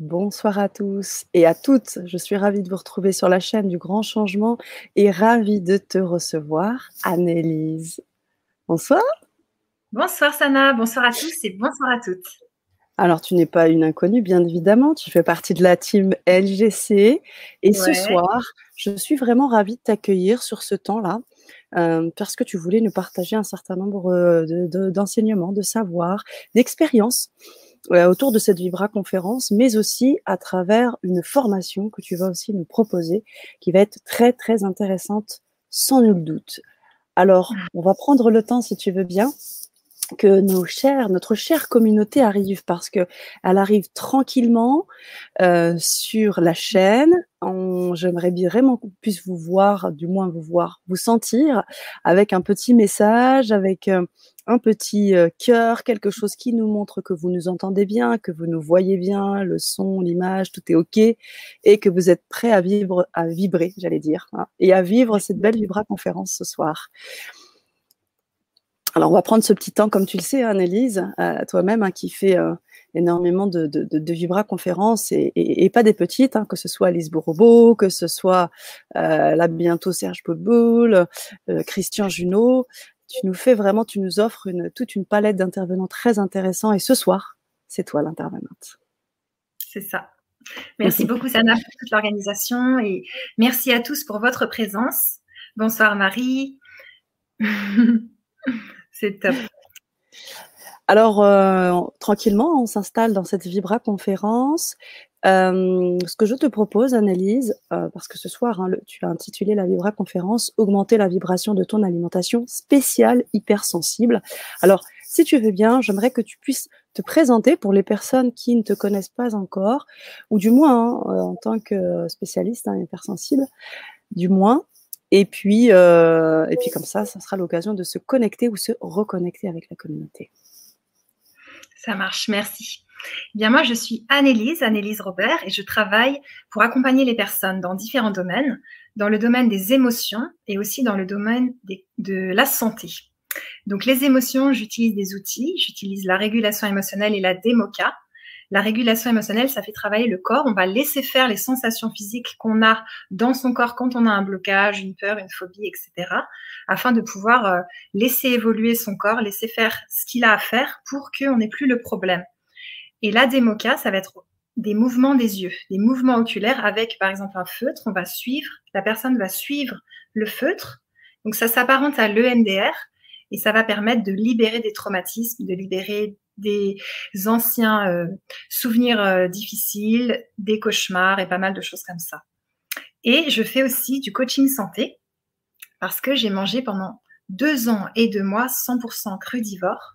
Bonsoir à tous et à toutes. Je suis ravie de vous retrouver sur la chaîne du Grand Changement et ravie de te recevoir, Annelise. Bonsoir. Bonsoir Sana, bonsoir à tous et bonsoir à toutes. Alors, tu n'es pas une inconnue, bien évidemment. Tu fais partie de la team LGC. Et ce soir, je suis vraiment ravie de t'accueillir sur ce temps-là euh, parce que tu voulais nous partager un certain nombre euh, d'enseignements, de, de savoirs, d'expériences autour de cette Vibra conférence, mais aussi à travers une formation que tu vas aussi nous proposer, qui va être très très intéressante, sans nul doute. Alors, on va prendre le temps, si tu veux bien, que nos chers, notre chère communauté arrive parce que elle arrive tranquillement euh, sur la chaîne. J'aimerais vraiment qu'on puisse vous voir, du moins vous voir, vous sentir avec un petit message, avec euh, un petit euh, cœur, quelque chose qui nous montre que vous nous entendez bien, que vous nous voyez bien, le son, l'image, tout est ok, et que vous êtes prêts à vivre, à vibrer, j'allais dire, hein, et à vivre cette belle Vibra conférence ce soir. Alors, on va prendre ce petit temps, comme tu le sais, Annelise, euh, toi-même, hein, qui fait euh, énormément de, de, Vibra conférences et, pas des petites, hein, que ce soit Alice Borobo, que ce soit euh, là bientôt Serge Podboul, Christian Junot. Tu nous fais vraiment, tu nous offres une, toute une palette d'intervenants très intéressants. Et ce soir, c'est toi l'intervenante. C'est ça. Merci beaucoup, Sana, pour toute l'organisation et merci à tous pour votre présence. Bonsoir, Marie. Alors, euh, tranquillement, on s'installe dans cette Vibra conférence. Euh, ce que je te propose, Annelise, euh, parce que ce soir, hein, tu as intitulé la Vibra conférence Augmenter la vibration de ton alimentation spéciale hypersensible. Alors, si tu veux bien, j'aimerais que tu puisses te présenter pour les personnes qui ne te connaissent pas encore, ou du moins hein, en tant que spécialiste hein, hypersensible, du moins, et puis, euh, et puis comme ça, ça sera l'occasion de se connecter ou se reconnecter avec la communauté. Ça marche, merci. Eh bien, moi, je suis Annelise, Annelise Robert, et je travaille pour accompagner les personnes dans différents domaines, dans le domaine des émotions et aussi dans le domaine de la santé. Donc, les émotions, j'utilise des outils, j'utilise la régulation émotionnelle et la démoca. La régulation émotionnelle, ça fait travailler le corps. On va laisser faire les sensations physiques qu'on a dans son corps quand on a un blocage, une peur, une phobie, etc. afin de pouvoir euh, laisser évoluer son corps, laisser faire ce qu'il a à faire pour qu'on n'ait plus le problème. Et la démoca, ça va être des mouvements des yeux, des mouvements oculaires avec, par exemple, un feutre. On va suivre, la personne va suivre le feutre. Donc, ça s'apparente à l'EMDR et ça va permettre de libérer des traumatismes, de libérer des anciens euh, souvenirs euh, difficiles, des cauchemars et pas mal de choses comme ça. Et je fais aussi du coaching santé parce que j'ai mangé pendant deux ans et deux mois 100% crudivore.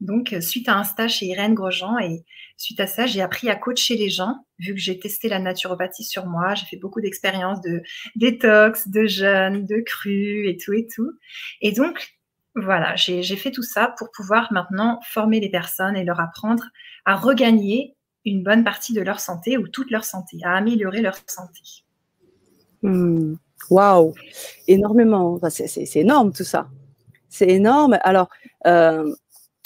Donc, euh, suite à un stage chez Irène Grosjean et suite à ça, j'ai appris à coacher les gens, vu que j'ai testé la naturopathie sur moi. J'ai fait beaucoup d'expériences de détox, de jeûne, de cru et tout et tout. Et donc, voilà, j'ai fait tout ça pour pouvoir maintenant former les personnes et leur apprendre à regagner une bonne partie de leur santé ou toute leur santé, à améliorer leur santé. Hmm. Waouh, énormément. c'est énorme tout ça. C'est énorme. Alors, euh,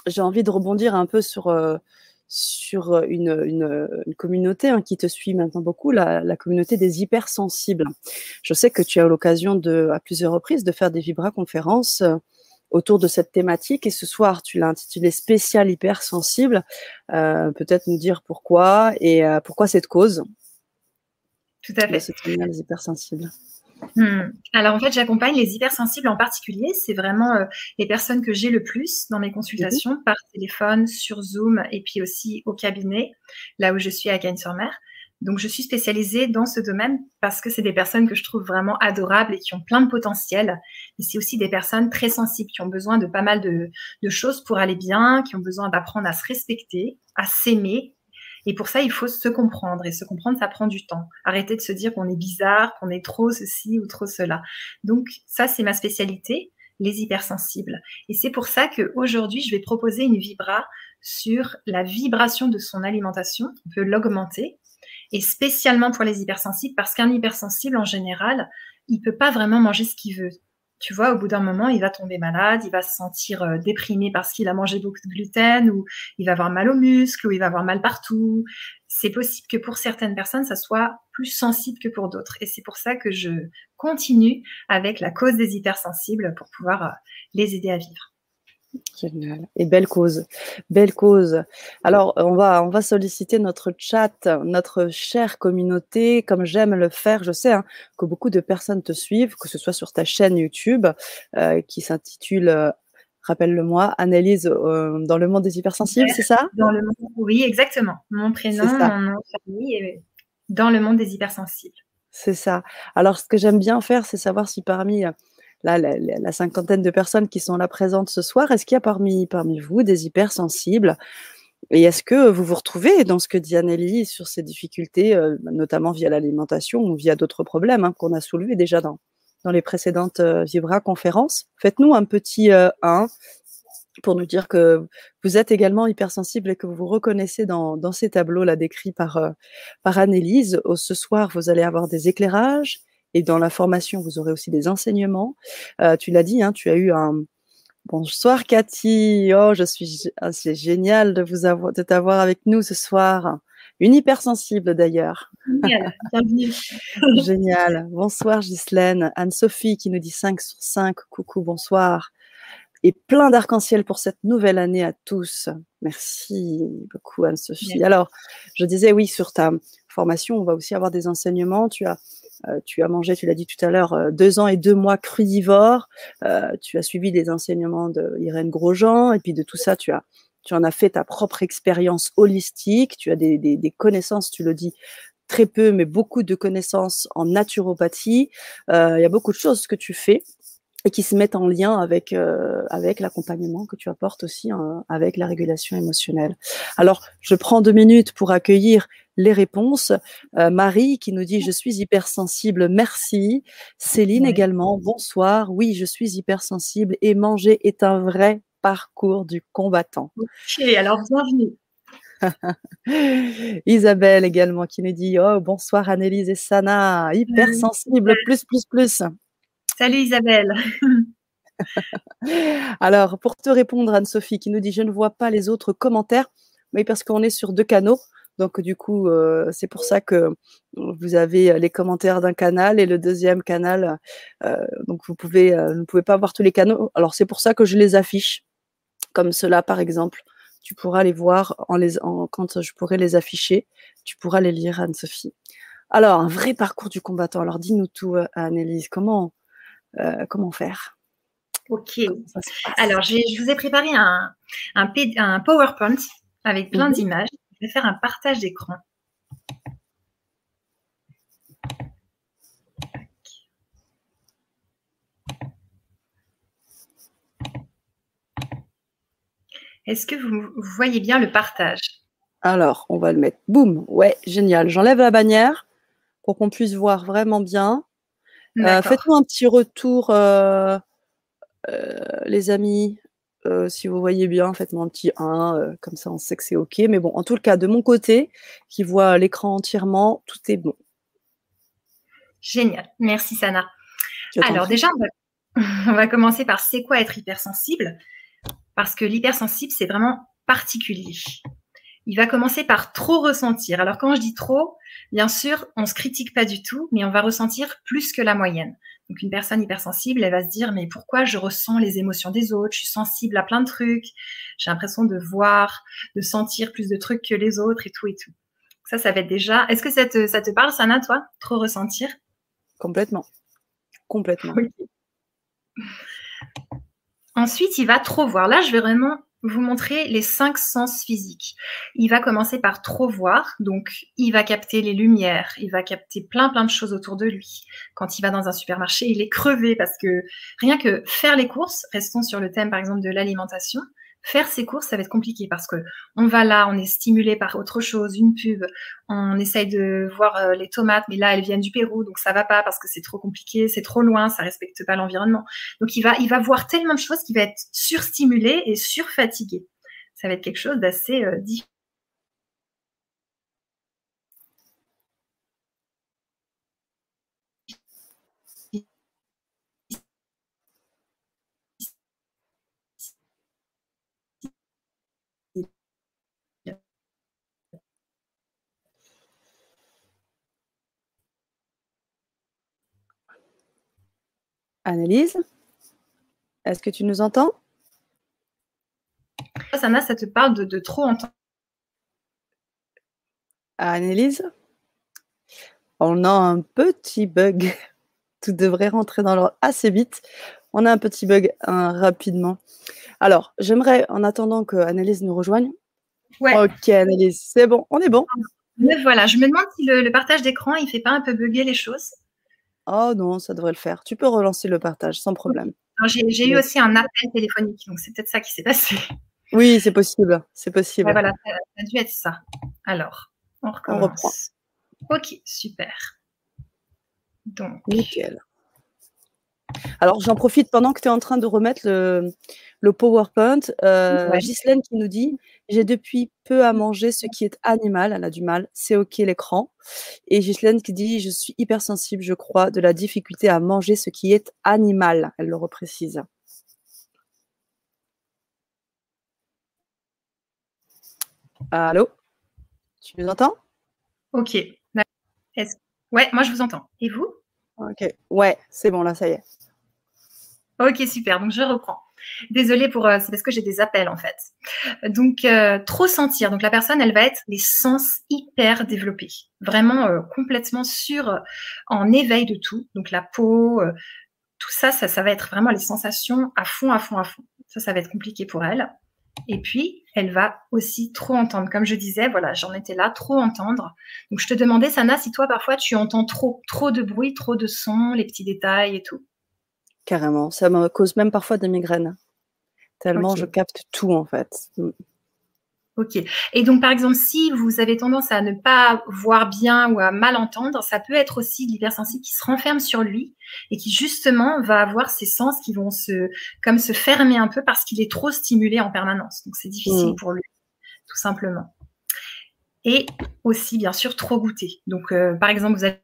j'ai envie de rebondir un peu sur, euh, sur une, communauté hein, qui te suit maintenant beaucoup, la, communauté des hypersensibles. Je sais que tu as eu l'occasion à plusieurs reprises de faire des vibra-conférences autour de cette thématique. Et ce soir, tu l'as intitulé spécial hypersensible. Euh, Peut-être nous dire pourquoi et euh, pourquoi cette cause. Tout à fait. les hypersensibles. Hmm. Alors en fait, j'accompagne les hypersensibles en particulier. C'est vraiment euh, les personnes que j'ai le plus dans mes consultations mhm. par téléphone, sur Zoom et puis aussi au cabinet, là où je suis à Cagnes-sur-Mer. Donc, je suis spécialisée dans ce domaine parce que c'est des personnes que je trouve vraiment adorables et qui ont plein de potentiel. Mais c'est aussi des personnes très sensibles qui ont besoin de pas mal de, choses pour aller bien, qui ont besoin d'apprendre à se respecter, à s'aimer. Et pour ça, il faut se comprendre. Et se comprendre, ça prend du temps. Arrêter de se dire qu'on est bizarre, qu'on est trop ceci ou trop cela. Donc, ça, c'est ma spécialité, les hypersensibles. Et c'est pour ça qu'aujourd'hui, je vais proposer une vibra sur la vibration de son alimentation. On peut l'augmenter et spécialement pour les hypersensibles, parce qu'un hypersensible, en général, il peut pas vraiment manger ce qu'il veut. Tu vois, au bout d'un moment, il va tomber malade, il va se sentir euh, déprimé parce qu'il a mangé beaucoup de gluten, ou il va avoir mal aux muscles, ou il va avoir mal partout. c'est possible que pour certaines personnes, ça soit plus sensible que pour d'autres. Et c'est pour ça que je continue avec la cause des hypersensibles pour pouvoir euh, les aider à vivre. Génial. Et belle cause. Belle cause. Alors, on va, on va solliciter notre chat, notre chère communauté, comme j'aime le faire. Je sais hein, que beaucoup de personnes te suivent, que ce soit sur ta chaîne YouTube euh, qui s'intitule, euh, rappelle-le-moi, Analyse euh, dans le monde des hypersensibles, c'est ça? dans le monde, Oui, exactement. Mon prénom, mon nom de famille est dans le monde des hypersensibles. C'est ça. Alors, ce que j'aime bien faire, c'est savoir si parmi la, cinquantaine de personnes qui sont là présentes ce soir, est-ce qu'il y a parmi, parmi vous des hypersensibles? Et est-ce que vous vous retrouvez dans ce que dit Anneli sur ces difficultés, euh, notamment via l'alimentation ou via d'autres problèmes hein, qu'on a soulevés déjà dans, dans les précédentes euh, Vibra conférences? Faites-nous un petit 1 euh, pour nous dire que vous êtes également hypersensible et que vous vous reconnaissez dans, dans ces tableaux là décrits par, par Annelise. Ce soir, vous allez avoir des éclairages, et dans la formation, vous aurez aussi des enseignements. Euh, tu l'as dit, hein, tu as eu un bonsoir Cathy. Oh, je suis, ah, c'est génial de vous avoir, de t'avoir avec nous ce soir. Une hypersensible d'ailleurs. Génial, Génial. Bonsoir Ghislaine. Anne-Sophie qui nous dit 5 sur 5. Coucou, bonsoir. Et plein d'arc-en-ciel pour cette nouvelle année à tous. Merci beaucoup Anne-Sophie. Alors, je disais oui, sur ta formation, on va aussi avoir des enseignements. Tu as tu as mangé, tu l'as dit tout à l'heure, euh, deux ans et deux mois crudivore. Euh, tu as suivi des enseignements de Irène Grosjean. Et puis de tout ça, tu as, tu en as fait ta propre expérience holistique. Tu as des, des, des connaissances, tu le dis, très peu, mais beaucoup de connaissances en naturopathie. Il y a beaucoup de choses que tu fais et qui se mettent en lien avec euh, avec l'accompagnement que tu apportes aussi hein, avec la régulation émotionnelle. Alors, je prends deux minutes pour accueillir les réponses. Euh, Marie qui nous dit je suis hypersensible, merci. Céline également, bonsoir. Oui, je suis hypersensible et manger est un vrai parcours du combattant. Ok, alors bienvenue. Isabelle également qui nous dit oh bonsoir Annelise et Sana, hypersensible plus plus plus. Salut Isabelle. Alors, pour te répondre, Anne-Sophie qui nous dit Je ne vois pas les autres commentaires, mais parce qu'on est sur deux canaux. Donc, du coup, euh, c'est pour ça que vous avez les commentaires d'un canal et le deuxième canal. Euh, donc, vous pouvez, euh, ne pouvez pas voir tous les canaux. Alors, c'est pour ça que je les affiche, comme cela, par exemple. Tu pourras les voir en les, quand je pourrai les afficher. Tu pourras les lire, Anne-Sophie. Alors, un vrai parcours du combattant. Alors, dis-nous tout, Annelise. Comment, euh, comment faire? Ok. Alors, je vous ai préparé un, un, PowerPoint avec plein mhm. d'images. Vais faire un partage d'écran. Est-ce que vous, voyez bien le partage? Alors, on va le mettre. Boum. Ouais, génial. J'enlève la bannière pour qu'on puisse voir vraiment bien. Euh, faites-nous un petit retour, euh, euh, les amis. Si vous voyez bien, faites-moi un petit 1, comme ça on sait que c'est OK. Mais bon, en tout cas, de mon côté, qui voit l'écran entièrement, tout est bon. Génial. Merci, Sana. Alors, déjà, on va, commencer par c'est quoi être hypersensible? Parce que l'hypersensible, c'est vraiment particulier. Il va commencer par trop ressentir. Alors, quand je dis trop, Bien sûr, on se critique pas du tout, mais on va ressentir plus que la moyenne. Donc une personne hypersensible, elle va se dire mais pourquoi je ressens les émotions des autres? Je suis sensible à plein de trucs. J'ai l'impression de voir, de sentir plus de trucs que les autres et tout et tout. Ça, ça va être déjà. Est-ce que ça te, ça te parle, Sana, toi? Trop ressentir? Complètement. Complètement. Ensuite, il va trop voir. Là, je vais vraiment vous montrer les cinq sens physiques. Il va commencer par trop voir, donc il va capter les lumières, il va capter plein plein de choses autour de lui. Quand il va dans un supermarché, il est crevé parce que rien que faire les courses, restons sur le thème par exemple de l'alimentation, faire ses courses, ça va être compliqué parce que on va là, on est stimulé par autre chose, une pub, on essaye de voir euh, les tomates, mais là elles viennent du Pérou, donc ça va pas parce que c'est trop compliqué, c'est trop loin, ça respecte pas l'environnement. Donc il va, il va voir tellement de choses qu'il va être surstimulé et surfatigué. Ça va être quelque chose d'assez euh, difficile Annelise Est-ce que tu nous entends? Sana, ça te parle de, trop entendre. Annelise On a un petit bug. Tout devrait rentrer dans l'ordre assez vite. On a un petit bug hein, rapidement. Alors, j'aimerais, en attendant que Annelise nous rejoigne. Ouais. Ok, Annelise, c'est bon, on est bon. voilà, je me demande si le, partage d'écran, il ne fait pas un peu bugger les choses. Oh non, ça devrait le faire. Tu peux relancer le partage sans problème. J'ai eu aussi un appel téléphonique, donc c'est peut-être ça qui s'est passé. Oui, c'est possible. C'est possible. voilà, ça, a dû être ça. Alors, on recommence. reprend. Ok, super. Donc. Nickel. Alors, j'en profite pendant que tu es en train de remettre le, PowerPoint. Euh, Ghislaine qui nous dit J'ai depuis peu à manger ce qui est animal. Elle a du mal. C'est OK l'écran. Et Ghislaine qui dit Je suis hypersensible, je crois, de la difficulté à manger ce qui est animal. Elle le reprécise. Allô? Tu nous entends? Ok. Ouais, moi je vous entends. Et vous? Ok. Ouais, c'est bon, là, ça y est. Ok, super. Donc, je reprends. Désolée pour, euh, c'est parce que j'ai des appels en fait. Donc, euh, trop sentir. Donc, la personne, elle va être les sens hyper développés, vraiment euh, complètement sur, en éveil de tout. Donc, la peau, tout ça, ça, ça va être vraiment les sensations à fond, à fond, à fond. Ça, ça va être compliqué pour elle. Et puis, elle va aussi trop entendre. Comme je disais, voilà, j'en étais là, trop entendre. Donc, je te demandais, Sana, si toi, parfois, tu entends trop, trop de bruit, trop de sons, les petits détails et tout. Carrément. Ça me cause même parfois des migraines. Tellement je capte tout, en fait. Mm. Ok. Et donc, par exemple, si vous avez tendance à ne pas voir bien ou à mal entendre, ça peut être aussi l'hypersensible qui se renferme sur lui et qui justement va avoir ses sens qui vont se, comme se fermer un peu parce qu'il est trop stimulé en permanence. Donc, c'est difficile mm. pour lui, tout simplement. Et aussi, bien sûr, trop goûter. Donc, euh, par exemple, vous avez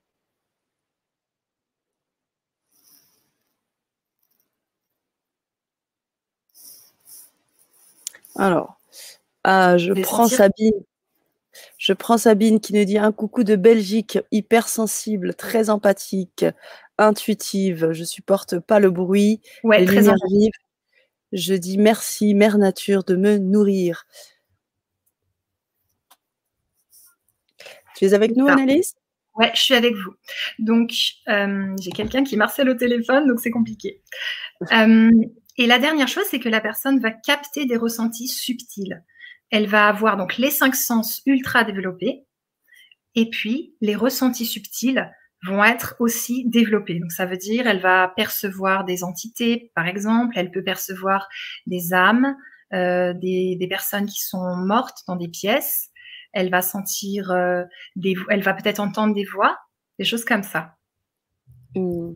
Alors, ah, je prends Sabine. Je prends Sabine qui nous dit un coucou de Belgique, hypersensible, très empathique, intuitive. Je supporte pas le bruit, ouais, très Je dis merci, Mère Nature, de me nourrir. Tu es avec nous, Annalise? Ouais, je suis avec vous. Donc, euh, j'ai quelqu'un qui marcelle au téléphone, donc c'est compliqué. Euh, et la dernière chose, c'est que la personne va capter des ressentis subtils elle va avoir donc les cinq sens ultra développés et puis les ressentis subtils vont être aussi développés. Donc ça veut dire elle va percevoir des entités, par exemple, elle peut percevoir des âmes, euh, des, personnes qui sont mortes dans des pièces. Elle va sentir euh, des, elle va peut-être entendre des voix, des choses comme ça. Mmh.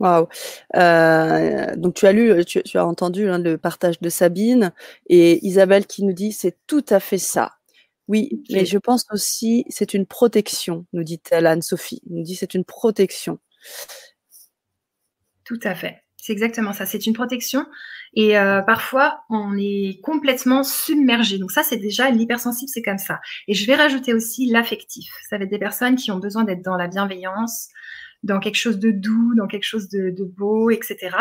Waouh. Euh, donc tu as lu, tu, as entendu hein, le partage de Sabine et Isabelle qui nous dit c'est tout à fait ça. Oui, mais je pense aussi c'est une protection, nous dit-elle Anne-Sophie. Nous dit c'est une protection. Tout à fait. C'est exactement ça. C'est une protection. Et euh, parfois, on est complètement submergé. Donc ça, c'est déjà l'hypersensible, c'est comme ça. Et je vais rajouter aussi l'affectif. Ça va être des personnes qui ont besoin d'être dans la bienveillance, dans quelque chose de doux, dans quelque chose de, beau, etc.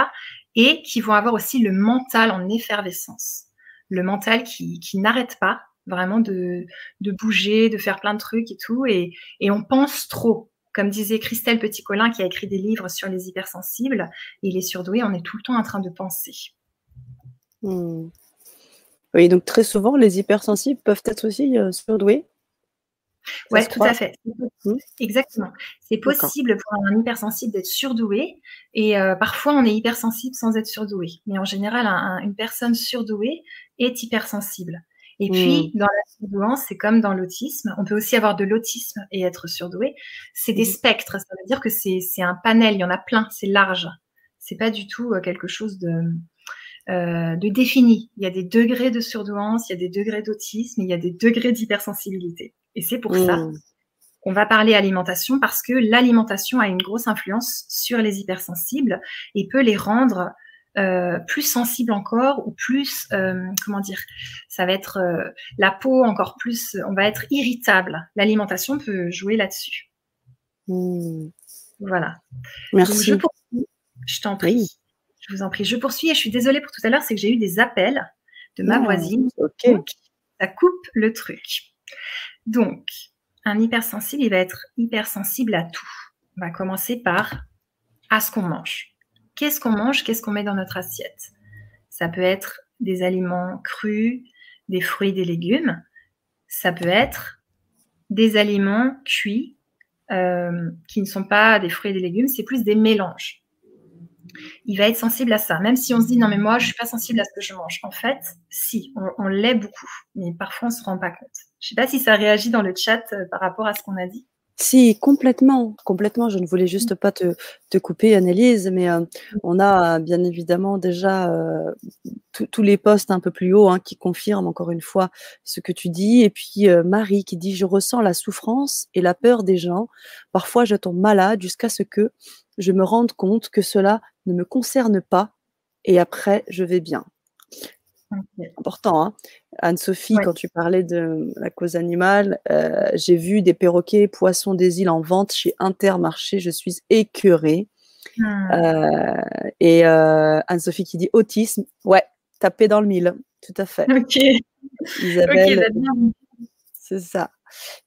Et qui vont avoir aussi le mental en effervescence. Le mental qui, n'arrête pas vraiment de, bouger, de faire plein de trucs et tout. Et, on pense trop. Comme disait Christelle Petit-Colin, qui a écrit des livres sur les hypersensibles et les surdoués, on est tout le temps en train de penser. Hmm. Oui, donc très souvent, les hypersensibles peuvent être aussi euh, surdoués oui, tout à fait. Exactement. C'est possible pour un hypersensible d'être surdoué et euh, parfois on est hypersensible sans être surdoué. Mais en général, une personne surdouée est hypersensible. Et puis, mmh. dans la surdouance, c'est comme dans l'autisme. On peut aussi avoir de l'autisme et être surdoué. C'est des spectres. Ça veut dire que c'est un panel. Il y en a plein. C'est large. C'est pas du tout euh, quelque chose de, euh, de défini. Il y a des degrés de surdouance, il y a des degrés d'autisme, il y a des degrés d'hypersensibilité. Et c'est pour ça mmh. qu'on va parler alimentation parce que l'alimentation a une grosse influence sur les hypersensibles et peut les rendre euh, plus sensibles encore ou plus, euh, comment dire, ça va être la peau encore plus, on va être irritable. L'alimentation peut jouer là-dessus. Mmh. Voilà. Merci. Je t'en prie. Je vous en prie. Je poursuis et je suis désolée pour tout à l'heure, c'est que j'ai eu des appels de ma voisine. Ok. ça coupe le truc. Donc, un hypersensible, il va être hypersensible à tout. On va commencer par à ce qu'on mange. Qu'est-ce qu'on mange? Qu'est-ce qu'on met dans notre assiette? Ça peut être des aliments crus, des fruits, des légumes. Ça peut être des aliments cuits euh, qui ne sont pas des fruits et des légumes, c'est plus des mélanges. Il va être sensible à ça, même si on se dit non mais moi je suis pas sensible à ce que je mange. En fait, si, on, l'est beaucoup, mais parfois on se rend pas compte. Je sais pas si ça réagit dans le chat euh, par rapport à ce qu'on a dit. Si, complètement, complètement. Je ne voulais juste pas te, te couper, Annelise, mais euh, on a bien évidemment déjà euh, tous les postes un peu plus haut hein, qui confirment encore une fois ce que tu dis. Et puis euh, Marie qui dit Je ressens la souffrance et la peur des gens. Parfois, je tombe malade jusqu'à ce que je me rende compte que cela ne me concerne pas. Et après, je vais bien. Important. Hein Anne-Sophie, quand tu parlais de la cause animale, euh, j'ai vu des perroquets, poissons des îles en vente chez Intermarché. Je suis écœurée. Hmm. Euh, et euh, Anne-Sophie qui dit autisme. Ouais, taper dans le mille. Tout à fait. Ok. Isabelle. c'est ça.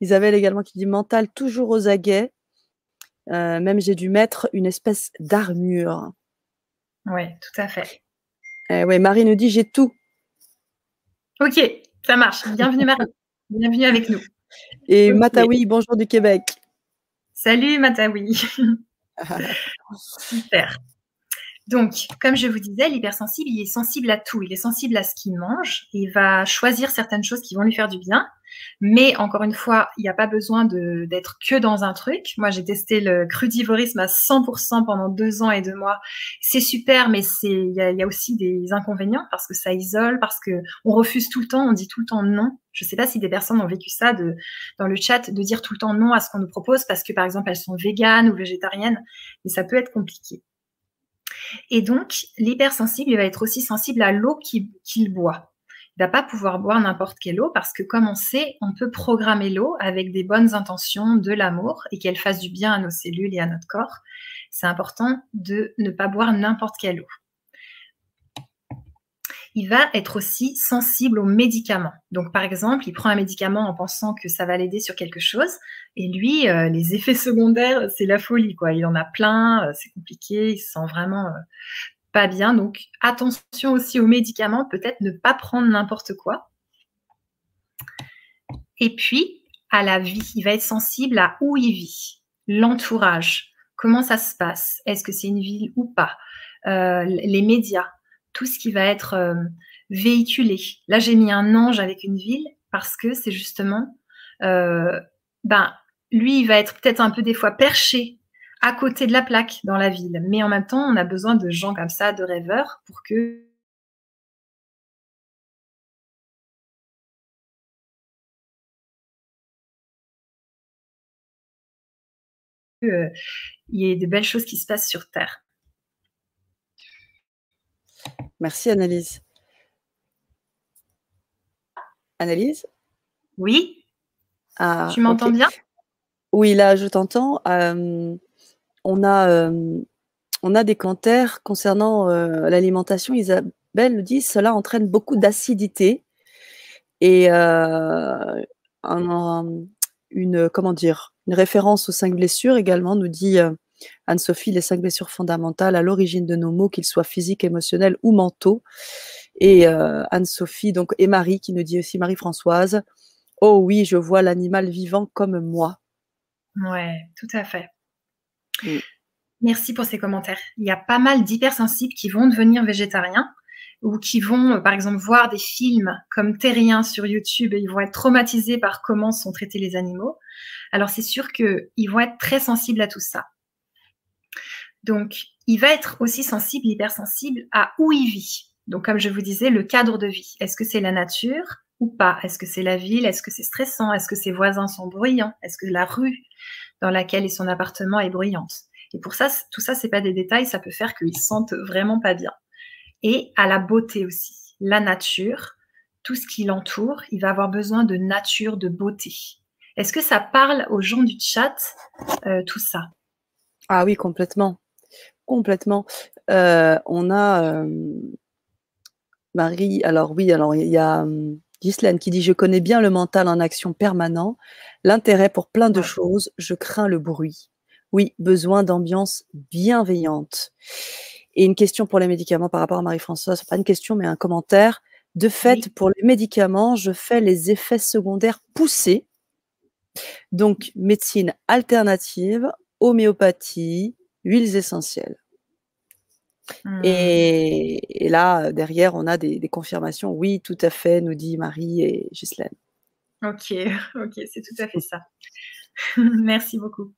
Isabelle également qui dit mental toujours aux aguets. même j'ai dû mettre une espèce d'armure. Oui, tout à fait. ouais, Marie nous dit j'ai tout. Ok, ça marche. Bienvenue Marie. Bienvenue avec nous. Et Matawi, bonjour du Québec. Salut Matawi. Super. Donc, comme je vous disais, l'hypersensible, il est sensible à tout. Il est sensible à ce qu'il mange. Il va choisir certaines choses qui vont lui faire du bien. Mais encore une fois, il n'y a pas besoin d'être que dans un truc. Moi, j'ai testé le crudivorisme à 100% pendant deux ans et deux mois. C'est super, mais il y a, aussi des inconvénients parce que ça isole, parce que on refuse tout le temps, on dit tout le temps non. Je ne sais pas si des personnes ont vécu ça de, dans le chat, de dire tout le temps non à ce qu'on nous propose parce que par exemple elles sont véganes ou végétariennes, mais ça peut être compliqué. Et donc, l'hypersensible, il va être aussi sensible à l'eau qu'il boit va pas pouvoir boire n'importe quelle eau parce que comme on sait, on peut programmer l'eau avec des bonnes intentions, de l'amour et qu'elle fasse du bien à nos cellules et à notre corps. C'est important de ne pas boire n'importe quelle eau. Il va être aussi sensible aux médicaments. Donc, par exemple, il prend un médicament en pensant que ça va l'aider sur quelque chose, et lui, euh, les effets secondaires, c'est la folie, quoi. Il en a plein, euh, c'est compliqué, il se sent vraiment euh, pas bien. Donc attention aussi aux médicaments, peut-être ne pas prendre n'importe quoi. Et puis, à la vie, il va être sensible à où il vit, l'entourage, comment ça se passe, est-ce que c'est une ville ou pas, euh, les médias, tout ce qui va être euh, véhiculé. Là, j'ai mis un ange avec une ville parce que c'est justement, euh, ben, lui, il va être peut-être un peu des fois perché à côté de la plaque dans la ville. Mais en même temps, on a besoin de gens comme ça, de rêveurs, pour que il y ait de belles choses qui se passent sur Terre. Merci Annelise. Annelise Oui. Ah, tu m'entends bien? Oui, là, je t'entends. Euh, on a, on a des commentaires concernant l'alimentation. Isabelle nous dit cela entraîne beaucoup d'acidité et une comment dire une référence aux cinq blessures également nous dit Anne-Sophie les cinq blessures fondamentales à l'origine de nos maux qu'ils soient physiques, émotionnels ou mentaux. Et Anne-Sophie donc et Marie qui nous dit aussi Marie-Françoise oh oui je vois l'animal vivant comme moi. Ouais, tout à fait. Mm. Merci pour ces commentaires. Il y a pas mal d'hypersensibles qui vont devenir végétariens ou qui vont, euh, par exemple, voir des films comme Terrien sur YouTube et ils vont être traumatisés par comment sont traités les animaux. Alors c'est sûr qu'ils vont être très sensibles à tout ça. Donc, il va être aussi sensible, hypersensible à où il vit. Donc, comme je vous disais, le cadre de vie. Est-ce que c'est la nature ou pas? Est-ce que c'est la ville? Est-ce que c'est stressant? Est-ce que ses voisins sont bruyants? Est-ce que la rue dans laquelle son appartement est bruyante. Et pour ça, tout ça, c'est pas des détails, ça peut faire qu'ils se sentent vraiment pas bien. Et à la beauté aussi, la nature, tout ce qui l'entoure, il va avoir besoin de nature, de beauté. Est-ce que ça parle aux gens du chat, euh, tout ça? Ah oui, complètement. complètement. Euh, on a Marie, alors oui, alors il y a Ghislaine qui dit Je connais bien le mental en action permanent, l'intérêt pour plein de choses, je crains le bruit. Oui, besoin d'ambiance bienveillante. Et une question pour les médicaments par rapport à Marie-Françoise, pas une question, mais un commentaire. De fait, pour les médicaments, je fais les effets secondaires poussés. Donc, médecine alternative, homéopathie, huiles essentielles. Mmh. Et, là, derrière, on a des, confirmations. Oui, tout à fait, nous dit Marie et Ghislaine. Ok, ok, c'est tout à fait ça. Merci beaucoup.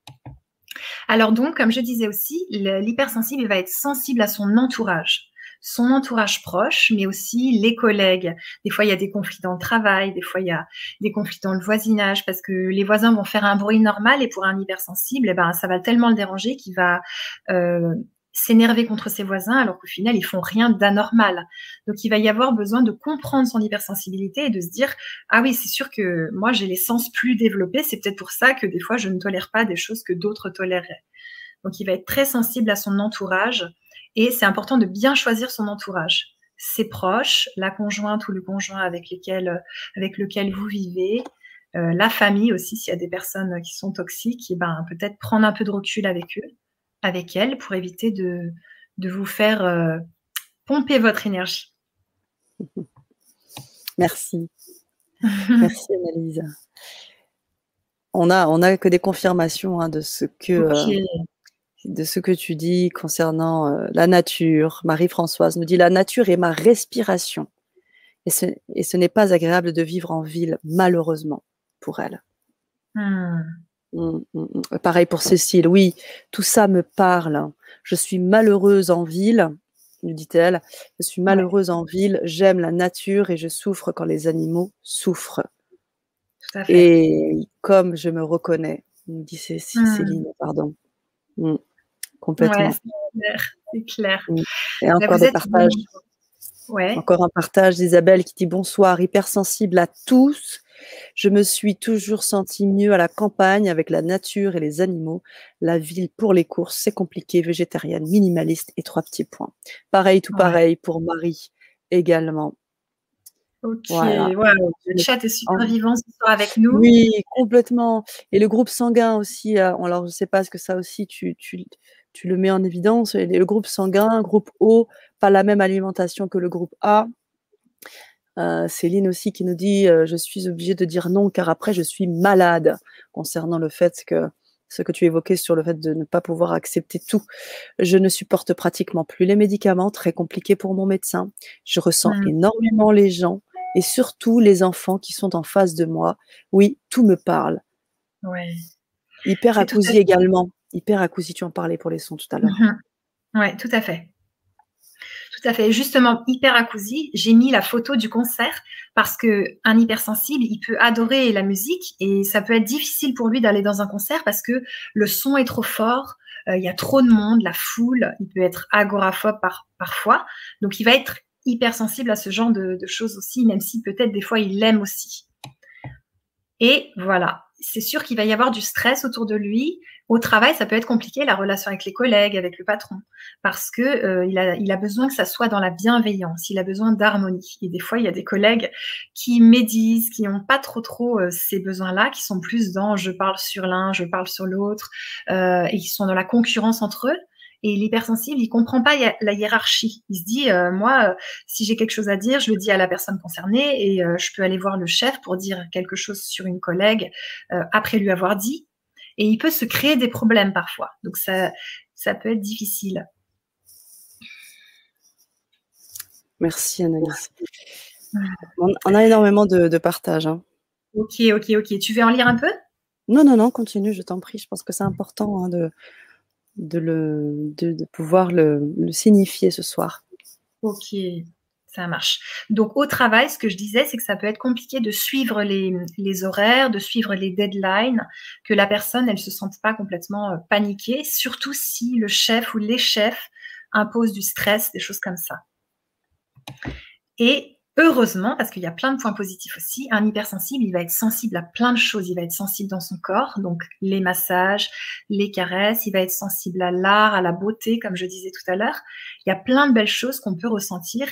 Alors donc, comme je disais aussi, l'hypersensible va être sensible à son entourage son entourage proche, mais aussi les collègues. Des fois, il y a des conflits dans le travail, des fois, il y a des conflits dans le voisinage, parce que les voisins vont faire un bruit normal et pour un hypersensible, eh ben, ça va tellement le déranger qu'il va euh, s'énerver contre ses voisins alors qu'au final, ils font rien d'anormal. Donc, il va y avoir besoin de comprendre son hypersensibilité et de se dire, ah oui, c'est sûr que moi, j'ai les sens plus développés. C'est peut-être pour ça que des fois, je ne tolère pas des choses que d'autres toléreraient. Donc, il va être très sensible à son entourage et c'est important de bien choisir son entourage. Ses proches, la conjointe ou le conjoint avec, lesquels, avec lequel vous vivez, euh, la famille aussi, s'il y a des personnes qui sont toxiques, et ben, peut-être prendre un peu de recul avec eux avec elle pour éviter de, de vous faire euh, pomper votre énergie. Merci. Merci Annalise. On a, on a que des confirmations hein, de ce que euh, de ce que tu dis concernant euh, la nature. Marie-Françoise nous dit la nature est ma respiration. Et ce, et ce n'est pas agréable de vivre en ville, malheureusement, pour elle. Hmm. Mmh, mmh, mmh. Pareil pour Cécile, oui, tout ça me parle. Je suis malheureuse en ville, nous dit-elle. Je suis malheureuse en ville, j'aime la nature et je souffre quand les animaux souffrent. Et comme je me reconnais, nous dit Cécile, pardon. Complètement. c'est clair. Et encore des partages. Encore un partage d'Isabelle qui dit bonsoir, hypersensible à tous je me suis toujours senti mieux à la campagne avec la nature et les animaux. La ville pour les courses, c'est compliqué, végétarienne, minimaliste et trois petits points. Pareil, tout pareil pour Marie également. Ok, le chat est super vivant ce soir avec nous. Oui, complètement. Et le groupe sanguin aussi, euh, alors je ne sais pas, ce que ça aussi tu, tu, tu le mets en évidence Le groupe sanguin, groupe O, pas la même alimentation que le groupe A. Euh, Céline aussi qui nous dit euh, Je suis obligée de dire non car après je suis malade, concernant le fait que ce que tu évoquais sur le fait de ne pas pouvoir accepter tout. Je ne supporte pratiquement plus les médicaments, très compliqué pour mon médecin. Je ressens mmh. énormément les gens et surtout les enfants qui sont en face de moi. Oui, tout me parle. Ouais. Hyperacousie également. Hyperacousie, tu en parlais pour les sons tout à l'heure. Mmh oui, tout à fait. Tout à fait. Justement, hyperacousie, j'ai mis la photo du concert parce que un hypersensible, il peut adorer la musique et ça peut être difficile pour lui d'aller dans un concert parce que le son est trop fort, euh, il y a trop de monde, la foule, il peut être agoraphobe par, parfois. Donc, il va être hypersensible à ce genre de, de choses aussi, même si peut-être des fois il l'aime aussi. Et voilà, c'est sûr qu'il va y avoir du stress autour de lui. Au travail, ça peut être compliqué, la relation avec les collègues, avec le patron, parce que euh, il, a, il, a, besoin que ça soit dans la bienveillance, il a besoin d'harmonie. Et des fois, il y a des collègues qui médisent, qui n'ont pas trop trop euh, ces besoins-là, qui sont plus dans je parle sur l'un, je parle sur l'autre, euh, et qui sont dans la concurrence entre eux. Et l'hypersensible, il comprend pas la hiérarchie. Il se dit, euh, moi, euh, si j'ai quelque chose à dire, je le dis à la personne concernée et euh, je peux aller voir le chef pour dire quelque chose sur une collègue après lui avoir dit. Et il peut se créer des problèmes parfois. Donc ça, ça peut être difficile. Merci Annalise. On, a énormément de, partage. Hein. Ok, ok, ok. Tu veux en lire un peu? Non, non, non, continue, je t'en prie. Je pense que c'est important hein, de, de, le, de, pouvoir le, signifier ce soir. Ok, ça marche. Donc au travail, ce que je disais, c'est que ça peut être compliqué de suivre les, horaires, de suivre les deadlines, que la personne, elle se sente pas complètement euh, paniquée, surtout si le chef ou les chefs imposent du stress, des choses comme ça. Et Heureusement, parce qu'il y a plein de points positifs aussi, un hypersensible, il va être sensible à plein de choses. Il va être sensible dans son corps, donc les massages, les caresses, il va être sensible à l'art, à la beauté, comme je disais tout à l'heure. Il y a plein de belles choses qu'on peut ressentir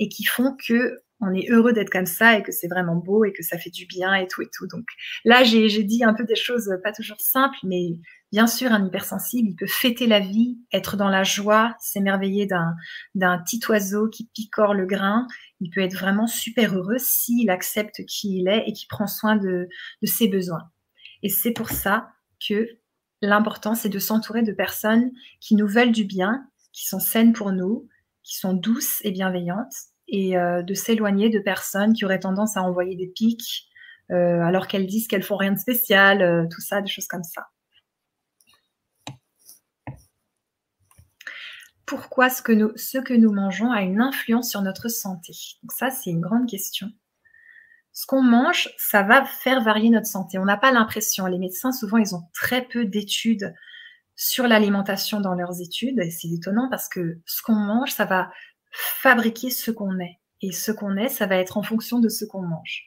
et qui font que on est heureux d'être comme ça et que c'est vraiment beau et que ça fait du bien et tout et tout. Donc là, j'ai dit un peu des choses pas toujours simples, mais bien sûr, un hypersensible, il peut fêter la vie, être dans la joie, s'émerveiller d'un petit oiseau qui picore le grain. Il peut être vraiment super heureux s'il accepte qui il est et qui prend soin de, de ses besoins. Et c'est pour ça que l'important, c'est de s'entourer de personnes qui nous veulent du bien, qui sont saines pour nous, qui sont douces et bienveillantes et euh, de s'éloigner de personnes qui auraient tendance à envoyer des pics euh, alors qu'elles disent qu'elles font rien de spécial, euh, tout ça, des choses comme ça. Pourquoi ce que nous, ce que nous mangeons a une influence sur notre santé? Ça, c'est une grande question. Ce qu'on mange, ça va faire varier notre santé. On n'a pas l'impression. Les médecins, souvent, ils ont très peu d'études sur l'alimentation dans leurs études. Et c'est étonnant parce que ce qu'on mange, ça va fabriquer ce qu'on est. Et ce qu'on est, ça va être en fonction de ce qu'on mange.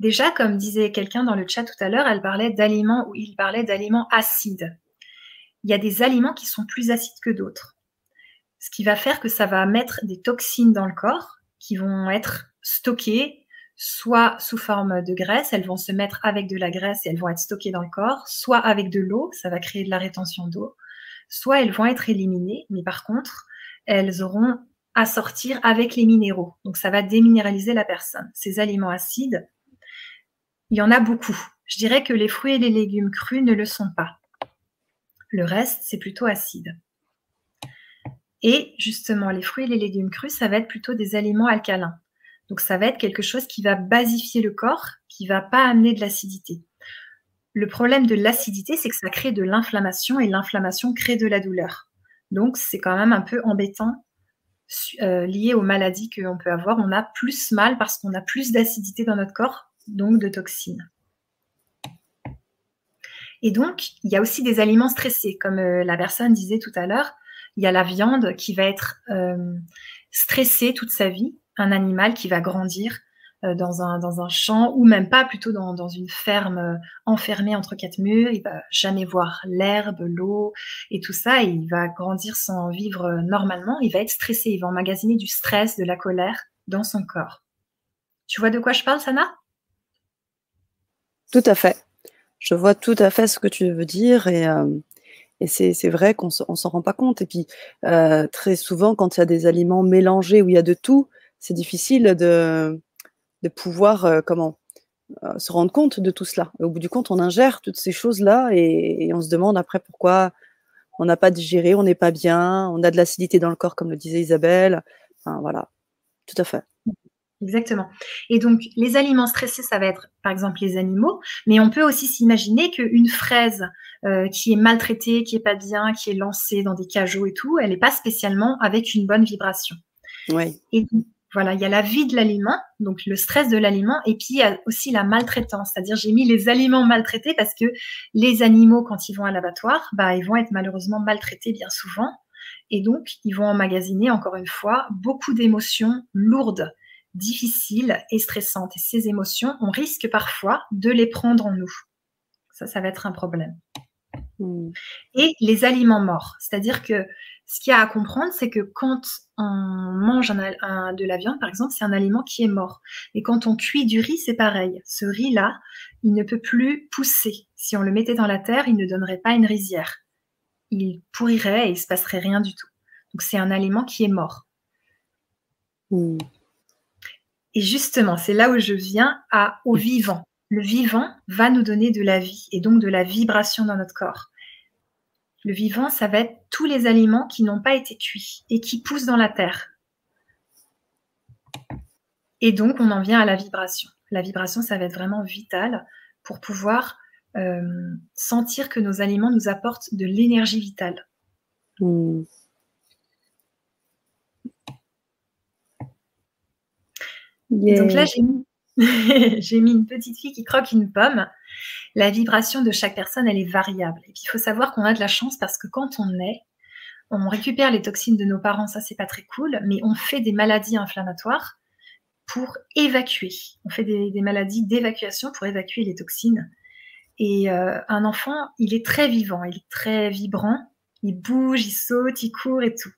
Déjà, comme disait quelqu'un dans le chat tout à l'heure, elle parlait d'aliments ou il parlait d'aliments acides. Il y a des aliments qui sont plus acides que d'autres. Ce qui va faire que ça va mettre des toxines dans le corps qui vont être stockées soit sous forme de graisse, elles vont se mettre avec de la graisse et elles vont être stockées dans le corps, soit avec de l'eau, ça va créer de la rétention d'eau, soit elles vont être éliminées, mais par contre, elles auront à sortir avec les minéraux. Donc ça va déminéraliser la personne. Ces aliments acides, il y en a beaucoup. Je dirais que les fruits et les légumes crus ne le sont pas. Le reste, c'est plutôt acide. Et justement, les fruits et les légumes crus, ça va être plutôt des aliments alcalins. Donc ça va être quelque chose qui va basifier le corps, qui va pas amener de l'acidité. Le problème de l'acidité, c'est que ça crée de l'inflammation et l'inflammation crée de la douleur. Donc, c'est quand même un peu embêtant euh, lié aux maladies qu'on peut avoir. On a plus mal parce qu'on a plus d'acidité dans notre corps, donc de toxines. Et donc, il y a aussi des aliments stressés, comme euh, la personne disait tout à l'heure. Il y a la viande qui va être euh, stressée toute sa vie, un animal qui va grandir dans un, dans un champ ou même pas, plutôt dans, dans une ferme euh, enfermée entre quatre murs. Il va jamais voir l'herbe, l'eau et tout ça. Il va grandir sans vivre euh, normalement. Il va être stressé. Il va emmagasiner du stress, de la colère dans son corps. Tu vois de quoi je parle, Sana? Tout à fait. Je vois tout à fait ce que tu veux dire et, et c'est vrai qu'on ne s'en rend pas compte. Et puis, très souvent, quand il y a des aliments mélangés où il y a de tout, c'est difficile de, de pouvoir euh, comment euh, se rendre compte de tout cela. au bout du compte, on ingère toutes ces choses-là et, on se demande après pourquoi on n'a pas digéré, on n'est pas bien, on a de l'acidité dans le corps, comme le disait Isabelle. Enfin, voilà, tout à fait. Exactement. Et donc, les aliments stressés, ça va être par exemple les animaux, mais on peut aussi s'imaginer qu'une fraise euh, qui est maltraitée, qui est pas bien, qui est lancée dans des cajots et tout, elle n'est pas spécialement avec une bonne vibration. Oui. Et voilà, il y a la vie de l'aliment, donc le stress de l'aliment, et puis il y a aussi la maltraitance, c'est-à-dire j'ai mis les aliments maltraités parce que les animaux, quand ils vont à l'abattoir, bah, ils vont être malheureusement maltraités bien souvent, et donc ils vont emmagasiner, encore une fois, beaucoup d'émotions lourdes, difficiles et stressantes. Et ces émotions, on risque parfois de les prendre en nous. Ça, ça va être un problème. Hmm. Et les aliments morts, c'est-à-dire que ce qu'il y a à comprendre, c'est que quand on mange de la viande, par exemple, c'est un aliment qui est mort. Et quand on cuit du riz, c'est pareil. Ce riz-là, il ne peut plus pousser. Si on le mettait dans la terre, il ne donnerait pas une rizière. Il pourrirait et il se passerait rien du tout. Donc c'est un aliment qui est mort. Hmm. Et justement, c'est là où je viens à, au vivant. Le vivant va nous donner de la vie et donc de la vibration dans notre corps. Le vivant, ça va être tous les aliments qui n'ont pas été cuits et qui poussent dans la terre. Et donc, on en vient à la vibration. La vibration, ça va être vraiment vital pour pouvoir euh, sentir que nos aliments nous apportent de l'énergie vitale. Hmm. Donc là, j'ai mis j'ai mis une petite fille qui croque une pomme. La vibration de chaque personne, elle est variable. Et puis, il faut savoir qu'on a de la chance parce que quand on est, on récupère les toxines de nos parents, ça c'est pas très cool, mais on fait des maladies inflammatoires pour évacuer. On fait des, maladies d'évacuation pour évacuer les toxines. Et euh, un enfant, il est très vivant, il est très vibrant, il bouge, il saute, il court et tout.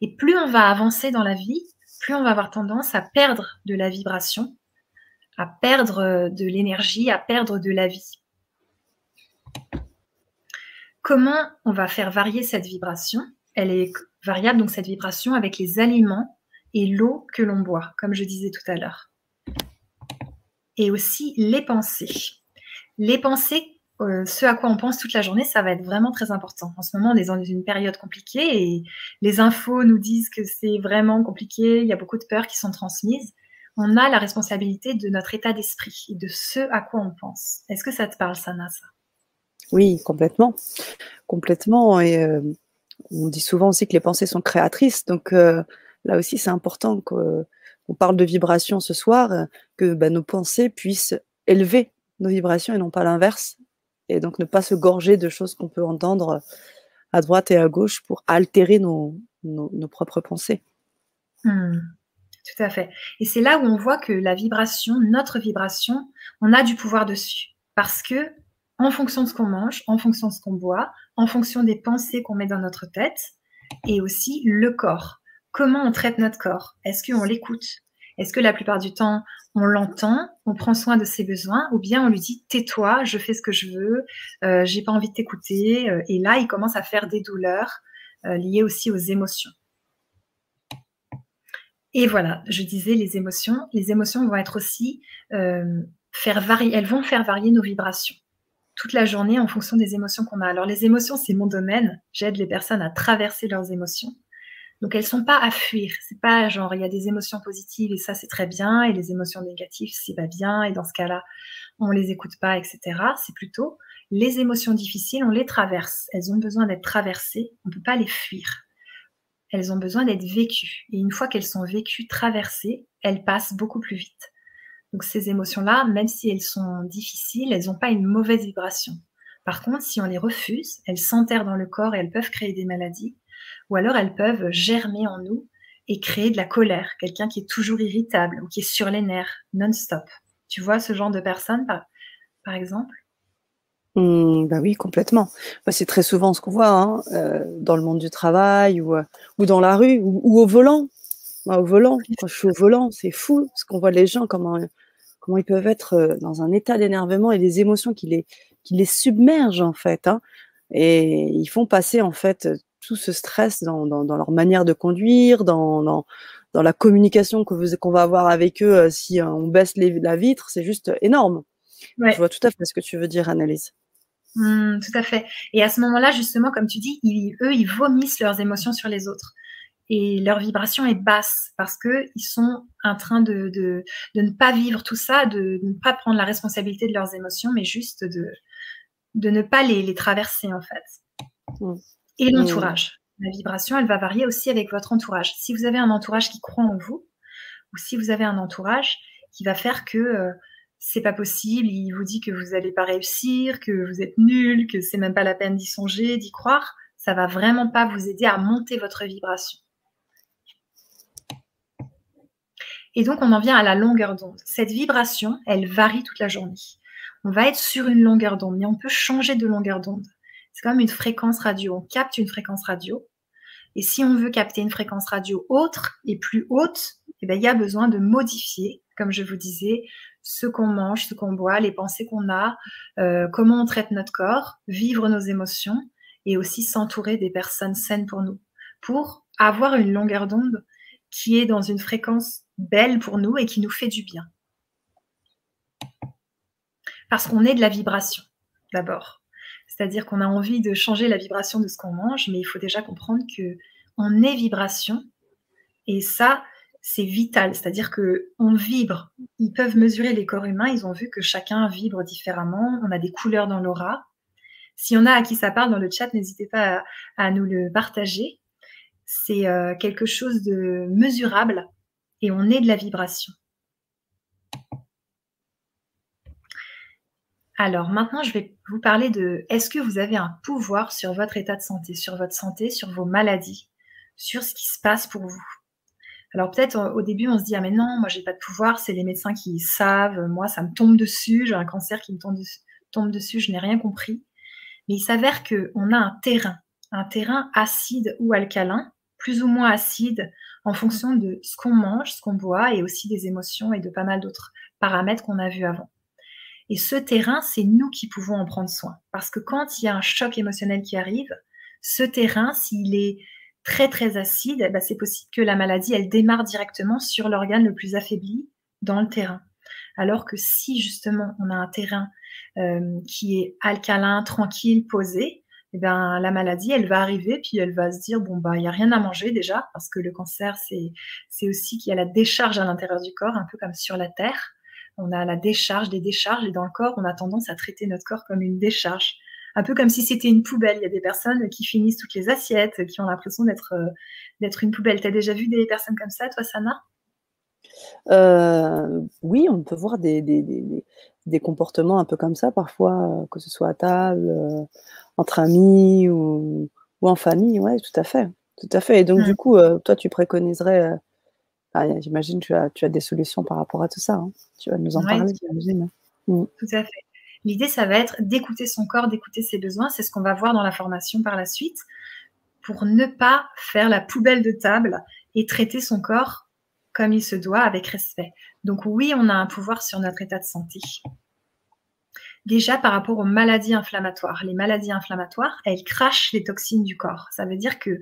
Et plus on va avancer dans la vie, plus on va avoir tendance à perdre de la vibration, à perdre de l'énergie, à perdre de la vie. Comment on va faire varier cette vibration? Elle est variable, donc cette vibration, avec les aliments et l'eau que l'on boit, comme je disais tout à l'heure. Et aussi les pensées. Les pensées, euh, ce à quoi on pense toute la journée, ça va être vraiment très important. En ce moment, on est dans une période compliquée et les infos nous disent que c'est vraiment compliqué, il y a beaucoup de peurs qui sont transmises. On a la responsabilité de notre état d'esprit et de ce à quoi on pense. Est-ce que ça te parle, Sana, ça? Oui, complètement. Complètement. Et euh, on dit souvent aussi que les pensées sont créatrices. Donc, euh, là aussi, c'est important qu'on parle de vibration ce soir, que bah, nos pensées puissent élever nos vibrations et non pas l'inverse. Et donc ne pas se gorger de choses qu'on peut entendre à droite et à gauche pour altérer nos, propres pensées. Hmm. Tout à fait. Et c'est là où on voit que la vibration, notre vibration, on a du pouvoir dessus. Parce que, en fonction de ce qu'on mange, en fonction de ce qu'on boit, en fonction des pensées qu'on met dans notre tête, et aussi le corps comment on traite notre corps? Est-ce qu'on l'écoute? Est-ce que la plupart du temps, on l'entend, on prend soin de ses besoins, ou bien on lui dit tais-toi, je fais ce que je veux, euh, j'ai pas envie de t'écouter, euh, et là il commence à faire des douleurs euh, liées aussi aux émotions. Et voilà, je disais les émotions. Les émotions vont être aussi faire varier, elles vont faire varier nos vibrations toute la journée en fonction des émotions qu'on a. Alors les émotions, c'est mon domaine. J'aide les personnes à traverser leurs émotions. Donc elles sont pas à fuir. C'est pas genre il y a des émotions positives et ça c'est très bien et les émotions négatives c'est pas bien et dans ce cas-là on les écoute pas, etc. C'est plutôt les émotions difficiles on les traverse. Elles ont besoin d'être traversées. On peut pas les fuir. Elles ont besoin d'être vécues et une fois qu'elles sont vécues, traversées, elles passent beaucoup plus vite. Donc ces émotions-là, même si elles sont difficiles, elles n'ont pas une mauvaise vibration. Par contre, si on les refuse, elles s'enterrent dans le corps et elles peuvent créer des maladies ou alors elles peuvent germer en nous et créer de la colère, quelqu'un qui est toujours irritable ou qui est sur les nerfs, non-stop. Tu vois ce genre de personne, par, exemple? Mmh, bah oui, complètement. Bah, c'est très souvent ce qu'on voit hein, euh, dans le monde du travail ou, euh, ou dans la rue ou, au volant. au volant, quand je suis au volant, c'est fou ce qu'on voit les gens, comment, comment ils peuvent être euh, dans un état d'énervement et des émotions qui les, qui les submergent en fait. Hein. et ils font passer en fait tout ce stress dans, leur manière de conduire, dans, dans, la communication qu'on va avoir avec eux euh, si euh, on baisse la vitre, c'est juste énorme. Je vois tout à fait ce que tu veux dire, Annelise. Mmh, tout à fait. Et à ce moment-là, justement, comme tu dis, eux, ils vomissent leurs émotions sur les autres. Et leur vibration est basse parce qu'ils sont en train de, de, ne pas vivre tout ça, de, ne pas prendre la responsabilité de leurs émotions, mais juste de, de ne pas les, les traverser, en fait. Mmh et l'entourage. La vibration, elle va varier aussi avec votre entourage. Si vous avez un entourage qui croit en vous, ou si vous avez un entourage qui va faire que euh, c'est pas possible, il vous dit que vous n'allez pas réussir, que vous êtes nul, que c'est même pas la peine d'y songer, d'y croire, ça va vraiment pas vous aider à monter votre vibration. Et donc on en vient à la longueur d'onde. Cette vibration, elle varie toute la journée. On va être sur une longueur d'onde, mais on peut changer de longueur d'onde. C'est comme une fréquence radio. On capte une fréquence radio. Et si on veut capter une fréquence radio autre et plus haute, eh ben, il y a besoin de modifier, comme je vous disais, ce qu'on mange, ce qu'on boit, les pensées qu'on a, euh, comment on traite notre corps, vivre nos émotions et aussi s'entourer des personnes saines pour nous, pour avoir une longueur d'onde qui est dans une fréquence belle pour nous et qui nous fait du bien. Parce qu'on est de la vibration, d'abord. C'est-à-dire qu'on a envie de changer la vibration de ce qu'on mange, mais il faut déjà comprendre que on est vibration et ça c'est vital, c'est-à-dire que on vibre. Ils peuvent mesurer les corps humains, ils ont vu que chacun vibre différemment, on a des couleurs dans l'aura. Si on a à qui ça parle dans le chat, n'hésitez pas à, nous le partager. C'est euh, quelque chose de mesurable et on est de la vibration. Alors maintenant, je vais vous parler de est-ce que vous avez un pouvoir sur votre état de santé, sur votre santé, sur vos maladies, sur ce qui se passe pour vous? Alors peut-être au début on se dit ah mais non moi j'ai pas de pouvoir c'est les médecins qui savent moi ça me tombe dessus j'ai un cancer qui me tombe, tombe dessus je n'ai rien compris. Mais il s'avère que on a un terrain un terrain acide ou alcalin plus ou moins acide en fonction de ce qu'on mange ce qu'on boit et aussi des émotions et de pas mal d'autres paramètres qu'on a vus avant. Et ce terrain c'est nous qui pouvons en prendre soin. Parce que quand il y a un choc émotionnel qui arrive ce terrain s'il est très très acide, ben, c'est possible que la maladie, elle démarre directement sur l'organe le plus affaibli dans le terrain. Alors que si justement on a un terrain euh, qui est alcalin, tranquille, posé, eh ben, la maladie, elle va arriver, puis elle va se dire, bon, bah, il n'y a rien à manger déjà, parce que le cancer, c'est aussi qu'il y a la décharge à l'intérieur du corps, un peu comme sur la Terre. On a la décharge, des décharges, et dans le corps, on a tendance à traiter notre corps comme une décharge un peu comme si c'était une poubelle. Il y a des personnes qui finissent toutes les assiettes, qui ont l'impression d'être euh, d'être une poubelle. Tu as déjà vu des personnes comme ça, toi, Sana? Euh, Oui, on peut voir des, des, comportements un peu comme ça, parfois, euh, que ce soit à table, entre amis ou, en famille. Oui, tout à fait. Tout à fait. Et donc, du coup, toi, tu préconiserais, j'imagine, tu as, tu as des solutions par rapport à tout ça. Hein. Tu vas nous en parler, j'imagine. Mm. Tout à fait. L'idée, ça va être d'écouter son corps, d'écouter ses besoins. C'est ce qu'on va voir dans la formation par la suite pour ne pas faire la poubelle de table et traiter son corps comme il se doit avec respect. Donc oui, on a un pouvoir sur notre état de santé. Déjà par rapport aux maladies inflammatoires. Les maladies inflammatoires, elles crachent les toxines du corps. Ça veut dire que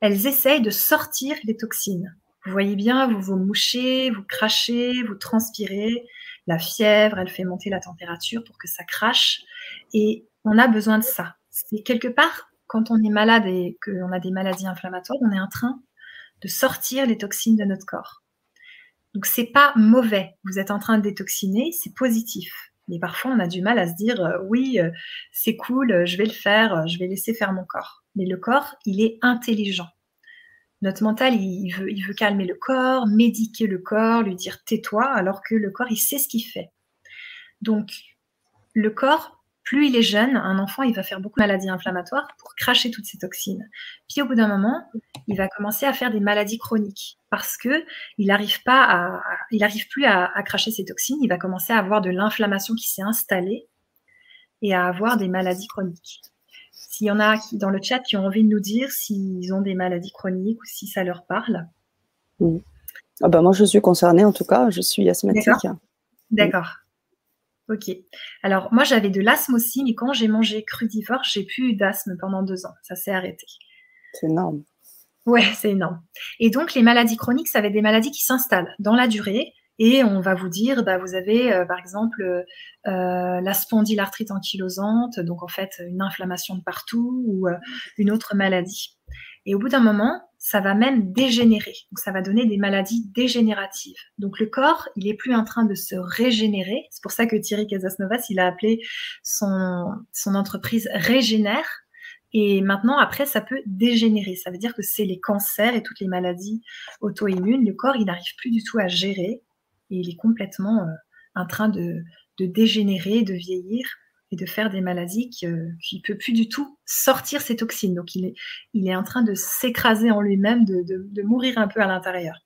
elles essayent de sortir les toxines. Vous voyez bien, vous vous mouchez, vous crachez, vous transpirez, la fièvre, elle fait monter la température pour que ça crache. Et on a besoin de ça. C'est quelque part, quand on est malade et qu'on a des maladies inflammatoires, on est en train de sortir les toxines de notre corps. Donc c'est pas mauvais. Vous êtes en train de détoxiner, c'est positif. Mais parfois on a du mal à se dire euh, oui, euh, c'est cool, euh, je vais le faire, je vais laisser faire mon corps. Mais le corps, il est intelligent. Notre mental, il veut, calmer le corps, médiquer le corps, lui dire tais-toi, alors que le corps, il sait ce qu'il fait. Donc, le corps, plus il est jeune, un enfant, il va faire beaucoup de maladies inflammatoires pour cracher toutes ces toxines. Puis au bout d'un moment, il va commencer à faire des maladies chroniques parce que il n'arrive plus à, à, cracher ces toxines. Il va commencer à avoir de l'inflammation qui s'est installée et à avoir des maladies chroniques. S'il y en a qui, dans le chat qui ont envie de nous dire s'ils ont des maladies chroniques ou si ça leur parle. Ah bah moi, je suis concernée en tout cas, je suis asthmatique. D'accord. Ok. Alors, moi, j'avais de l'asthme aussi, mais quand j'ai mangé crudivore, j'ai plus eu d'asthme pendant deux ans. Ça s'est arrêté. C'est énorme. Ouais, c'est énorme. Et donc, les maladies chroniques, ça va être des maladies qui s'installent dans la durée et on va vous dire, bah, vous avez euh, par exemple euh, la spondylarthrite ankylosante, donc en fait une inflammation de partout ou euh, une autre maladie. Et au bout d'un moment, ça va même dégénérer. Donc ça va donner des maladies dégénératives. Donc le corps, il est plus en train de se régénérer. C'est pour ça que Thierry Casasnovas, il a appelé son, son entreprise Régénère. Et maintenant, après, ça peut dégénérer. Ça veut dire que c'est les cancers et toutes les maladies auto-immunes. Le corps, il n'arrive plus du tout à gérer et il est complètement euh, en train de, dégénérer, de vieillir et de faire des maladies qui ne peut plus du tout sortir ses toxines. Donc il est, il est en train de s'écraser en lui-même, de, mourir un peu à l'intérieur.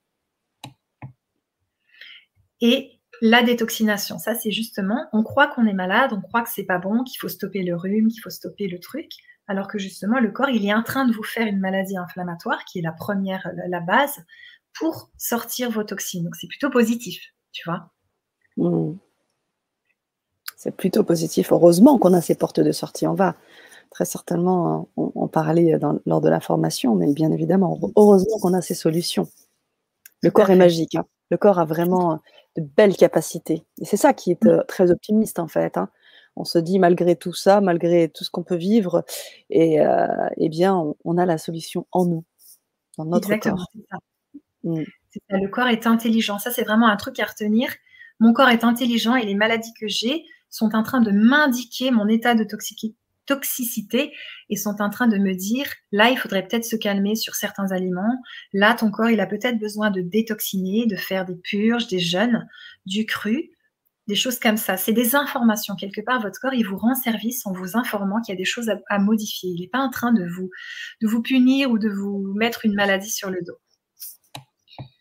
Et la détoxination, ça c'est justement, on croit qu'on est malade, on croit que c'est pas bon, qu'il faut stopper le rhume, qu'il faut stopper le truc, alors que justement le corps il est en train de vous faire une maladie inflammatoire qui est la première, la base, pour sortir vos toxines. Donc c'est plutôt positif, tu vois. Hmm. C'est plutôt positif. Heureusement qu'on a ces portes de sortie. On va très certainement en, parler lors de la formation, mais bien évidemment, heureusement qu'on a ces solutions. Le corps est magique. Hein. Le corps a vraiment de belles capacités. Et c'est ça qui est euh, très optimiste en fait. Hein. On se dit malgré tout ça, malgré tout ce qu'on peut vivre, et euh, eh bien, on, a la solution en nous, dans notre corps. Mm. le corps est intelligent. Ça, c'est vraiment un truc à retenir. Mon corps est intelligent et les maladies que j'ai sont en train de m'indiquer mon état de toxicité et sont en train de me dire, là, il faudrait peut-être se calmer sur certains aliments. Là, ton corps, il a peut-être besoin de détoxiner, de faire des purges, des jeûnes, du cru. des choses comme ça. C'est des informations. Quelque part, votre corps, il vous rend service en vous informant qu'il y a des choses à, modifier. Il n'est pas en train de vous, de vous punir ou de vous mettre une maladie sur le dos.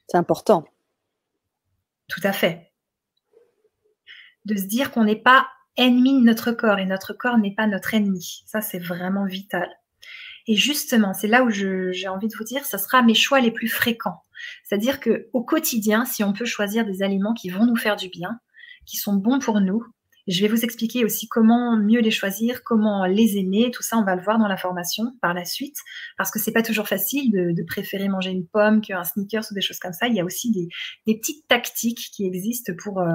C'est important. Tout à fait. De se dire qu'on n'est pas ennemi de notre corps et notre corps n'est pas notre ennemi. Ça, c'est vraiment vital. Et justement, c'est là où j'ai envie de vous dire, ce sera mes choix les plus fréquents. C'est-à-dire que au quotidien, si on peut choisir des aliments qui vont nous faire du bien, qui sont bons pour nous, je vais vous expliquer aussi comment mieux les choisir, comment les aimer. Tout ça, on va le voir dans la formation par la suite, parce que c'est pas toujours facile de, préférer manger une pomme qu'un sneakers ou des choses comme ça. Il y a aussi des, petites tactiques qui existent pour euh,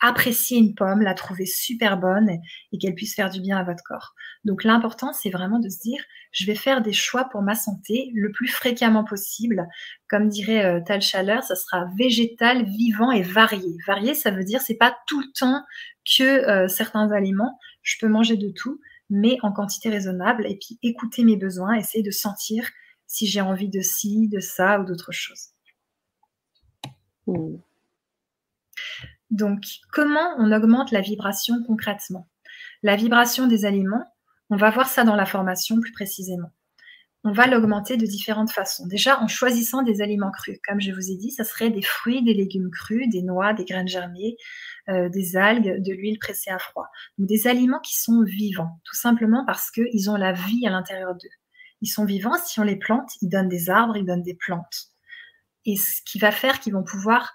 apprécier une pomme, la trouver super bonne et, qu'elle puisse faire du bien à votre corps. Donc l'important, c'est vraiment de se dire, je vais faire des choix pour ma santé le plus fréquemment possible. Comme dirait euh, Tal Chaleur, ça sera végétal, vivant et varié. Varié, ça veut dire c'est pas tout le temps que euh, certains aliments. Je peux manger de tout, mais en quantité raisonnable. Et puis écouter mes besoins, essayer de sentir si j'ai envie de ci, de ça ou d'autre chose. Mmh. Donc, comment on augmente la vibration concrètement? La vibration des aliments, on va voir ça dans la formation plus précisément. On va l'augmenter de différentes façons. Déjà, en choisissant des aliments crus. Comme je vous ai dit, ça serait des fruits, des légumes crus, des noix, des graines germées, euh, des algues, de l'huile pressée à froid. des aliments qui sont vivants, tout simplement parce qu'ils ont la vie à l'intérieur d'eux. Ils sont vivants, si on les plante, ils donnent des arbres, ils donnent des plantes. Et ce qui va faire qu'ils vont pouvoir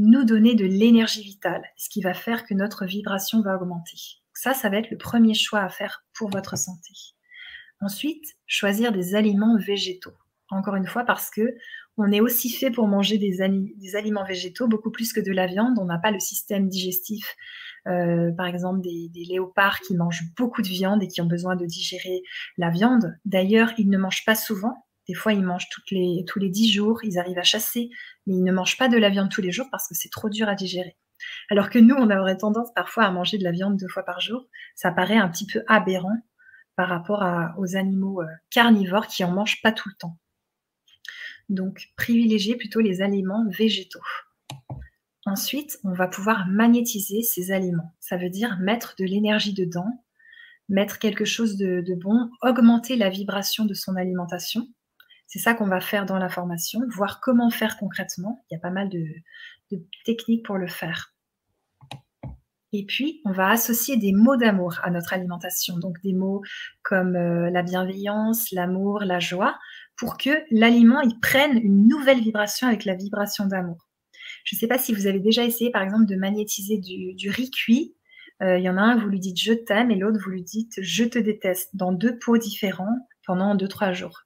nous donner de l'énergie vitale, ce qui va faire que notre vibration va augmenter. Ça, ça va être le premier choix à faire pour votre santé. Ensuite, choisir des aliments végétaux. Encore une fois, parce que on est aussi fait pour manger des, aliments végétaux, beaucoup plus que de la viande. On n'a pas le système digestif, euh, par exemple des, des, léopards qui mangent beaucoup de viande et qui ont besoin de digérer la viande. D'ailleurs, ils ne mangent pas souvent. Des fois, ils mangent tous les dix jours, ils arrivent à chasser, mais ils ne mangent pas de la viande tous les jours parce que c'est trop dur à digérer. Alors que nous, on aurait tendance parfois à manger de la viande deux fois par jour. Ça paraît un petit peu aberrant par rapport aux animaux euh, carnivores qui en mangent pas tout le temps. Donc, privilégier plutôt les aliments végétaux. Ensuite, on va pouvoir magnétiser ces aliments. Ça veut dire mettre de l'énergie dedans, mettre quelque chose de bon, augmenter la vibration de son alimentation c'est ça qu'on va faire dans la formation, voir comment faire concrètement. Il y a pas mal de, techniques pour le faire. Et puis, on va associer des mots d'amour à notre alimentation, donc des mots comme euh, la bienveillance, l'amour, la joie, pour que l'aliment prenne une nouvelle vibration avec la vibration d'amour. Je ne sais pas si vous avez déjà essayé, par exemple, de magnétiser du, riz cuit. Euh, il y en a un, vous lui dites je t'aime, et l'autre, vous lui dites je te déteste, dans deux pots différents pendant deux, trois jours.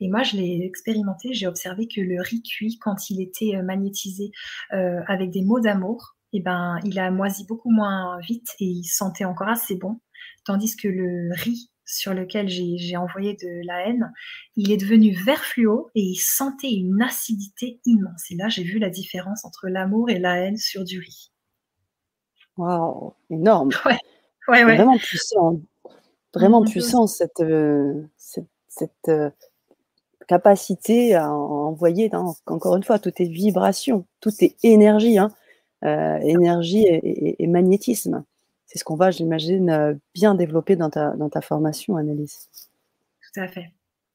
Et moi, je l'ai expérimenté, j'ai observé que le riz cuit, quand il était euh, magnétisé euh, avec des mots d'amour, eh ben, il a moisi beaucoup moins vite et il sentait encore assez bon. Tandis que le riz sur lequel j'ai envoyé de la haine, il est devenu vert fluo et il sentait une acidité immense. Et là, j'ai vu la différence entre l'amour et la haine sur du riz. Waouh, énorme. Ouais, ouais, ouais. Vraiment puissant. Vraiment mm-hmm. puissant cette, euh, cette, cette capacité à envoyer, encore une fois, tout est vibration, tout est énergie, hein, euh, énergie et, magnétisme. C'est ce qu'on va, j'imagine, euh, bien développer dans ta, dans ta formation, Annelise. Tout à fait.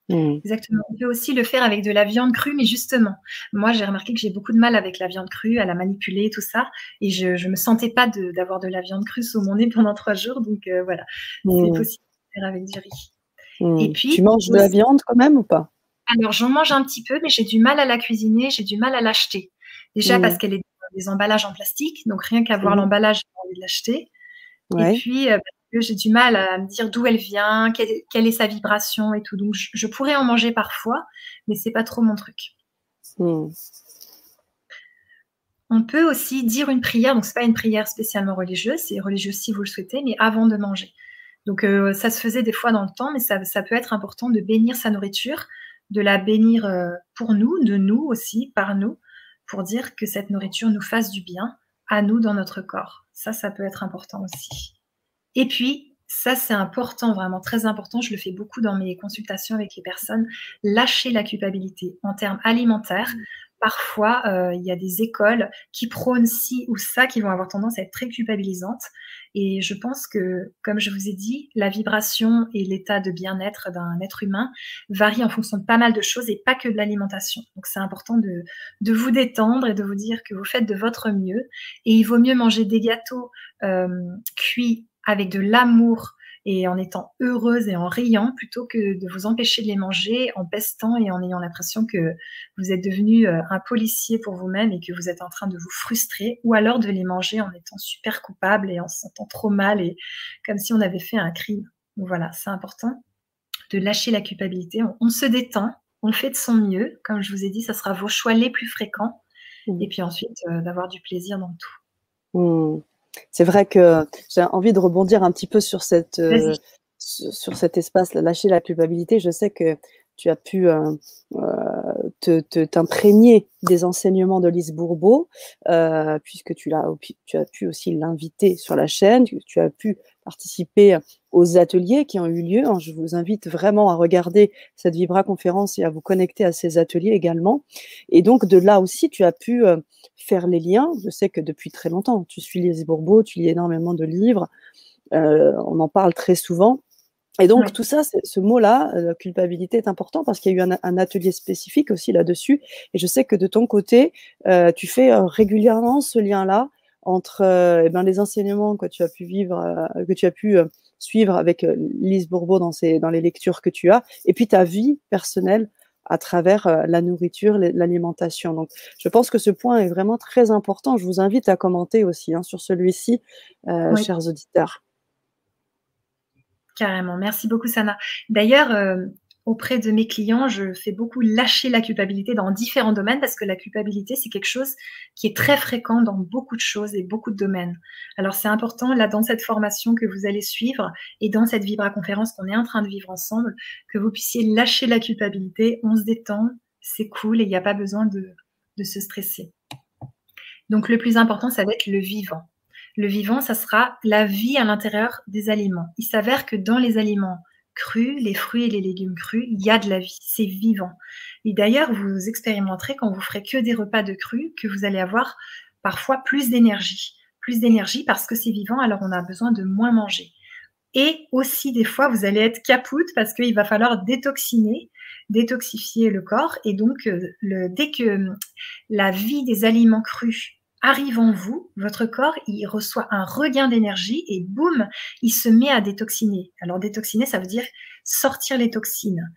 Mmh. Exactement. On peut aussi le faire avec de la viande crue, mais justement, moi j'ai remarqué que j'ai beaucoup de mal avec la viande crue, à la manipuler, tout ça, et je ne me sentais pas d'avoir de, la viande crue sous mon nez pendant trois jours, donc euh, voilà, c'est mmh. possible de faire avec du riz. Mmh. Et puis, tu manges de la viande quand même ou pas? Alors, j'en mange un petit peu, mais j'ai du mal à la cuisiner, j'ai du mal à l'acheter. Déjà parce mmh. qu'elle est dans des emballages en plastique, donc rien qu'à voir mmh. l'emballage, j'ai envie de l'acheter. Et puis, euh, parce j'ai du mal à me dire d'où elle vient, quelle, est sa vibration et tout. Donc, je, pourrais en manger parfois, mais c'est pas trop mon truc. Mmh. On peut aussi dire une prière, donc c'est pas une prière spécialement religieuse, c'est religieux si vous le souhaitez, mais avant de manger. Donc euh, ça se faisait des fois dans le temps, mais ça, ça peut être important de bénir sa nourriture de la bénir euh, pour nous, de nous aussi, par nous, pour dire que cette nourriture nous fasse du bien à nous dans notre corps. Ça, ça peut être important aussi. Et puis, ça, c'est important, vraiment très important. Je le fais beaucoup dans mes consultations avec les personnes. Lâcher la culpabilité en termes alimentaires. Parfois, euh, il y a des écoles qui prônent ci ou ça, qui vont avoir tendance à être très culpabilisantes. Et je pense que, comme je vous ai dit, la vibration et l'état de bien-être d'un être humain varient en fonction de pas mal de choses et pas que de l'alimentation. Donc c'est important de, de vous détendre et de vous dire que vous faites de votre mieux. Et il vaut mieux manger des gâteaux euh, cuits avec de l'amour et en étant heureuse et en riant plutôt que de vous empêcher de les manger en pestant et en ayant l'impression que vous êtes devenu euh, un policier pour vous-même et que vous êtes en train de vous frustrer ou alors de les manger en étant super coupable et en se sentant trop mal et comme si on avait fait un crime. Donc voilà, c'est important de lâcher la culpabilité. On, se détend, on fait de son mieux. Comme je vous ai dit, ça sera vos choix les plus fréquents. Mmh. Et puis ensuite, euh, d'avoir du plaisir dans tout. Mmh. C'est vrai que j'ai envie de rebondir un petit peu sur cette euh, sur cet espace, lâcher la culpabilité. Je sais que tu as pu euh, euh, te t'imprégner des enseignements de Lise Bourbeau, euh, puisque tu as pu aussi l'inviter sur la chaîne, tu, as pu participer aux ateliers qui ont eu lieu. Je vous invite vraiment à regarder cette Vibra conférence et à vous connecter à ces ateliers également. Et donc de là aussi, tu as pu faire les liens. Je sais que depuis très longtemps, tu suis Lise Bourbeau, tu lis énormément de livres. on en parle très souvent. Et donc, tout ça, ce mot-là, la euh, culpabilité, est important parce qu'il y a eu un, atelier spécifique aussi là-dessus. Et je sais que de ton côté, euh, tu fais euh, régulièrement ce lien-là entre eh ben, les enseignements que tu as pu vivre, que tu as pu suivre avec Lise Bourbeau dans, ses, dans les lectures que tu as, et puis ta vie personnelle à travers la nourriture, l'alimentation. Donc, je pense que ce point est vraiment très important. Je vous invite à commenter aussi hein, sur celui-ci, chers auditeurs. Carrément. Merci beaucoup, Sana. D'ailleurs, euh, auprès de mes clients, je fais beaucoup lâcher la culpabilité dans différents domaines parce que la culpabilité, c'est quelque chose qui est très fréquent dans beaucoup de choses et beaucoup de domaines. Alors, c'est important, là, dans cette formation que vous allez suivre et dans cette Vibra conférence qu'on est en train de vivre ensemble, que vous puissiez lâcher la culpabilité. On se détend, c'est cool et il n'y a pas besoin de, de se stresser. Donc, le plus important, ça va être le vivant. Le vivant, ça sera la vie à l'intérieur des aliments. Il s'avère que dans les aliments crus, les fruits et les légumes crus, il y a de la vie, c'est vivant. Et d'ailleurs, vous expérimenterez quand vous ferez que des repas de crus que vous allez avoir parfois plus d'énergie. Plus d'énergie parce que c'est vivant, alors on a besoin de moins manger. Et aussi, des fois, vous allez être capoute parce qu'il va falloir détoxiner, détoxifier le corps. Et donc, euh, le, dès que la vie des aliments crus arrive en vous, votre corps, il reçoit un regain d'énergie et boum, il se met à détoxiner. Alors détoxiner, ça veut dire sortir les toxines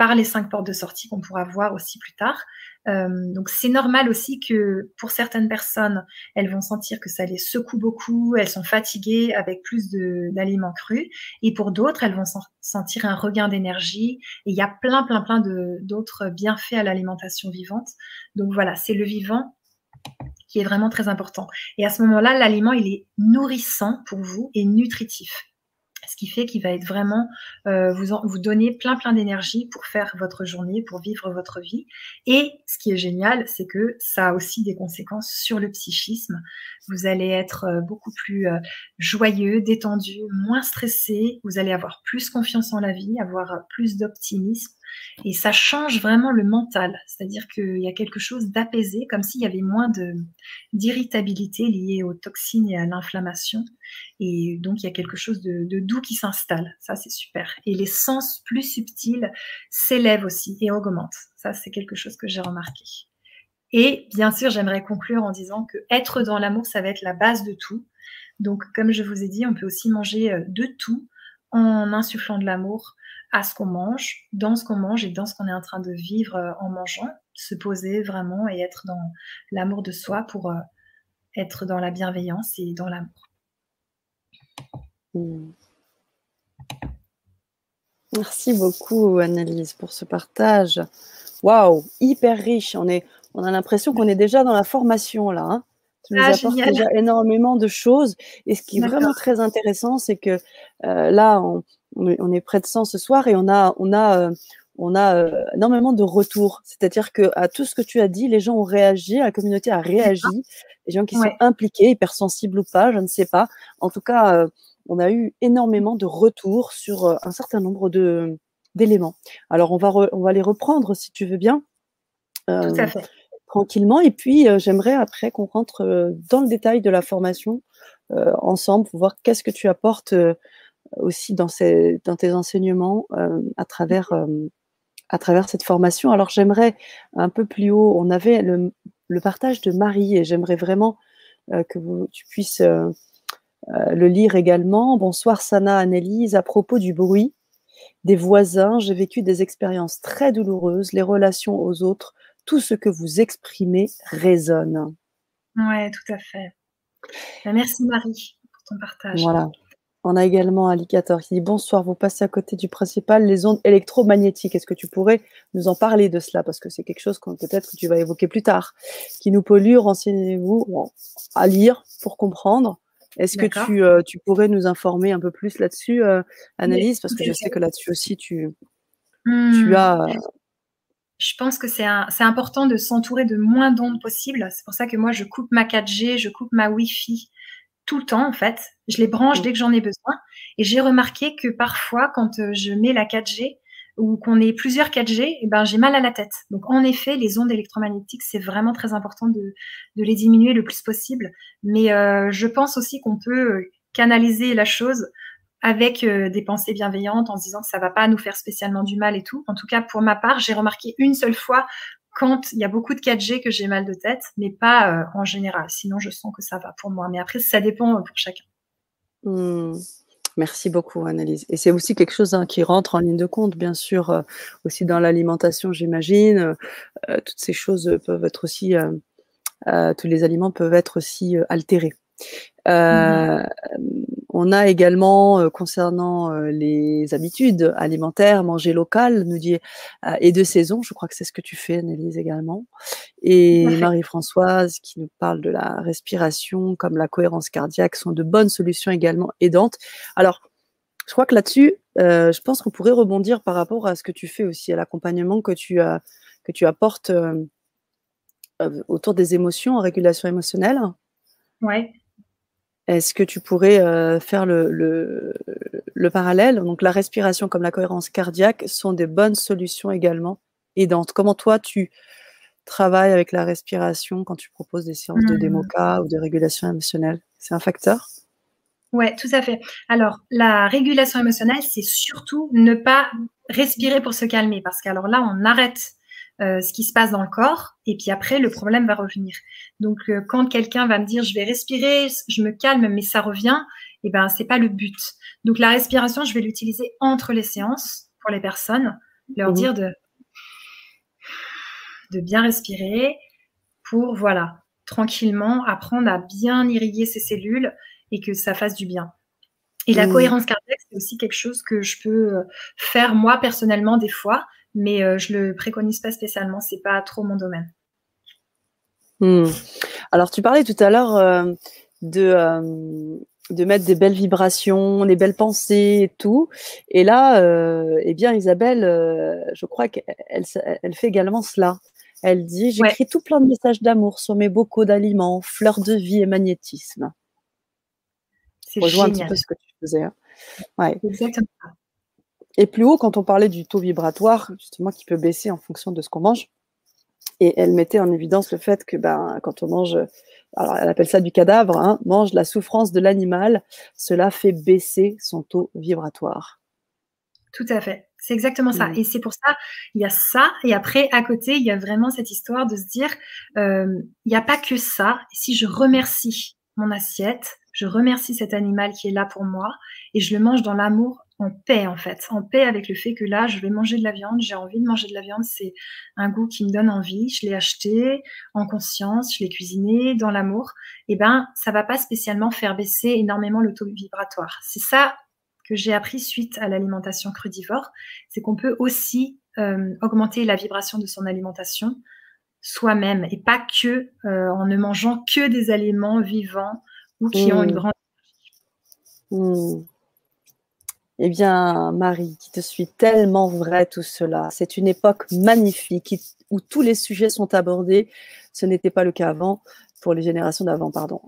par les cinq portes de sortie qu'on pourra voir aussi plus tard. Euh, donc c'est normal aussi que pour certaines personnes, elles vont sentir que ça les secoue beaucoup, elles sont fatiguées avec plus d'aliments crus, et pour d'autres, elles vont sentir un regain d'énergie. Et il y a plein, plein, plein d'autres bienfaits à l'alimentation vivante. Donc voilà, c'est le vivant qui est vraiment très important. Et à ce moment-là, l'aliment, il est nourrissant pour vous et nutritif. Ce qui fait qu'il va être vraiment euh, vous, vous donner plein plein d'énergie pour faire votre journée, pour vivre votre vie. Et ce qui est génial, c'est que ça a aussi des conséquences sur le psychisme. Vous allez être euh, beaucoup plus euh, joyeux, détendu, moins stressé. Vous allez avoir plus confiance en la vie, avoir plus d'optimisme. Et ça change vraiment le mental, c'est-à-dire qu'il y a quelque chose d'apaisé, comme s'il y avait moins d'irritabilité liée aux toxines et à l'inflammation. Et donc, il y a quelque chose de, de doux qui s'installe. Ça, c'est super. Et les sens plus subtils s'élèvent aussi et augmentent. Ça, c'est quelque chose que j'ai remarqué. Et bien sûr, j'aimerais conclure en disant que être dans l'amour, ça va être la base de tout. Donc, comme je vous ai dit, on peut aussi manger euh, de tout en insufflant de l'amour, à ce qu'on mange, dans ce qu'on mange et dans ce qu'on est en train de vivre euh, en mangeant, se poser vraiment et être dans l'amour de soi pour euh, être dans la bienveillance et dans l'amour. Hmm. Merci beaucoup, Annelise, pour ce partage. Waouh, hyper riche. On, est, on a l'impression qu'on est déjà dans la formation là. Hein. Tu nous ah, apportes déjà énormément de choses. Et ce qui est vraiment très intéressant, c'est que euh, là, on, on est près de 100 ce soir et on a, on a, euh, on a euh, énormément de retours. C'est-à-dire que à tout ce que tu as dit, les gens ont réagi, la communauté a réagi, les gens qui sont impliqués, hypersensibles ou pas, je ne sais pas. En tout cas, euh, on a eu énormément de retours sur un certain nombre de d'éléments. Alors on va on va les reprendre si tu veux bien. Tout à fait tranquillement. Et puis, j'aimerais après qu'on rentre dans le détail de la formation ensemble pour voir qu'est-ce que tu apportes aussi dans, ces, dans tes enseignements à travers à travers cette formation. Alors j'aimerais un peu plus haut, on avait le, partage de Marie et j'aimerais vraiment euh, que vous, tu puisses euh, euh, le lire également. Bonsoir Sana Annelise, à propos du bruit des voisins, j'ai vécu des expériences très douloureuses, les relations aux autres, tout ce que vous exprimez résonne. Oui, tout à fait. Ben, merci Marie pour ton partage. Voilà. On a également Alligator qui dit bonsoir, vous passez à côté du principal, les ondes électromagnétiques. Est-ce que tu pourrais nous en parler de cela? Parce que c'est quelque chose que peut-être que tu vas évoquer plus tard, qui nous pollue. Renseignez-vous à lire pour comprendre. Est-ce que tu, euh, tu, pourrais nous informer un peu plus là-dessus, euh, Analyse Parce que je sais que là-dessus aussi, tu, tu hmm. as. Euh, je pense que c'est important de s'entourer de moins d'ondes possibles. C'est pour ça que moi, je coupe ma 4G, je coupe ma Wi-Fi tout le temps en fait. Je les branche dès que j'en ai besoin. Et j'ai remarqué que parfois, quand euh, je mets la 4G ou qu'on ait plusieurs 4G, eh ben, j'ai mal à la tête. Donc en effet, les ondes électromagnétiques, c'est vraiment très important de, de, les diminuer le plus possible. Mais euh, je pense aussi qu'on peut euh, canaliser la chose avec des pensées bienveillantes en se disant que ça va pas nous faire spécialement du mal et tout. En tout cas, pour ma part, j'ai remarqué une seule fois quand il y a beaucoup de 4G que j'ai mal de tête, mais pas euh, en général. Sinon, je sens que ça va pour moi. Mais après, ça dépend euh, pour chacun. Hmm. Merci beaucoup, Annelise. Et c'est aussi quelque chose hein, qui rentre en ligne de compte, bien sûr, euh, aussi dans l'alimentation, j'imagine. toutes ces choses peuvent être aussi, tous les aliments peuvent être aussi altérés. Euh, on a également, euh, concernant euh, les habitudes alimentaires, manger local, nous dit, et de saison, je crois que c'est ce que tu fais, Annelise, également. Et Marie-Françoise qui nous parle de la respiration, comme la cohérence cardiaque, sont de bonnes solutions également aidantes. Alors, je crois que là-dessus, je pense qu'on pourrait rebondir par rapport à ce que tu fais aussi, à l'accompagnement que tu, as, que tu apportes autour des émotions, en régulation émotionnelle. Ouais. Est-ce que tu pourrais euh, faire le, parallèle? Donc la respiration comme la cohérence cardiaque sont des bonnes solutions également aidantes. Comment toi tu travailles avec la respiration quand tu proposes des séances de mmh. démoca ou de régulation émotionnelle? C'est un facteur? Oui, tout à fait. Alors, la régulation émotionnelle, c'est surtout ne pas respirer pour se calmer, parce qu'alors là, on arrête euh, ce qui se passe dans le corps, et puis après, le problème va revenir. Donc, euh, quand quelqu'un va me dire, je vais respirer, je me calme, mais ça revient, et eh ben, c'est pas le but. Donc, la respiration, je vais l'utiliser entre les séances pour les personnes, leur mmh dire de, de bien respirer pour, voilà, tranquillement apprendre à bien irriguer ses cellules et que ça fasse du bien. Et la mmh. cohérence cardiaque, c'est aussi quelque chose que je peux euh, faire moi personnellement des fois mais euh, je le préconise pas spécialement. C'est pas trop mon domaine. Hmm. Alors, tu parlais tout à l'heure euh, de, euh, de mettre des belles vibrations, des belles pensées et tout. Et là, eh bien, Isabelle, je crois qu'elle elle fait également cela. Elle dit J'écris tout plein de messages d'amour sur mes bocaux d'aliments, fleurs de vie et magnétisme. C'est Rejoins un petit peu ce que tu faisais. Hein. Ouais. Exactement. Et plus haut, quand on parlait du taux vibratoire, justement, qui peut baisser en fonction de ce qu'on mange. Et elle mettait en évidence le fait que ben, quand on mange, alors elle appelle ça du cadavre, hein, mange la souffrance de l'animal, cela fait baisser son taux vibratoire. Tout à fait. C'est exactement ça. Mmh. Et c'est pour ça, il y a ça. Et après, à côté, il y a vraiment cette histoire de se dire, euh, il n'y a pas que ça. Si je remercie mon assiette, je remercie cet animal qui est là pour moi et je le mange dans l'amour en paix en fait, en paix avec le fait que là, je vais manger de la viande, j'ai envie de manger de la viande, c'est un goût qui me donne envie, je l'ai acheté en conscience, je l'ai cuisiné dans l'amour, et eh ben ça va pas spécialement faire baisser énormément le taux vibratoire. C'est ça que j'ai appris suite à l'alimentation crudivore, c'est qu'on peut aussi euh, augmenter la vibration de son alimentation soi-même et pas que euh, en ne mangeant que des aliments vivants ou qui ont une mmh. grande mmh. Eh bien, Marie, qui te suis tellement vrai tout cela. C'est une époque magnifique où tous les sujets sont abordés. Ce n'était pas le cas avant, pour les générations d'avant, pardon.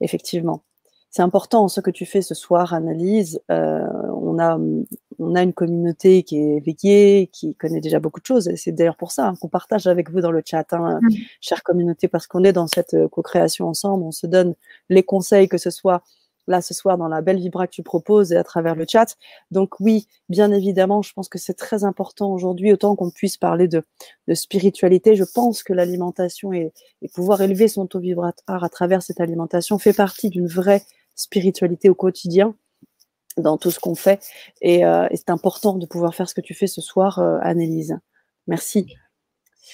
Effectivement. C'est important ce que tu fais ce soir, Analyse. Euh, on, a, on a une communauté qui est éveillée, qui connaît déjà beaucoup de choses. Et c'est d'ailleurs pour ça hein, qu'on partage avec vous dans le chat, hein, mmh. chère communauté, parce qu'on est dans cette euh, co-création ensemble. On se donne les conseils, que ce soit là ce soir dans la belle vibra que tu proposes et à travers le chat. Donc oui, bien évidemment, je pense que c'est très important aujourd'hui, autant qu'on puisse parler de, spiritualité, je pense que l'alimentation et, pouvoir élever son taux vibratoire à travers cette alimentation fait partie d'une vraie spiritualité au quotidien dans tout ce qu'on fait. Et, euh, c'est important de pouvoir faire ce que tu fais ce soir, euh, Annelise. Merci.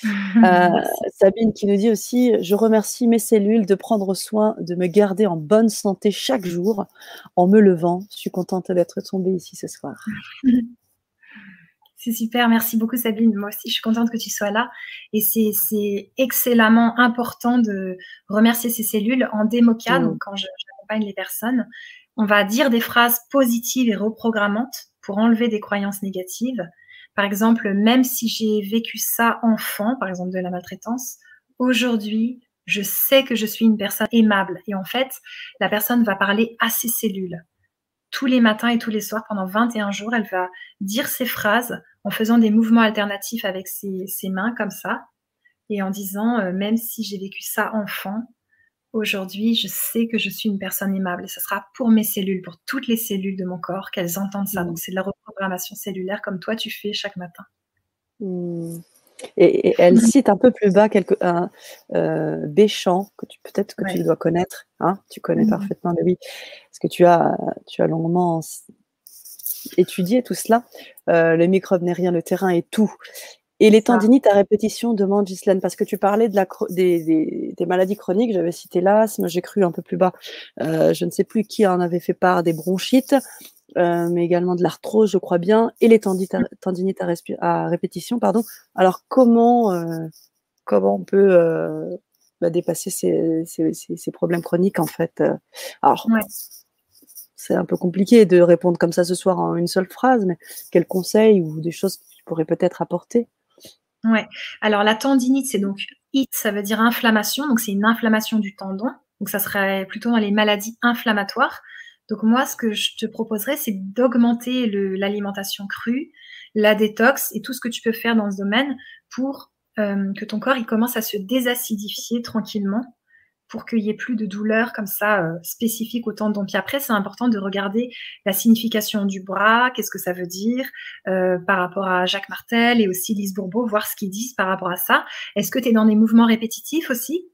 Euh, Sabine qui nous dit aussi, je remercie mes cellules de prendre soin de me garder en bonne santé chaque jour en me levant. Je suis contente d'être tombée ici ce soir. C'est super, merci beaucoup Sabine. Moi aussi, je suis contente que tu sois là. Et c'est excellemment important de remercier ces cellules en démoca, mm. donc quand j'accompagne les personnes on va dire des phrases positives et reprogrammantes pour enlever des croyances négatives. Par exemple, même si j'ai vécu ça enfant, par exemple de la maltraitance, aujourd'hui, je sais que je suis une personne aimable. Et en fait, la personne va parler à ses cellules. Tous les matins et tous les soirs, pendant 21 jours, elle va dire ces phrases en faisant des mouvements alternatifs avec ses, mains comme ça et en disant, euh, même si j'ai vécu ça enfant, aujourd'hui, je sais que je suis une personne aimable et ce sera pour mes cellules, pour toutes les cellules de mon corps, qu'elles entendent ça. Mmh. Donc, c'est de la reprogrammation cellulaire comme toi, tu fais chaque matin. Mmh. Et, elle mmh. cite un peu plus bas quelque, un euh, Béchamp, que tu peut-être que tu dois connaître. Hein tu connais parfaitement, mais oui, parce que tu as, tu as longuement étudié tout cela. Euh, le microbe n'est rien, le terrain est tout. Et les tendinites à répétition, demande Ghislaine, parce que tu parlais de la, des, des, maladies chroniques, j'avais cité l'asthme, j'ai cru un peu plus bas, euh, je ne sais plus qui en avait fait part des bronchites, euh, mais également de l'arthrose, je crois bien, et les tendinites à, tendinites à, répétition, pardon. Alors comment, euh, comment on peut bah, dépasser ces, ces, ces, problèmes chroniques en fait Alors, c'est un peu compliqué de répondre comme ça ce soir en une seule phrase, mais quels conseils ou des choses que tu pourrais peut-être apporter? Ouais. Alors la tendinite, c'est donc it, ça veut dire inflammation, donc c'est une inflammation du tendon. Donc ça serait plutôt dans les maladies inflammatoires. Donc moi, ce que je te proposerais, c'est d'augmenter l'alimentation crue, la détox et tout ce que tu peux faire dans ce domaine pour euh, que ton corps il commence à se désacidifier tranquillement pour qu'il y ait plus de douleur comme ça euh, spécifique au tendon. Puis après, c'est important de regarder la signification du bras, qu'est-ce que ça veut dire euh, par rapport à Jacques Martel et aussi Lise Bourbeau, voir ce qu'ils disent par rapport à ça. Est-ce que tu es dans des mouvements répétitifs aussi?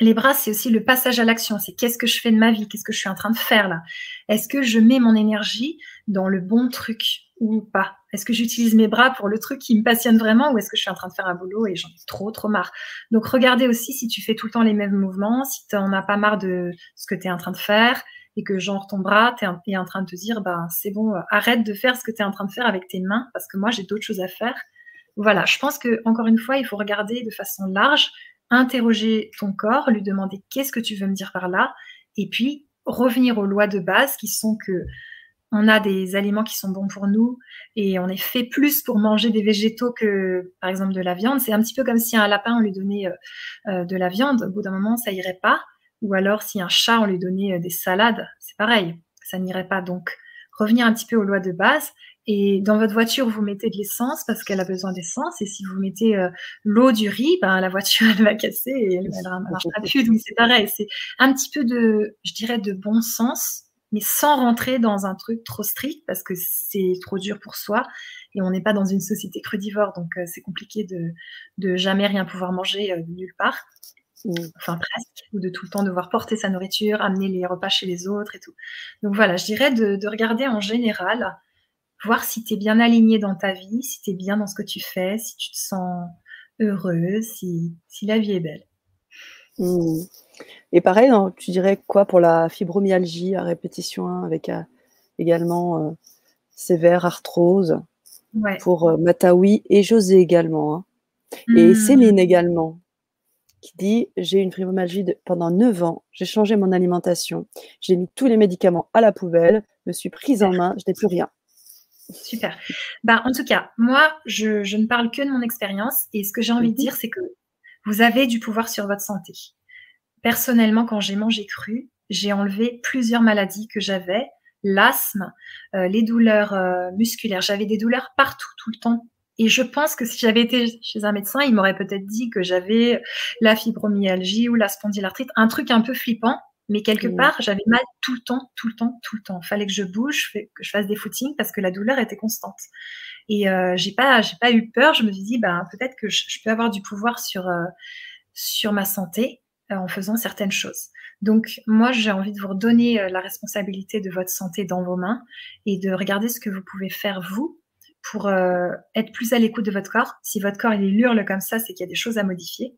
Les bras, c'est aussi le passage à l'action. C'est qu'est-ce que je fais de ma vie? Qu'est-ce que je suis en train de faire là? Est-ce que je mets mon énergie dans le bon truc? Ou pas? Est-ce que j'utilise mes bras pour le truc qui me passionne vraiment ou est-ce que je suis en train de faire un boulot et j'en ai trop, trop marre? Donc, regardez aussi si tu fais tout le temps les mêmes mouvements, si tu n'en as pas marre de ce que tu es en train de faire et que genre ton bras es en train de te dire bah c'est bon arrête de faire ce que tu es en train de faire avec tes mains parce que moi j'ai d'autres choses à faire. Voilà je pense que encore une fois il faut regarder de façon large interroger ton corps, lui demander qu'est-ce que tu veux me dire par là, et puis revenir aux lois de base qui sont que on a des aliments qui sont bons pour nous et on est fait plus pour manger des végétaux que par exemple de la viande. C'est un petit peu comme si un lapin on lui donnait euh, euh, de la viande, au bout d'un moment ça irait pas. Ou alors si un chat on lui donnait euh, des salades, c'est pareil, ça n'irait pas. Donc revenir un petit peu aux lois de base et dans votre voiture, vous mettez de l'essence parce qu'elle a besoin d'essence. Et si vous mettez euh, l'eau du riz, ben, la voiture, elle va casser et elle ne marchera plus. Donc, c'est pareil. C'est un petit peu de, je dirais, de bon sens, mais sans rentrer dans un truc trop strict parce que c'est trop dur pour soi. Et on n'est pas dans une société crudivore. Donc, euh, c'est compliqué de, de jamais rien pouvoir manger euh, nulle part. Enfin, presque. Ou de tout le temps devoir porter sa nourriture, amener les repas chez les autres et tout. Donc, voilà, je dirais de, de regarder en général voir si tu es bien aligné dans ta vie, si tu es bien dans ce que tu fais, si tu te sens heureuse, si, la vie est belle. Mmh. Et pareil, tu dirais quoi pour la fibromyalgie à répétition hein, avec euh, également euh, sévère arthrose pour euh, Matawi et José également. Hein. Et mmh. Céline également qui dit J'ai une fibromyalgie pendant 9 ans, j'ai changé mon alimentation, j'ai mis tous les médicaments à la poubelle, me suis prise en main, je n'ai plus rien. Super. Bah, en tout cas, moi, je, ne parle que de mon expérience et ce que j'ai envie de mhm. dire, c'est que vous avez du pouvoir sur votre santé. Personnellement, quand j'ai mangé cru, j'ai enlevé plusieurs maladies que j'avais. l'asthme, les douleurs musculaires. J'avais des douleurs partout, tout le temps. Et je pense que si j'avais été chez un médecin, il m'aurait peut-être dit que j'avais la fibromyalgie ou la spondylarthrite, un truc un peu flippant. Mais quelque part, j'avais mal tout le temps, tout le temps, tout le temps. Il fallait que je bouge, que je fasse des footings parce que la douleur était constante. Et euh, j'ai pas, j'ai pas eu peur. Je me suis dit, bah peut-être que je, peux avoir du pouvoir sur euh, sur ma santé euh, en faisant certaines choses. Donc moi, j'ai envie de vous redonner euh, la responsabilité de votre santé dans vos mains et de regarder ce que vous pouvez faire vous pour euh, être plus à l'écoute de votre corps. Si votre corps il hurle comme ça, c'est qu'il y a des choses à modifier.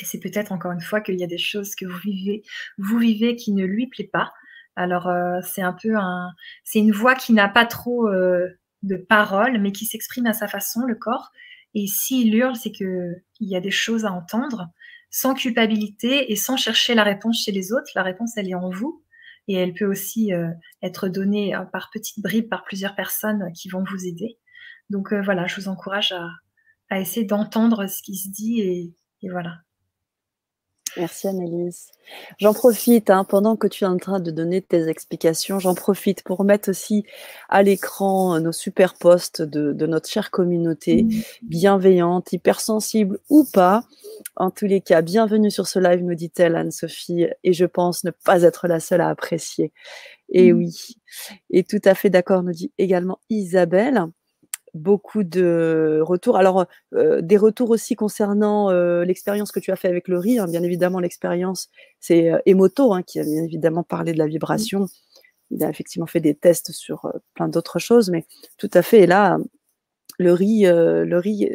Et c'est peut-être encore une fois qu'il y a des choses que vous vivez, vous vivez qui ne lui plaît pas. Alors euh, c'est un peu un, c'est une voix qui n'a pas trop euh, de paroles, mais qui s'exprime à sa façon, le corps. Et s'il hurle, c'est que il y a des choses à entendre, sans culpabilité et sans chercher la réponse chez les autres. La réponse, elle est en vous, et elle peut aussi euh, être donnée par petites bribes par plusieurs personnes qui vont vous aider. Donc voilà, je vous encourage à, à essayer d'entendre ce qui se dit et, et voilà. Merci Annelise. J'en profite, hein, pendant que tu es en train de donner tes explications, j'en profite pour mettre aussi à l'écran nos super posts de, de notre chère communauté, mmh. bienveillante, hypersensible ou pas. En tous les cas, bienvenue sur ce live, me dit-elle Anne-Sophie, et je pense ne pas être la seule à apprécier. Et mmh. oui, et tout à fait d'accord, nous dit également Isabelle beaucoup de retours. Alors, euh, des retours aussi concernant euh, l'expérience que tu as fait avec le riz. Hein. Bien évidemment, l'expérience, c'est euh, Emoto hein, qui a bien évidemment parlé de la vibration. Il a effectivement fait des tests sur plein d'autres choses, mais tout à fait. Et là, le riz, le riz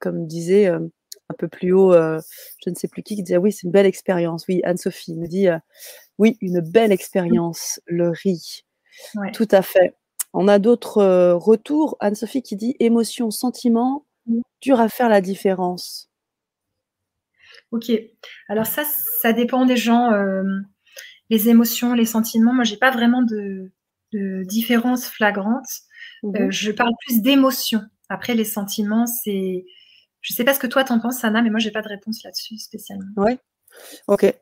comme disait un peu plus haut, je ne sais plus qui, qui disait oui, c'est une belle expérience. Oui, Anne-Sophie me dit oui, une belle expérience, le riz. Tout à fait. On a d'autres euh, retours. Anne-Sophie qui dit émotion, sentiment, dur à faire la différence. Ok. Alors ça, ça dépend des gens. Euh, les émotions, les sentiments. Moi, j'ai pas vraiment de, différence flagrante. Mmh euh, je parle plus d'émotions. Après, les sentiments, c'est. Je sais pas ce que toi t'en penses, Anna, mais moi, j'ai pas de réponse là-dessus spécialement. Oui. Ok.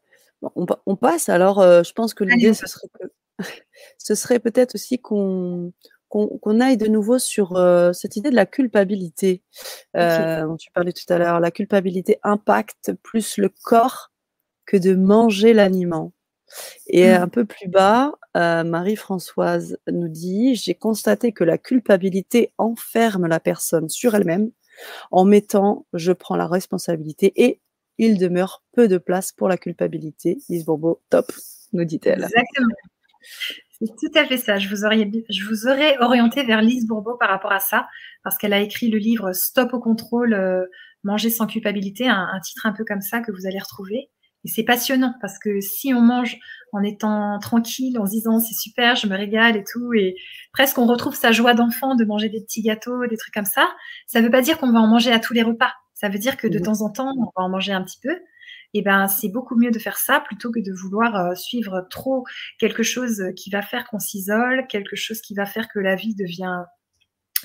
on, passe. Alors, je pense que l'idée, ce serait que ce serait peut-être aussi qu'on qu'on aille de nouveau sur euh, cette idée de la culpabilité euh, dont tu parlais tout à l'heure. La culpabilité impacte plus le corps que de manger l'aliment. Et mmh. un peu plus bas, euh, Marie-Françoise nous dit, j'ai constaté que la culpabilité enferme la personne sur elle-même en mettant je prends la responsabilité et il demeure peu de place pour la culpabilité. Lise Bourbeau, top, nous dit-elle. Exactement. C'est tout à fait ça. Je vous, aurais, je vous aurais orienté vers Lise Bourbeau par rapport à ça, parce qu'elle a écrit le livre Stop au contrôle, euh, manger sans culpabilité, un, titre un peu comme ça que vous allez retrouver. Et c'est passionnant parce que si on mange en étant tranquille, en se disant c'est super, je me régale et tout, et presque on retrouve sa joie d'enfant de manger des petits gâteaux, des trucs comme ça, ça ne veut pas dire qu'on va en manger à tous les repas. Ça veut dire que de mmh. temps en temps, on va en manger un petit peu, eh ben c'est beaucoup mieux de faire ça plutôt que de vouloir euh, suivre trop quelque chose qui va faire qu'on s'isole, quelque chose qui va faire que la vie devient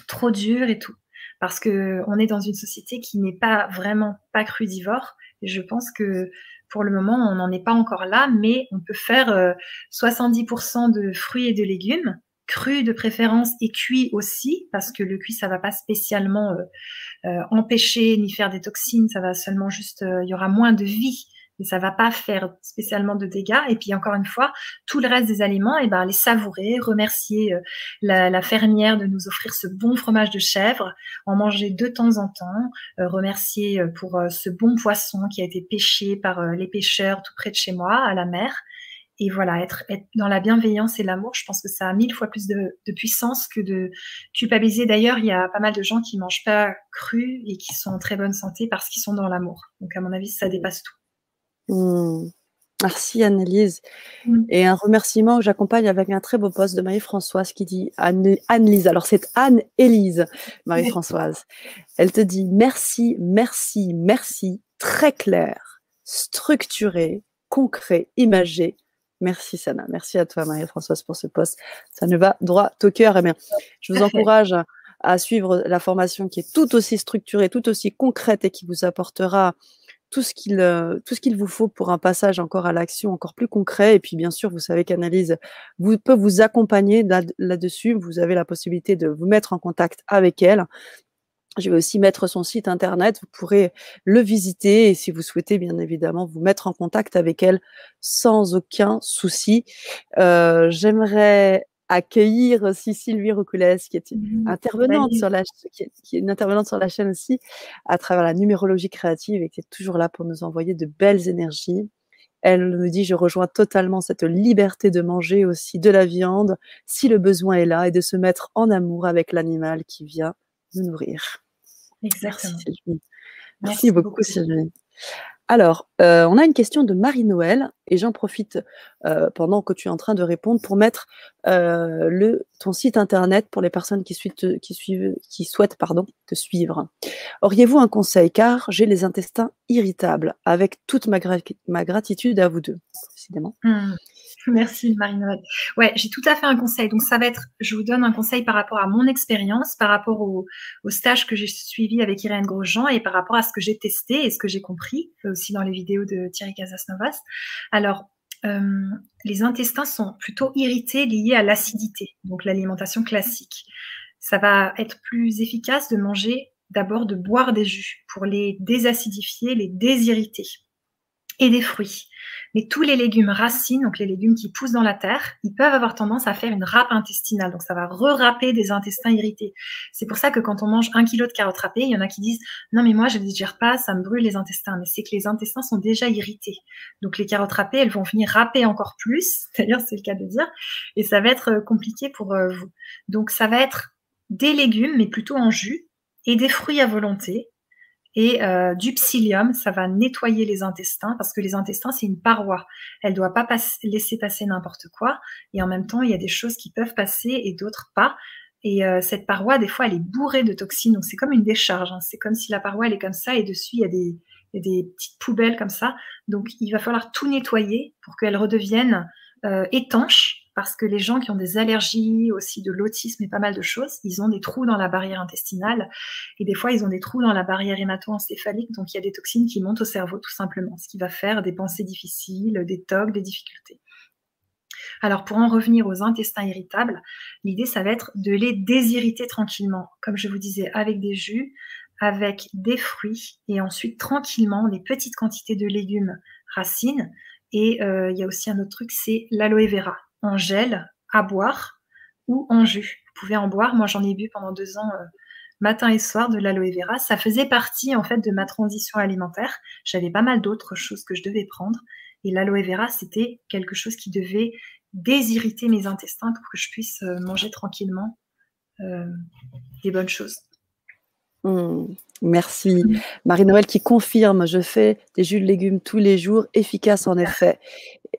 trop dure et tout. Parce que on est dans une société qui n'est pas vraiment pas crudivore. Et je pense que pour le moment, on n'en est pas encore là, mais on peut faire 70% euh, de fruits et de légumes cru de préférence et cuit aussi, parce que le cuit, ça va pas spécialement euh, euh, empêcher ni faire des toxines, ça va seulement juste, euh, il y aura moins de vie, mais ça va pas faire spécialement de dégâts. Et puis encore une fois, tout le reste des aliments, et eh ben les savourer, remercier la, la, fermière de nous offrir ce bon fromage de chèvre, en manger de temps en temps, remercier pour ce bon poisson qui a été pêché par les pêcheurs tout près de chez moi à la mer et voilà, être, être, dans la bienveillance et l'amour, je pense que ça a mille fois plus de, de puissance que de culpabiliser. D'ailleurs, il y a pas mal de gens qui mangent pas cru et qui sont en très bonne santé parce qu'ils sont dans l'amour. Donc, à mon avis, ça dépasse tout. Mmh. Merci Annelise. Mmh. Et un remerciement que j'accompagne avec un très beau poste de Marie-Françoise qui dit Anne-Lise. Alors c'est Anne-Élise, Marie-Françoise. Elle te dit merci, merci, merci, très clair, structuré, concret, imagé, Merci Sana, merci à toi Marie-Françoise pour ce poste. Ça ne va droit au cœur. Eh bien, je vous encourage à suivre la formation qui est tout aussi structurée, tout aussi concrète et qui vous apportera tout ce qu'il euh, tout ce qu'il vous faut pour un passage encore à l'action encore plus concret. Et puis bien sûr, vous savez qu'Analyse vous peut vous accompagner là-dessus. vous avez la possibilité de vous mettre en contact avec elle. Je vais aussi mettre son site internet. Vous pourrez le visiter et si vous souhaitez, bien évidemment, vous mettre en contact avec elle sans aucun souci. Euh, J'aimerais accueillir aussi Sylvie Roucoulès, qui est une mmh, intervenante sur la qui est, une intervenante sur la chaîne aussi à travers la numérologie créative et qui est toujours là pour nous envoyer de belles énergies. Elle nous dit je rejoins totalement cette liberté de manger aussi de la viande si le besoin est là et de se mettre en amour avec l'animal qui vient nous nourrir. Exactement. Merci, Sylvie. Merci, beaucoup Sylvie. Alors, euh, on a une question de Marie-Noël et j'en profite euh, pendant que tu es en train de répondre pour mettre euh, le, ton site internet pour les personnes qui, suivent, qui, suivent, qui souhaitent pardon, te suivre. Auriez-vous un conseil? Car j'ai les intestins irritables avec toute ma, ma gratitude à vous deux, décidément. Mmh. Merci Marie-Noël. Ouais, j'ai tout à fait un conseil. Donc ça va être, je vous donne un conseil par rapport à mon expérience, par rapport au, stage que j'ai suivi avec Irène Grosjean et par rapport à ce que j'ai testé et ce que j'ai compris aussi dans les vidéos de Thierry Casasnovas. Alors, euh, les intestins sont plutôt irrités liés à l'acidité, donc l'alimentation classique. Ça va être plus efficace de manger d'abord de boire des jus pour les désacidifier, les désirriter et des fruits. Mais tous les légumes racines, donc les légumes qui poussent dans la terre, ils peuvent avoir tendance à faire une râpe intestinale. Donc ça va re-râper des intestins irrités. C'est pour ça que quand on mange un kilo de carottes râpées, il y en a qui disent non mais moi je ne digère pas, ça me brûle les intestins. Mais c'est que les intestins sont déjà irrités. Donc les carottes râpées, elles vont venir râper encore plus. D'ailleurs c'est le cas de dire. Et ça va être euh, compliqué pour euh, vous. Donc ça va être des légumes, mais plutôt en jus, et des fruits à volonté, et euh, du psyllium, ça va nettoyer les intestins parce que les intestins, c'est une paroi. Elle ne doit pas laisser passer n'importe quoi. Et en même temps, il y a des choses qui peuvent passer et d'autres pas. Et euh, cette paroi, des fois, elle est bourrée de toxines. Donc, c'est comme une décharge. Hein. C'est comme si la paroi, elle est comme ça et dessus, il y a des, des petites poubelles comme ça. Donc, il va falloir tout nettoyer pour qu'elle redevienne euh, étanche parce que les gens qui ont des allergies, aussi de l'autisme et pas mal de choses, ils ont des trous dans la barrière intestinale. Et des fois ils ont des trous dans la barrière hémato-encéphalique, donc il y a des toxines qui montent au cerveau tout simplement, ce qui va faire des pensées difficiles, des tocs, des difficultés. Alors pour en revenir aux intestins irritables, l'idée ça va être de les désirriter tranquillement, comme je vous disais, avec des jus, avec des fruits et ensuite tranquillement des petites quantités de légumes racines. Et euh, il y a aussi un autre truc, c'est l'aloe vera en gel à boire ou en jus. Vous pouvez en boire. Moi, j'en ai bu pendant deux ans, euh, matin et soir, de l'aloe vera. Ça faisait partie, en fait, de ma transition alimentaire. J'avais pas mal d'autres choses que je devais prendre. Et l'aloe vera, c'était quelque chose qui devait désirriter mes intestins pour que je puisse euh, manger tranquillement euh, des bonnes choses. Mmh. merci. Marie-Noël qui confirme, je fais des jus de légumes tous les jours, efficace en effet.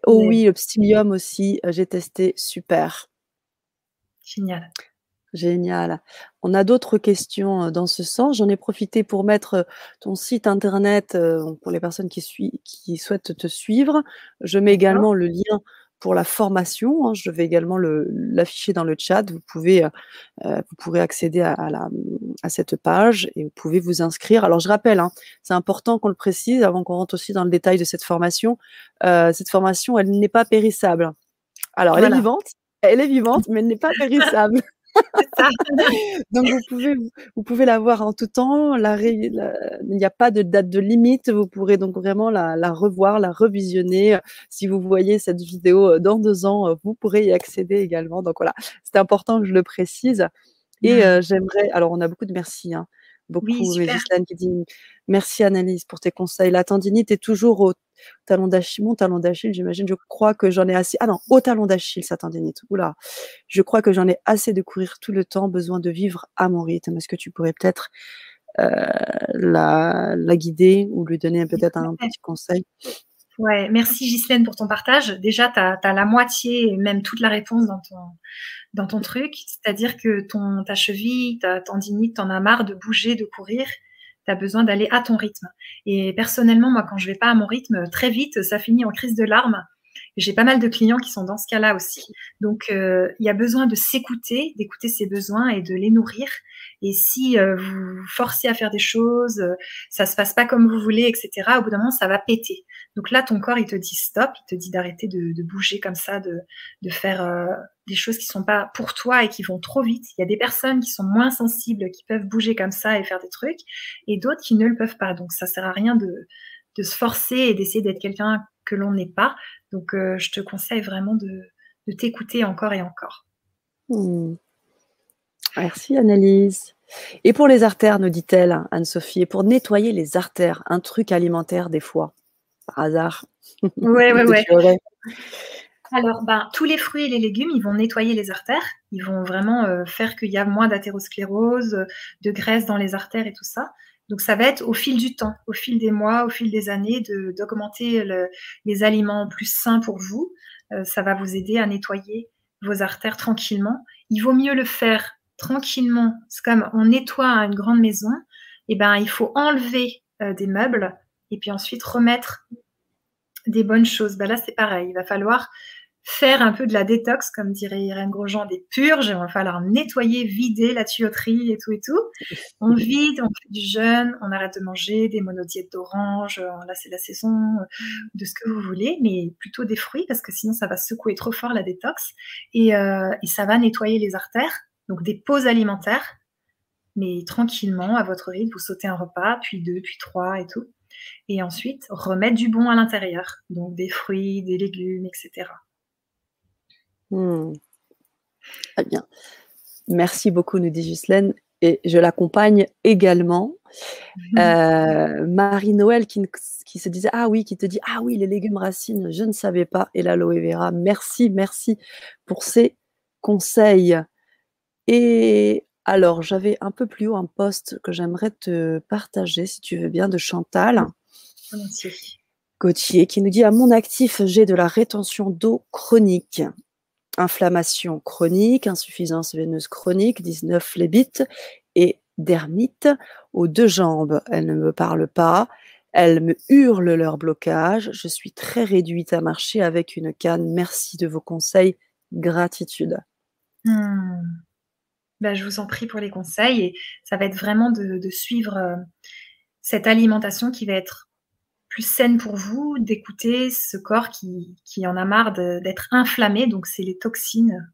Oh oui, le psyllium aussi, euh, j'ai testé, super. Génial. Génial. On a d'autres questions euh, dans ce sens. J'en ai profité pour mettre euh, ton site internet pour les personnes qui, qui souhaitent te suivre. Je mets également le lien pour la formation. Hein, je vais également l'afficher dans le chat. Vous pouvez, euh, euh, vous pourrez accéder à, la, à, cette page et vous pouvez vous inscrire. Alors je rappelle, hein, c'est important qu'on le précise avant qu'on rentre aussi dans le détail de cette formation. Euh, cette formation, elle n'est pas périssable. Alors elle est vivante, elle est vivante, mais elle n'est pas périssable. Donc vous pouvez vous pouvez la voir en tout temps. La, il n'y a pas de date de limite. Vous pourrez donc vraiment la, la, revoir, la revisionner. Si vous voyez cette vidéo euh, dans deux ans, euh, vous pourrez y accéder également. Donc voilà, c'est important que je le précise. Et euh, j'aimerais. Alors on a beaucoup de merci. Hein beaucoup. Oui, qui dit merci Annalise pour tes conseils. La tendinite est toujours au talon d'Achille, mon talon d'Achille, j'imagine. Je crois que j'en ai assez. Ah non, au talon d'Achille, sa tendinite. Oula, je crois que j'en ai assez de courir tout le temps, besoin de vivre à mon rythme. Est-ce que tu pourrais peut-être euh, la, la, guider ou lui donner peut-être un petit conseil? Ouais, merci Ghislaine pour ton partage. Déjà, tu as, la moitié et même toute la réponse dans ton, dans ton truc. C'est-à-dire que ton, ta cheville, ta tendinite, t'en as marre de bouger, de courir. Tu besoin d'aller à ton rythme. Et personnellement, moi, quand je vais pas à mon rythme, très vite, ça finit en crise de larmes. J'ai pas mal de clients qui sont dans ce cas-là aussi. Donc, euh, il y a besoin de s'écouter, d'écouter ses besoins et de les nourrir. Et si euh, vous forcez à faire des choses, euh, ça se passe pas comme vous voulez, etc. Au bout d'un moment, ça va péter. Donc là, ton corps, il te dit stop, il te dit d'arrêter de, de, bouger comme ça, de, de faire euh, des choses qui sont pas pour toi et qui vont trop vite. Il y a des personnes qui sont moins sensibles, qui peuvent bouger comme ça et faire des trucs, et d'autres qui ne le peuvent pas. Donc ça sert à rien de, de se forcer et d'essayer d'être quelqu'un que l'on n'est pas. Donc je te conseille vraiment de, de t'écouter encore et encore. Mmh. Merci Annelise. Et pour les artères, nous dit-elle, Anne-Sophie, et pour nettoyer les artères, un truc alimentaire des fois, par hasard. Oui, oui, oui. Alors, ben, tous les fruits et les légumes, ils vont nettoyer les artères. Ils vont vraiment euh, faire qu'il y a moins d'athérosclérose, de graisse dans les artères et tout ça. Donc, ça va être au fil du temps, au fil des mois, au fil des années, d'augmenter les aliments plus sains pour vous. Euh, ça va vous aider à nettoyer vos artères tranquillement. Il vaut mieux le faire tranquillement, c'est comme on nettoie une grande maison, et eh ben il faut enlever euh, des meubles et puis ensuite remettre des bonnes choses. Ben là c'est pareil, il va falloir faire un peu de la détox, comme dirait Irène Grosjean, des purges. Il va falloir nettoyer, vider la tuyauterie et tout et tout. On vide, on fait du jeûne, on arrête de manger des monodiètes d'orange. Euh, là, c'est la saison euh, de ce que vous voulez, mais plutôt des fruits parce que sinon, ça va secouer trop fort la détox et, et ça va nettoyer les artères. Donc des pauses alimentaires, mais tranquillement, à votre rythme, vous sautez un repas, puis deux, puis trois et tout. Et ensuite, remettre du bon à l'intérieur, donc des fruits, des légumes, etc. Hmm. Très bien. Merci beaucoup, nous dit Ghislaine. Et je l'accompagne également. Euh, Marie-Noël qui, qui, se disait Ah oui, qui te dit Ah oui, les légumes racines, je ne savais pas. Et l'aloe vera, merci, merci pour ces conseils. Et alors, j'avais un peu plus haut un post que j'aimerais te partager, si tu veux bien, de Chantal Gauthier, qui nous dit À mon actif, j'ai de la rétention d'eau chronique, inflammation chronique, insuffisance veineuse chronique, 19 phlébites et dermite aux deux jambes. Elles ne me parlent pas. Elles me hurlent leur blocage. Je suis très réduite à marcher avec une canne. Merci de vos conseils. Gratitude. Hmm. Bah, je vous en prie pour les conseils et ça va être vraiment de, suivre euh, cette alimentation qui va être plus saine pour vous, d'écouter ce corps qui, en a marre d'être inflammé. Donc, c'est les toxines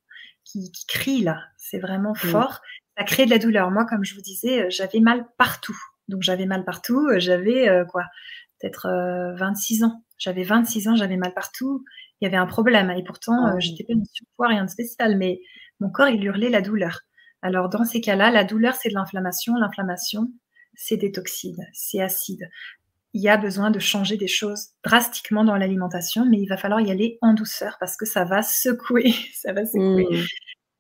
qui, crient là. C'est vraiment fort. Ça crée de la douleur. Moi, comme je vous disais, euh, j'avais mal partout. Donc, j'avais mal partout. Euh, j'avais quoi Peut-être 26 ans. J'avais 26 ans, j'avais mal partout. Il y avait un problème. Et pourtant, ah j'étais pas une surpoids, rien de spécial. Mais mon corps, il hurlait la douleur. Alors, dans ces cas-là, la douleur, c'est de l'inflammation. L'inflammation, c'est des toxines, c'est acide. Il y a besoin de changer des choses drastiquement dans l'alimentation, mais il va falloir y aller en douceur parce que ça va secouer. ça va secouer.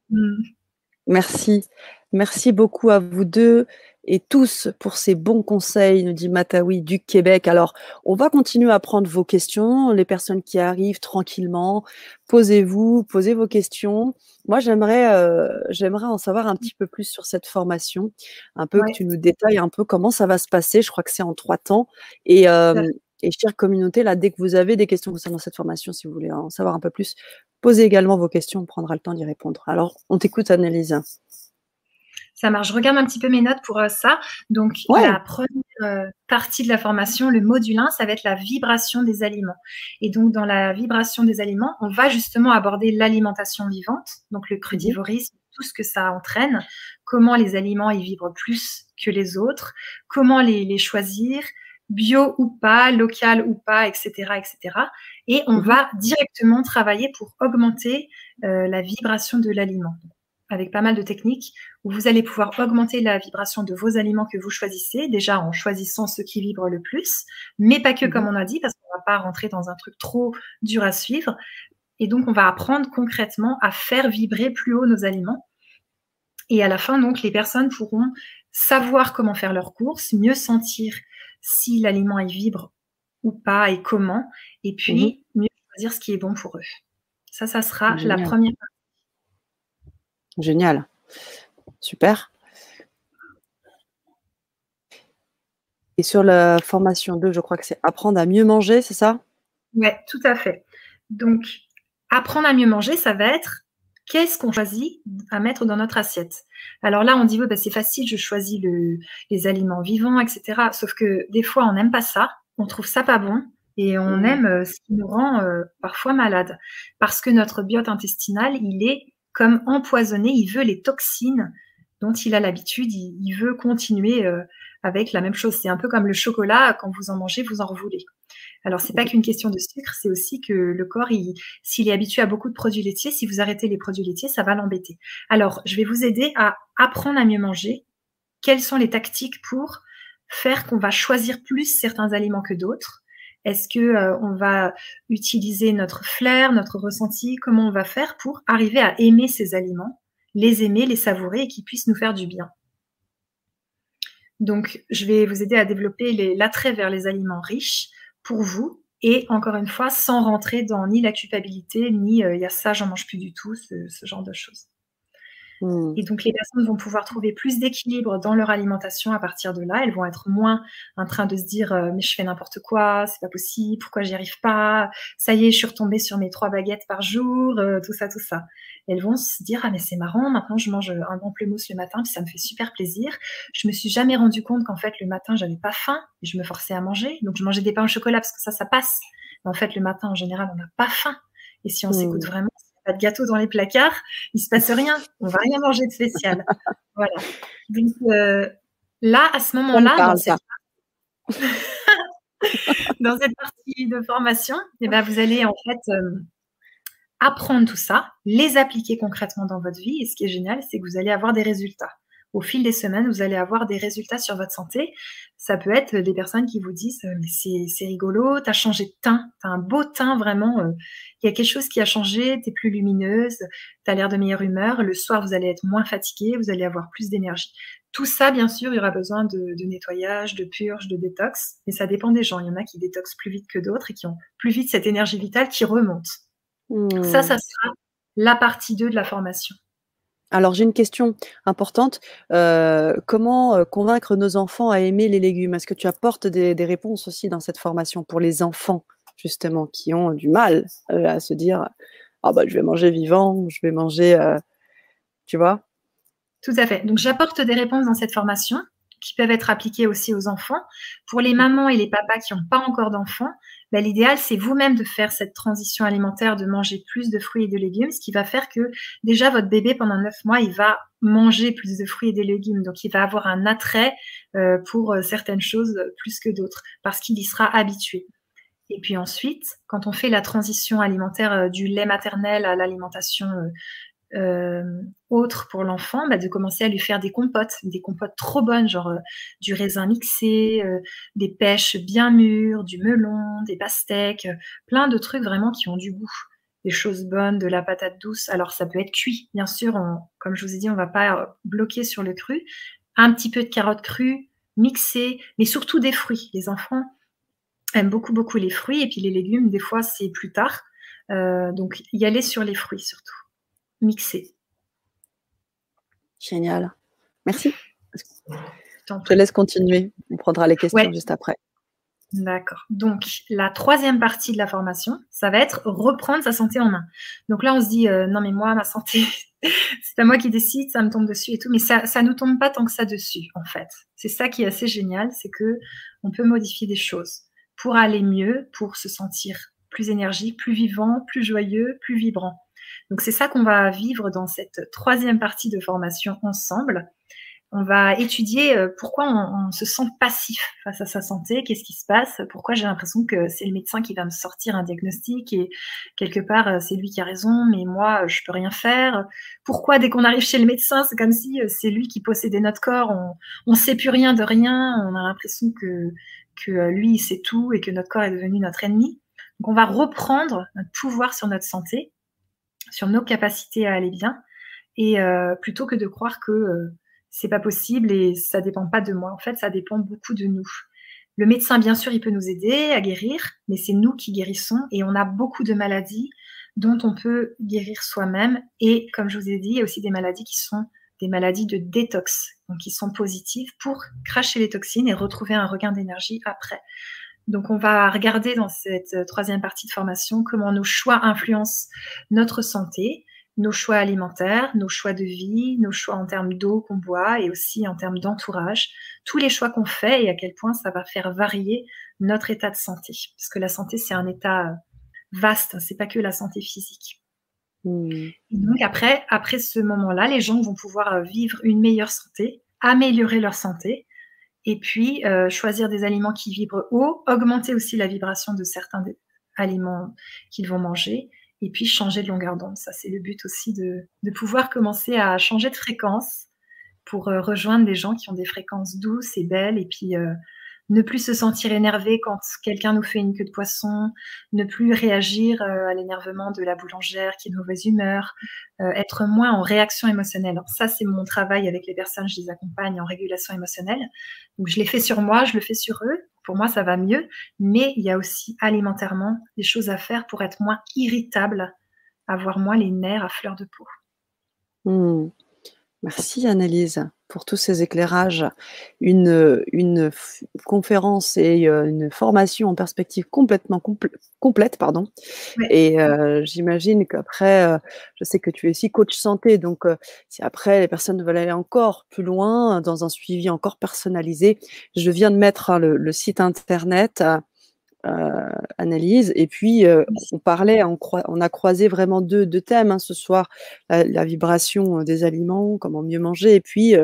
Mmh. Mmh. Merci. Merci beaucoup à vous deux et tous pour ces bons conseils, nous dit Matawi du Québec. Alors, on va continuer à prendre vos questions, les personnes qui arrivent tranquillement. Posez-vous, posez vos questions. Moi, j'aimerais, euh, j'aimerais en savoir un petit peu plus sur cette formation, un peu que tu nous détailles un peu comment ça va se passer. Je crois que c'est en trois temps. Et, euh, et chère communauté, là, dès que vous avez des questions concernant cette formation, si vous voulez en savoir un peu plus, posez également vos questions. On prendra le temps d'y répondre. Alors, on t'écoute, Annelise. Ça marche. Je regarde un petit peu mes notes pour euh, ça. Donc, la première euh, partie de la formation, le module 1, ça va être la vibration des aliments. Et donc, dans la vibration des aliments, on va justement aborder l'alimentation vivante, donc le crudivorisme, tout ce que ça entraîne, comment les aliments y vibrent plus que les autres, comment les, choisir, bio ou pas, local ou pas, etc., etc. Et on mhm. va directement travailler pour augmenter euh, la vibration de l'aliment avec pas mal de techniques où vous allez pouvoir augmenter la vibration de vos aliments que vous choisissez, déjà en choisissant ceux qui vibrent le plus, mais pas que comme mhm. on a dit, parce qu'on ne va pas rentrer dans un truc trop dur à suivre. Et donc, on va apprendre concrètement à faire vibrer plus haut nos aliments. Et à la fin, donc, les personnes pourront savoir comment faire leurs courses, mieux sentir si l'aliment est vibre ou pas et comment, et puis mhm. mieux choisir ce qui est bon pour eux. Ça, ça sera la première partie Génial. Super. Et sur la formation 2, je crois que c'est apprendre à mieux manger, c'est ça? Oui, tout à fait. Donc, apprendre à mieux manger, ça va être qu'est-ce qu'on choisit à mettre dans notre assiette? Alors là, on dit, bah, c'est facile, je choisis les aliments vivants, etc. Sauf que des fois, on n'aime pas ça, on trouve ça pas bon, et on mmh. aime euh, ce qui nous rend euh, parfois malade. Parce que notre biote intestinal, il est comme empoisonné, il veut les toxines dont il a l'habitude, il, veut continuer euh, avec la même chose. C'est un peu comme le chocolat, quand vous en mangez, vous en revoulez. Alors, c'est pas qu'une question de sucre, c'est aussi que le corps, s'il est habitué à beaucoup de produits laitiers, si vous arrêtez les produits laitiers, ça va l'embêter. Alors, je vais vous aider à apprendre à mieux manger. Quelles sont les tactiques pour faire qu'on va choisir plus certains aliments que d'autres? Est-ce que euh, on va utiliser notre flair, notre ressenti? Comment on va faire pour arriver à aimer ces aliments, les aimer, les savourer et qu'ils puissent nous faire du bien? Donc, je vais vous aider à développer l'attrait vers les aliments riches pour vous. Et encore une fois, sans rentrer dans ni la culpabilité, ni euh, il y a ça, j'en mange plus du tout, ce, genre de choses. Hmm. Et donc, les personnes vont pouvoir trouver plus d'équilibre dans leur alimentation à partir de là. Elles vont être moins en train de se dire euh, mais je fais n'importe quoi, c'est pas possible, pourquoi j'y arrive pas, ça y est, je suis retombée sur mes trois baguettes par jour, euh, tout ça, tout ça elles vont se dire ah mais c'est marrant, maintenant je mange un pamplemousse le matin puis ça me fait super plaisir. Je me suis jamais rendu compte qu'en fait le matin j'avais pas faim et je me forçais à manger, donc je mangeais des pains au chocolat parce que ça ça passe. Mais en fait le matin en général on n'a pas faim et si on mmh. s'écoute vraiment, pas de gâteau dans les placards, il se passe rien, on va rien manger de spécial. voilà. Donc euh, là à ce moment-là dans cette... dans cette partie de formation, eh ben, vous allez en fait euh, apprendre tout ça, les appliquer concrètement dans votre vie. Et ce qui est génial, c'est que vous allez avoir des résultats. Au fil des semaines, vous allez avoir des résultats sur votre santé. Ça peut être des personnes qui vous disent euh, mais c'est rigolo, t'as changé de teint, t'as un beau teint vraiment. Euh, il y a quelque chose qui a changé, t'es plus lumineuse, t'as l'air de meilleure humeur. Le soir, vous allez être moins fatigué, vous allez avoir plus d'énergie. Tout ça, bien sûr, il y aura besoin de, de, nettoyage, de purge, de détox, mais ça dépend des gens. Il y en a qui détoxent plus vite que d'autres et qui ont plus vite cette énergie vitale qui remonte. Ça, ça mmh. sera la partie 2 de la formation. Alors j'ai une question importante. Euh, comment euh, convaincre nos enfants à aimer les légumes? Est-ce que tu apportes des, réponses aussi dans cette formation pour les enfants, justement, qui ont du mal euh, à se dire Ah bah je vais manger vivant, je vais manger. tu vois? Tout à fait. Donc j'apporte des réponses dans cette formation qui peuvent être appliquées aussi aux enfants. Pour les mamans et les papas qui n'ont pas encore d'enfants, bah, l'idéal, c'est vous-même de faire cette transition alimentaire, de manger plus de fruits et de légumes, ce qui va faire que déjà votre bébé, pendant neuf mois, il va manger plus de fruits et de légumes. Donc, il va avoir un attrait euh, pour euh, certaines choses plus que d'autres, parce qu'il y sera habitué. Et puis ensuite, quand on fait la transition alimentaire euh, du lait maternel à l'alimentation euh, autre pour l'enfant, bah, de commencer à lui faire des compotes, des compotes trop bonnes, genre euh, du raisin mixé, euh, des pêches bien mûres, du melon, des pastèques, plein de trucs vraiment qui ont du goût, des choses bonnes, de la patate douce. Alors ça peut être cuit, bien sûr, comme je vous ai dit, on va pas bloquer sur le cru. Un petit peu de carottes crues, mixées, mais surtout des fruits. Les enfants aiment beaucoup beaucoup les fruits et puis les légumes, des fois c'est plus tard. donc y aller sur les fruits surtout mixé. Génial. Merci. Je te laisse continuer. On prendra les questions juste après. D'accord. Donc, la troisième partie de la formation, ça va être reprendre sa santé en main. Donc là, on se dit, euh, non, mais moi, ma santé, c'est pas moi qui décide, ça me tombe dessus et tout. Mais ça ne nous tombe pas tant que ça dessus, en fait. C'est ça qui est assez génial, c'est que on peut modifier des choses pour aller mieux, pour se sentir plus énergique, plus vivant, plus joyeux, plus vibrant. Donc c'est ça qu'on va vivre dans cette troisième partie de formation ensemble. On va étudier euh, pourquoi on, se sent passif face à sa santé, qu'est-ce qui se passe, pourquoi j'ai l'impression que c'est le médecin qui va me sortir un diagnostic et quelque part euh, c'est lui qui a raison, mais moi je peux rien faire. Pourquoi dès qu'on arrive chez le médecin, c'est comme si euh, c'est lui qui possédait notre corps, on ne sait plus rien de rien, on a l'impression que que lui il sait tout et que notre corps est devenu notre ennemi. Donc on va reprendre notre pouvoir sur notre santé sur nos capacités à aller bien, et euh, plutôt que de croire que euh, c'est pas possible et ça dépend pas de moi. En fait, ça dépend beaucoup de nous. Le médecin, bien sûr, il peut nous aider à guérir, mais c'est nous qui guérissons et on a beaucoup de maladies dont on peut guérir soi-même. Et comme je vous ai dit, il y a aussi des maladies qui sont des maladies de détox, donc qui sont positives pour cracher les toxines et retrouver un regain d'énergie après. Donc, on va regarder dans cette troisième partie de formation comment nos choix influencent notre santé, nos choix alimentaires, nos choix de vie, nos choix en termes d'eau qu'on boit et aussi en termes d'entourage, tous les choix qu'on fait et à quel point ça va faire varier notre état de santé. Parce que la santé, c'est un état vaste, c'est pas que la santé physique. Hmm. donc après, après ce moment-là, les gens vont pouvoir euh, vivre une meilleure santé, améliorer leur santé, et puis euh, choisir des aliments qui vibrent haut, augmenter aussi la vibration de certains aliments qu'ils vont manger, et puis changer de longueur d'onde. Ça, c'est le but aussi de, de, pouvoir commencer à changer de fréquence pour euh, rejoindre des gens qui ont des fréquences douces et belles, et puis euh, ne plus se sentir énervé quand quelqu'un nous fait une queue de poisson, ne plus réagir euh, à l'énervement de la boulangère qui est de mauvaise humeur, être moins en réaction émotionnelle. ça, c'est mon travail avec les personnes, je les accompagne en régulation émotionnelle. Je l'ai fait sur moi, je le fais sur eux pour moi, ça va mieux. Mais il y a aussi alimentairement des choses à faire pour être moins irritable, avoir moins les nerfs à fleur de peau. Hmm. Merci Annelise pour tous ces éclairages. Une, une conférence et euh, une formation en perspective complètement complète. Pardon. Et euh, j'imagine qu'après, euh, je sais que tu es aussi coach santé, donc si après les personnes veulent aller encore plus loin dans un suivi encore personnalisé, je viens de mettre hein, le, site internet. Euh, analyse. Et puis, euh, on parlait, on, on, a croisé vraiment deux, deux thèmes hein, ce soir la, vibration euh, des aliments, comment mieux manger, et puis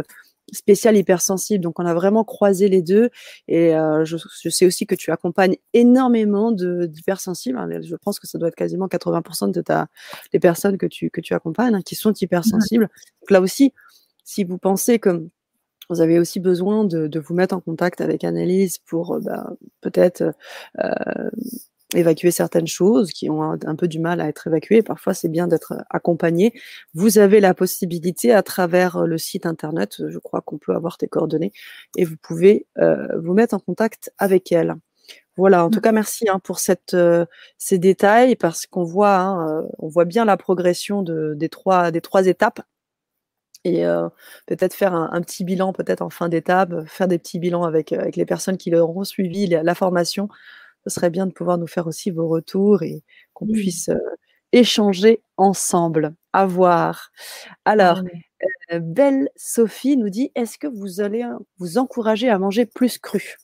spécial hypersensible. Donc, on a vraiment croisé les deux. Et je, sais aussi que tu accompagnes énormément d'hypersensibles. Hein, je pense que ça doit être quasiment 80% de ta, des personnes que tu, que tu accompagnes hein, qui sont hypersensibles. Donc, là aussi, si vous pensez que vous avez aussi besoin de, vous mettre en contact avec Annelise pour euh, bah, peut-être euh, évacuer certaines choses qui ont un, peu du mal à être évacuées. Parfois, c'est bien d'être accompagné. Vous avez la possibilité à travers le site internet, je crois qu'on peut avoir tes coordonnées, et vous pouvez euh, vous mettre en contact avec elle. Voilà, en tout mmh. cas, merci hein, pour cette, ces détails parce qu'on voit, hein, on voit bien la progression de, des, trois, des trois étapes et peut-être faire un, petit bilan peut-être en fin d'étape, faire des petits bilans avec, avec les personnes qui auront suivi la, formation. Ce serait bien de pouvoir nous faire aussi vos retours et qu'on puisse échanger ensemble. À voir. Alors, Belle Sophie nous dit est-ce que vous allez vous encourager à manger plus cru?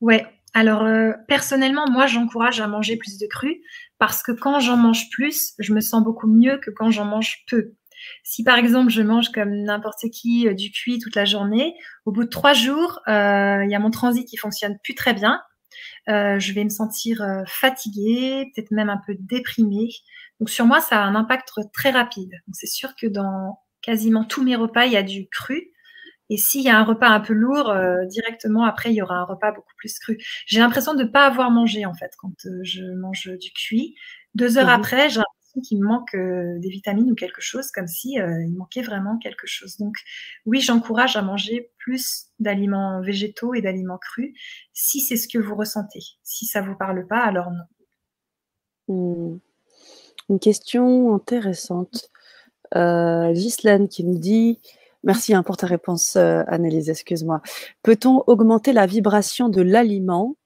Ouais. Alors personnellement, moi j'encourage à manger plus de cru parce que quand j'en mange plus, je me sens beaucoup mieux que quand j'en mange peu. Si par exemple je mange comme n'importe qui euh, du cuit toute la journée, au bout de trois jours, euh, il y a mon transit qui fonctionne plus très bien. Euh, je vais me sentir fatiguée, peut-être même un peu déprimée. Donc sur moi, ça a un impact très rapide. Donc c'est sûr que dans quasiment tous mes repas, il y a du cru. Et s'il y a un repas un peu lourd, directement après, il y aura un repas beaucoup plus cru. J'ai l'impression de ne pas avoir mangé en fait quand je mange du cuit. Deux heures mmh après, j'ai qu'il manque euh, des vitamines ou quelque chose, comme si euh, il manquait vraiment quelque chose. Donc oui, j'encourage à manger plus d'aliments végétaux et d'aliments crus, si c'est ce que vous ressentez. Si ça vous parle pas, alors non. Hmm. Une question intéressante. Euh, qui nous dit Merci hein, pour ta réponse, euh, excuse-moi. Peut-on augmenter la vibration de l'aliment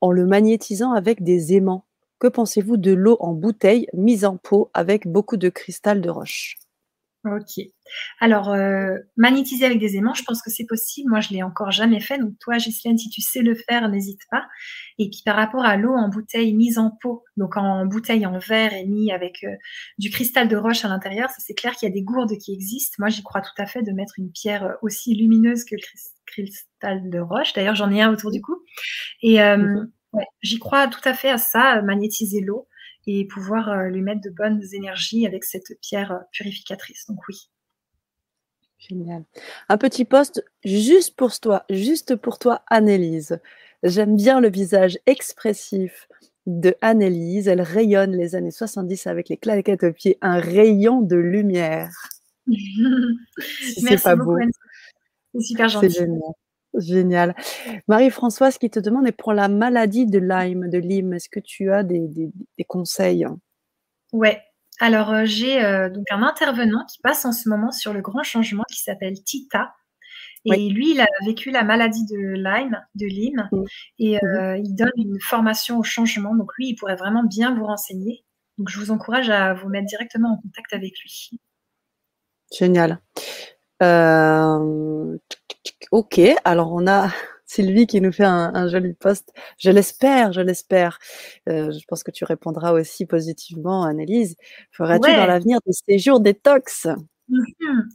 en le magnétisant avec des aimants? Que pensez-vous de l'eau en bouteille mise en pot avec beaucoup de cristal de roche? Ok. Alors, euh, magnétiser avec des aimants, je pense que c'est possible. Moi, je l'ai encore jamais fait. Donc, toi, Ghislaine, si tu sais le faire, n'hésite pas. Et puis, par rapport à l'eau en bouteille mise en pot, donc en bouteille en verre et mis avec euh, du cristal de roche à l'intérieur, ça c'est clair qu'il y a des gourdes qui existent. Moi, j'y crois tout à fait de mettre une pierre aussi lumineuse que le cristal de roche. D'ailleurs, j'en ai un autour du cou. Et euh, J'y crois tout à fait à ça, magnétiser l'eau et pouvoir euh, lui mettre de bonnes énergies avec cette pierre euh, purificatrice. Donc oui. Génial. Un petit poste juste pour toi, juste pour toi, Annelise. J'aime bien le visage expressif de Annelise. Elle rayonne les années 70 avec les claquettes aux pieds, un rayon de lumière. c'est pas beau. C'est super gentil. C'est génial. Génial. Marie-Françoise qui te demande, et pour la maladie de Lyme, de Lyme, est-ce que tu as des, conseils? Ouais. Alors, euh, j'ai euh, donc un intervenant qui passe en ce moment sur le grand changement qui s'appelle Tita. Et lui, il a vécu la maladie de Lyme, de Lyme, mmh. et mmh. euh, il donne une formation au changement. Donc lui, il pourrait vraiment bien vous renseigner. Donc je vous encourage à vous mettre directement en contact avec lui. Génial. Euh, ok, alors on a Sylvie qui nous fait un, joli post. Je l'espère, je l'espère. Euh, je pense que tu répondras aussi positivement, Annelise. Feras-tu dans l'avenir des séjours détox?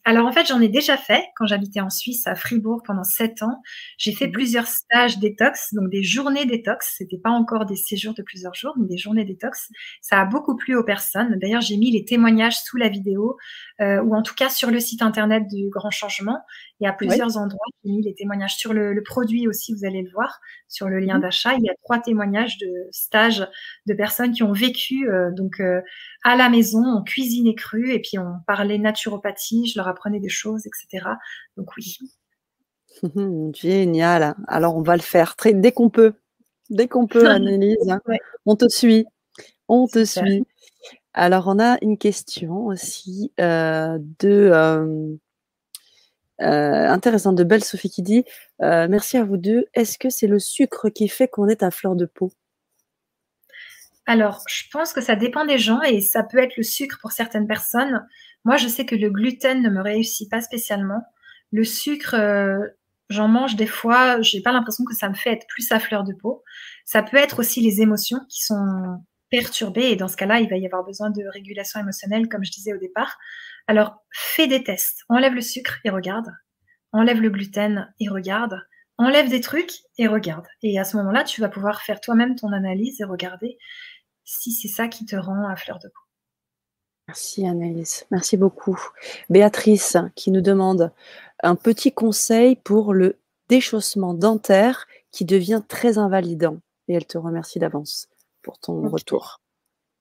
Alors en fait, j'en ai déjà fait quand j'habitais en Suisse à Fribourg pendant sept ans. J'ai fait mhm. plusieurs stages détox, donc des journées détox. C'était pas encore des séjours de plusieurs jours, mais des journées détox. Ça a beaucoup plu aux personnes. D'ailleurs, j'ai mis les témoignages sous la vidéo, euh, ou en tout cas sur le site internet du Grand Changement. Et à plusieurs endroits, j'ai mis les témoignages sur le, produit aussi. Vous allez le voir sur le lien mhm. d'achat. Il y a trois témoignages de stages de personnes qui ont vécu euh, donc euh, à la maison, on cuisinait cru et puis on parlait naturopathie, je leur apprenais des choses, etc. Donc oui. Génial. Alors on va le faire très, dès qu'on peut. Dès qu'on peut, Annelise. On te suit. On te suit. Alors on a une question aussi euh, de euh, euh, intéressante de Belle Sophie qui dit merci à vous deux. Est-ce que c'est le sucre qui fait qu'on est à fleur de peau? Alors, je pense que ça dépend des gens et ça peut être le sucre pour certaines personnes. Moi, je sais que le gluten ne me réussit pas spécialement. Le sucre, euh, j'en mange des fois, j'ai pas l'impression que ça me fait être plus à fleur de peau. Ça peut être aussi les émotions qui sont perturbées et dans ce cas-là, il va y avoir besoin de régulation émotionnelle, comme je disais au départ. Alors, fais des tests. Enlève le sucre et regarde. Enlève le gluten et regarde. Enlève des trucs et regarde. Et à ce moment-là, tu vas pouvoir faire toi-même ton analyse et regarder si c'est ça qui te rend à fleur de peau. Merci Annelise, merci beaucoup. Béatrice qui nous demande un petit conseil pour le déchaussement dentaire qui devient très invalidant. Et elle te remercie d'avance pour ton retour.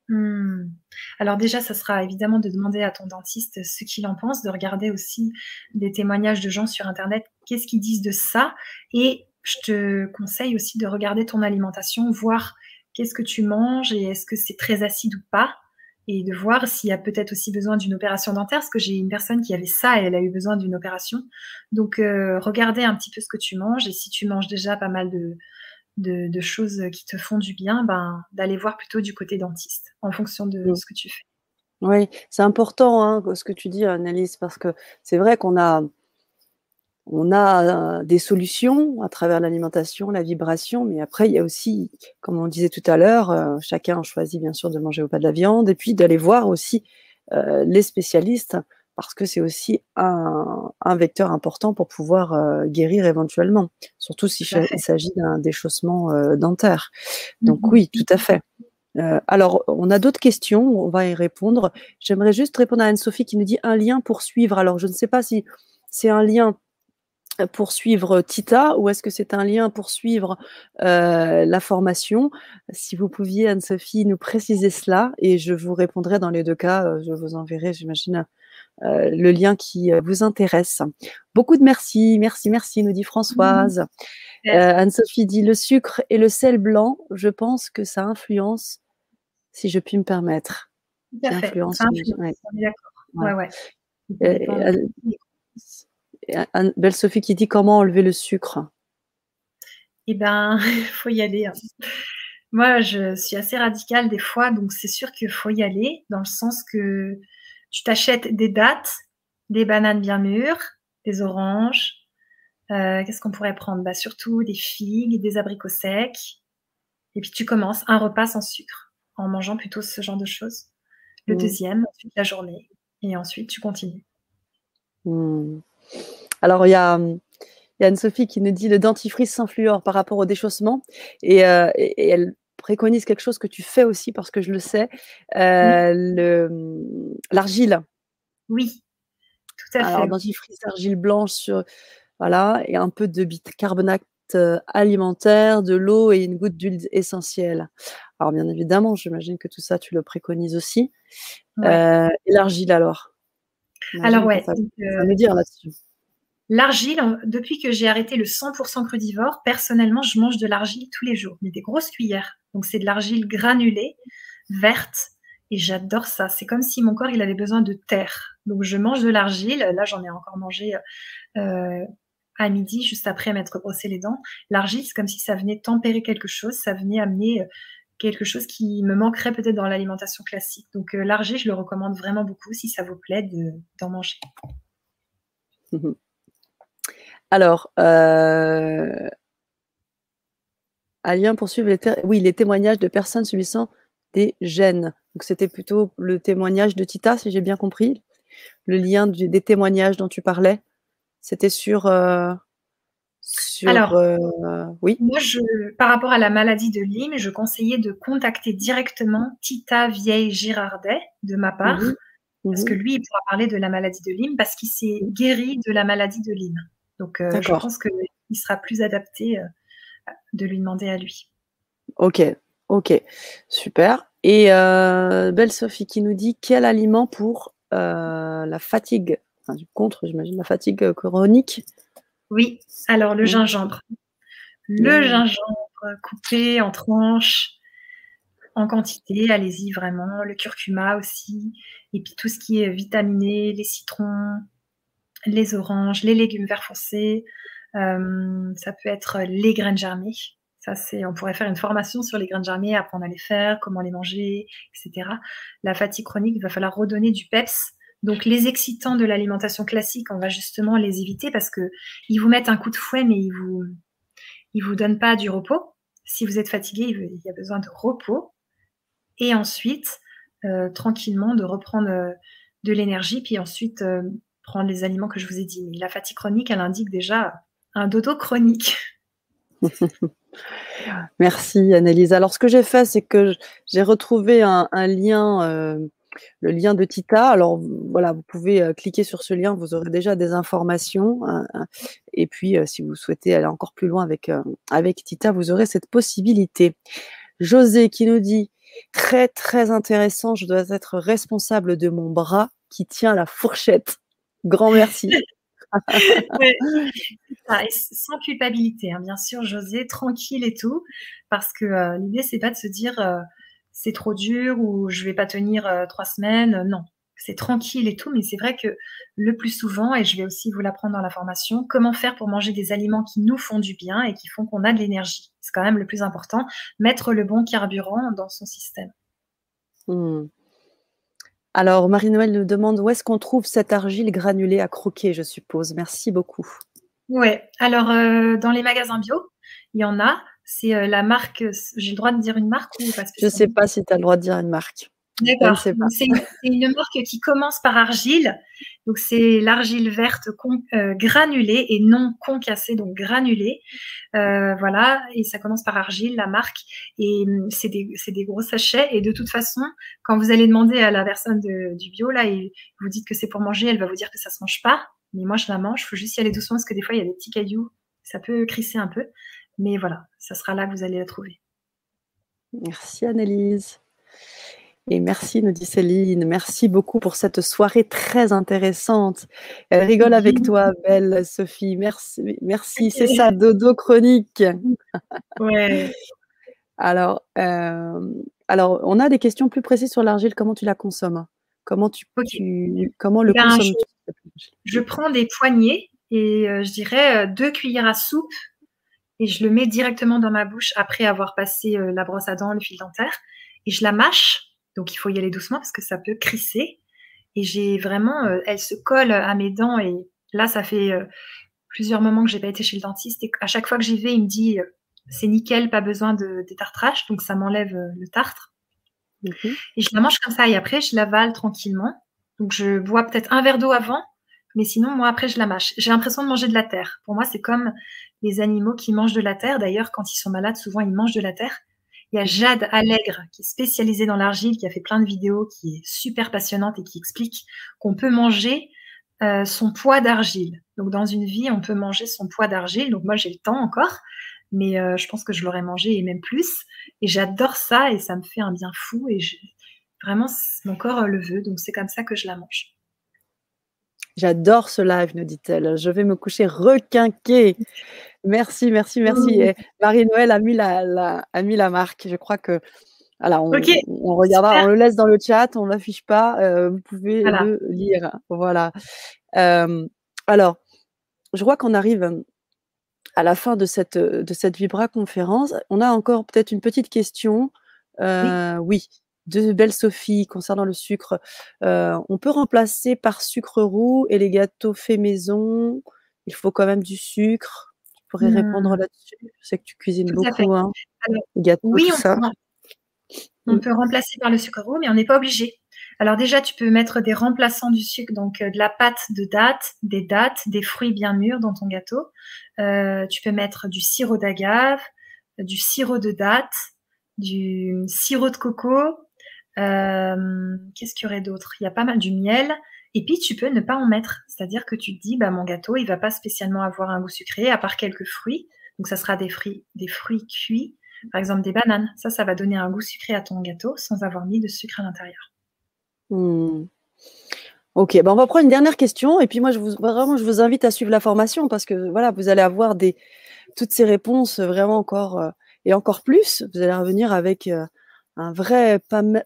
Hmm. Alors déjà, ça sera évidemment de demander à ton dentiste ce qu'il en pense, de regarder aussi des témoignages de gens sur Internet, qu'est-ce qu'ils disent de ça? Et je te conseille aussi de regarder ton alimentation, voir qu'est-ce que tu manges et est-ce que c'est très acide ou pas? Et de voir s'il y a peut-être aussi besoin d'une opération dentaire, parce que j'ai une personne qui avait ça et elle a eu besoin d'une opération. Donc, euh, regardez un petit peu ce que tu manges et si tu manges déjà pas mal de, de, choses qui te font du bien, ben, d'aller voir plutôt du côté dentiste en fonction de ce que tu fais. Oui, c'est important hein, ce que tu dis, Annalise, parce que c'est vrai qu'on a, on a euh, des solutions à travers l'alimentation, la vibration, mais après, il y a aussi, comme on disait tout à l'heure, euh, chacun choisit bien sûr de manger ou pas de la viande, et puis d'aller voir aussi euh, les spécialistes, parce que c'est aussi un, vecteur important pour pouvoir guérir éventuellement, surtout s'il s'agit d'un déchaussement dentaire. Donc mmh oui, tout à fait. alors, on a d'autres questions, on va y répondre. J'aimerais juste répondre à Anne-Sophie qui nous dit un lien pour suivre. Alors, je ne sais pas si c'est un lien pour suivre Tita ou est-ce que c'est un lien pour suivre euh, la formation Si vous pouviez, Anne-Sophie, nous préciser cela et je vous répondrai dans les deux cas. Euh, je vous enverrai, j'imagine, euh, le lien qui vous intéresse. Beaucoup de merci, merci, merci, nous dit Françoise. Mmh. Anne-Sophie dit le sucre et le sel blanc, je pense que ça influence, si je puis me permettre. Ça influence. Ouais. D'accord. Ouais, ouais. Belle Sophie qui dit comment enlever le sucre? Eh ben, il faut y aller. Hein. Moi, je suis assez radicale des fois, donc c'est sûr qu'il faut y aller, dans le sens que tu t'achètes des dattes, des bananes bien mûres, des oranges. Euh, qu'est-ce qu'on pourrait prendre? Bah, Surtout des figues, des abricots secs. Et puis tu commences un repas sans sucre, en mangeant plutôt ce genre de choses. Le mmh. deuxième, ensuite la journée. Et ensuite, tu continues. Mmh. Alors, il y a, Anne-Sophie qui nous dit le dentifrice sans fluor par rapport au déchaussement. Euh, et, elle préconise quelque chose que tu fais aussi parce que je le sais, euh, l'argile. Oui, tout à fait. Alors, dentifrice, argile blanche, sur, voilà, et un peu de bicarbonate euh, alimentaire, de l'eau et une goutte d'huile essentielle. Alors, bien évidemment, j'imagine que tout ça, tu le préconises aussi. et l'argile, alors? Alors ouais. Ça, euh, dire là-dessus. L'argile, depuis que j'ai arrêté le 100% crudivore, personnellement, je mange de l'argile tous les jours, mais des grosses cuillères. Donc c'est de l'argile granulée, verte, et j'adore ça. C'est comme si mon corps il avait besoin de terre. Donc je mange de l'argile. Là, j'en ai encore mangé euh, à midi, juste après m'être brossé les dents. L'argile, c'est comme si ça venait tempérer quelque chose, ça venait amener quelque chose qui me manquerait peut-être dans l'alimentation classique. Donc l'argile, je le recommande vraiment beaucoup si ça vous plaît d'en manger. Alors, euh, Alien poursuivre les, oui, les témoignages de personnes subissant des gènes. Donc, c'était plutôt le témoignage de Tita, si j'ai bien compris. Le lien des témoignages dont tu parlais, c'était sur. Euh, Alors, euh, oui. Moi, je, par rapport à la maladie de Lyme, je conseillais de contacter directement Tita Vieille Girardet de ma part, mhm. parce que mhm. lui, il pourra parler de la maladie de Lyme parce qu'il s'est guéri de la maladie de Lyme. Donc, euh, je pense qu'il sera plus adapté euh, de lui demander à lui. Ok, ok, super. Et euh, Belle Sophie qui nous dit quel aliment pour la fatigue, enfin, contre, j'imagine, la fatigue chronique Oui, alors le gingembre. Le gingembre coupé en tranches, en quantité, allez-y vraiment. Le curcuma aussi. Et puis tout ce qui est vitaminé, les citrons, les oranges, les légumes verts foncés, euh, ça peut être les graines germées. Ça, c'est, on pourrait faire une formation sur les graines germées, apprendre à les faire, comment les manger, etc. La fatigue chronique, il va falloir redonner du peps. Donc, les excitants de l'alimentation classique, on va justement les éviter parce que ils vous mettent un coup de fouet, mais ils vous, ils vous donnent pas du repos. Si vous êtes fatigué, il y a besoin de repos. Et ensuite, euh, tranquillement, de reprendre euh, de l'énergie, puis ensuite prendre les aliments que je vous ai dit. Mais la fatigue chronique, elle indique déjà un dodo chronique. Merci Annelise. Alors ce que j'ai fait, c'est que j'ai retrouvé un, lien, euh, le lien de Tita. Alors voilà, vous pouvez euh, cliquer sur ce lien, vous aurez déjà des informations. Hein, hein. et puis euh, si vous souhaitez aller encore plus loin avec, avec Tita, vous aurez cette possibilité. José qui nous dit très très intéressant, je dois être responsable de mon bras qui tient la fourchette. Grand merci. sans culpabilité, hein, bien sûr, José, tranquille et tout, parce que euh, l'idée c'est pas de se dire euh, c'est trop dur ou je vais pas tenir euh, trois semaines. Non, c'est tranquille et tout, mais c'est vrai que le plus souvent, et je vais aussi vous l'apprendre dans la formation, comment faire pour manger des aliments qui nous font du bien et qui font qu'on a de l'énergie. C'est quand même le plus important, mettre le bon carburant dans son système. Mmh. Alors, Marie-Noël nous demande où est-ce qu'on trouve cette argile granulée à croquer, je suppose. Merci beaucoup. Oui, alors euh, dans les magasins bio, il y en a. C'est euh, la marque, j'ai le droit de dire une marque ou pas Je ne sais pas si tu as le droit de dire une marque. D'accord. C'est une marque qui commence par argile. Donc, c'est l'argile verte euh, granulée et non concassée, donc granulée. Euh, voilà. Et ça commence par argile, la marque. Et hum, c'est des, des, gros sachets. Et de toute façon, quand vous allez demander à la personne du bio, là, et vous dites que c'est pour manger, elle va vous dire que ça se mange pas. Mais moi, je la mange. Il faut juste y aller doucement parce que des fois, il y a des petits cailloux. Ça peut crisser un peu. Mais voilà, ça sera là que vous allez la trouver. Merci, Annelise. Et merci, nous dit Céline. Merci beaucoup pour cette soirée très intéressante. Elle rigole avec toi, belle Sophie. Merci, merci. C'est ça, dodo chronique. Ouais. alors, euh, alors, on a des questions plus précises sur l'argile. Comment tu la consommes? Comment tu, comment le ben, consommes je, prends des poignées et euh, je dirais euh, deux cuillères à soupe et je le mets directement dans ma bouche après avoir passé la brosse à dents, le fil dentaire et je la mâche donc il faut y aller doucement parce que ça peut crisser. Et j'ai vraiment, euh, elle se colle à mes dents et là ça fait euh, plusieurs moments que j'ai pas été chez le dentiste et à chaque fois que j'y vais, il me dit euh, c'est nickel, pas besoin de détartrage, donc ça m'enlève le tartre. Et je la mange comme ça et après je l'avale tranquillement. Donc je bois peut-être un verre d'eau avant, mais sinon moi après je la mâche. J'ai l'impression de manger de la terre. Pour moi c'est comme les animaux qui mangent de la terre. D'ailleurs quand ils sont malades souvent ils mangent de la terre. Il y a Jade Allègre qui est spécialisée dans l'argile, qui a fait plein de vidéos, qui est super passionnante et qui explique qu'on peut manger euh, son poids d'argile. Donc dans une vie, on peut manger son poids d'argile. Donc moi, j'ai le temps encore, mais euh, je pense que je l'aurais mangé et même plus. Et j'adore ça et ça me fait un bien fou et vraiment mon corps le veut. Donc c'est comme ça que je la mange. J'adore ce live, nous dit-elle. Je vais me coucher requinquée. Merci, merci, merci. Marie-Noël a, mis la, a mis la marque. Je crois que. Alors, on, on regardera, on le laisse dans le chat, on ne l'affiche pas. Euh, vous pouvez le lire. Voilà. Euh, alors, je vois qu'on arrive à la fin de cette, de cette Vibra conférence. On a encore peut-être une petite question. Euh, oui. de Belle Sophie concernant le sucre. On peut remplacer par sucre roux et les gâteaux faits maison. Il faut quand même du sucre. Pourrais répondre mmh. là-dessus. Je sais que tu cuisines beaucoup. Hein, oui, on, ça. Peut, on mmh. peut remplacer par le sucre roux, mais on n'est pas obligé. Alors déjà, tu peux mettre des remplaçants du sucre, donc euh, de la pâte de date, des dates, des fruits bien mûrs dans ton gâteau. Euh, tu peux mettre du sirop d'agave, du sirop de date, du sirop de coco. Euh, qu'est-ce qu'il y aurait d'autre? Il y a pas mal du miel. Et puis tu peux ne pas en mettre, c'est-à-dire que tu te dis, bah mon gâteau, il va pas spécialement avoir un goût sucré, à part quelques fruits. Donc ça sera des fruits, des fruits cuits, par exemple des bananes. Ça, ça va donner un goût sucré à ton gâteau sans avoir mis de sucre à l'intérieur. Hmm. Ok, ben on va prendre une dernière question et puis moi je vous vraiment je vous invite à suivre la formation parce que voilà vous allez avoir des toutes ces réponses vraiment encore euh, et encore plus. Vous allez revenir avec euh, un vrai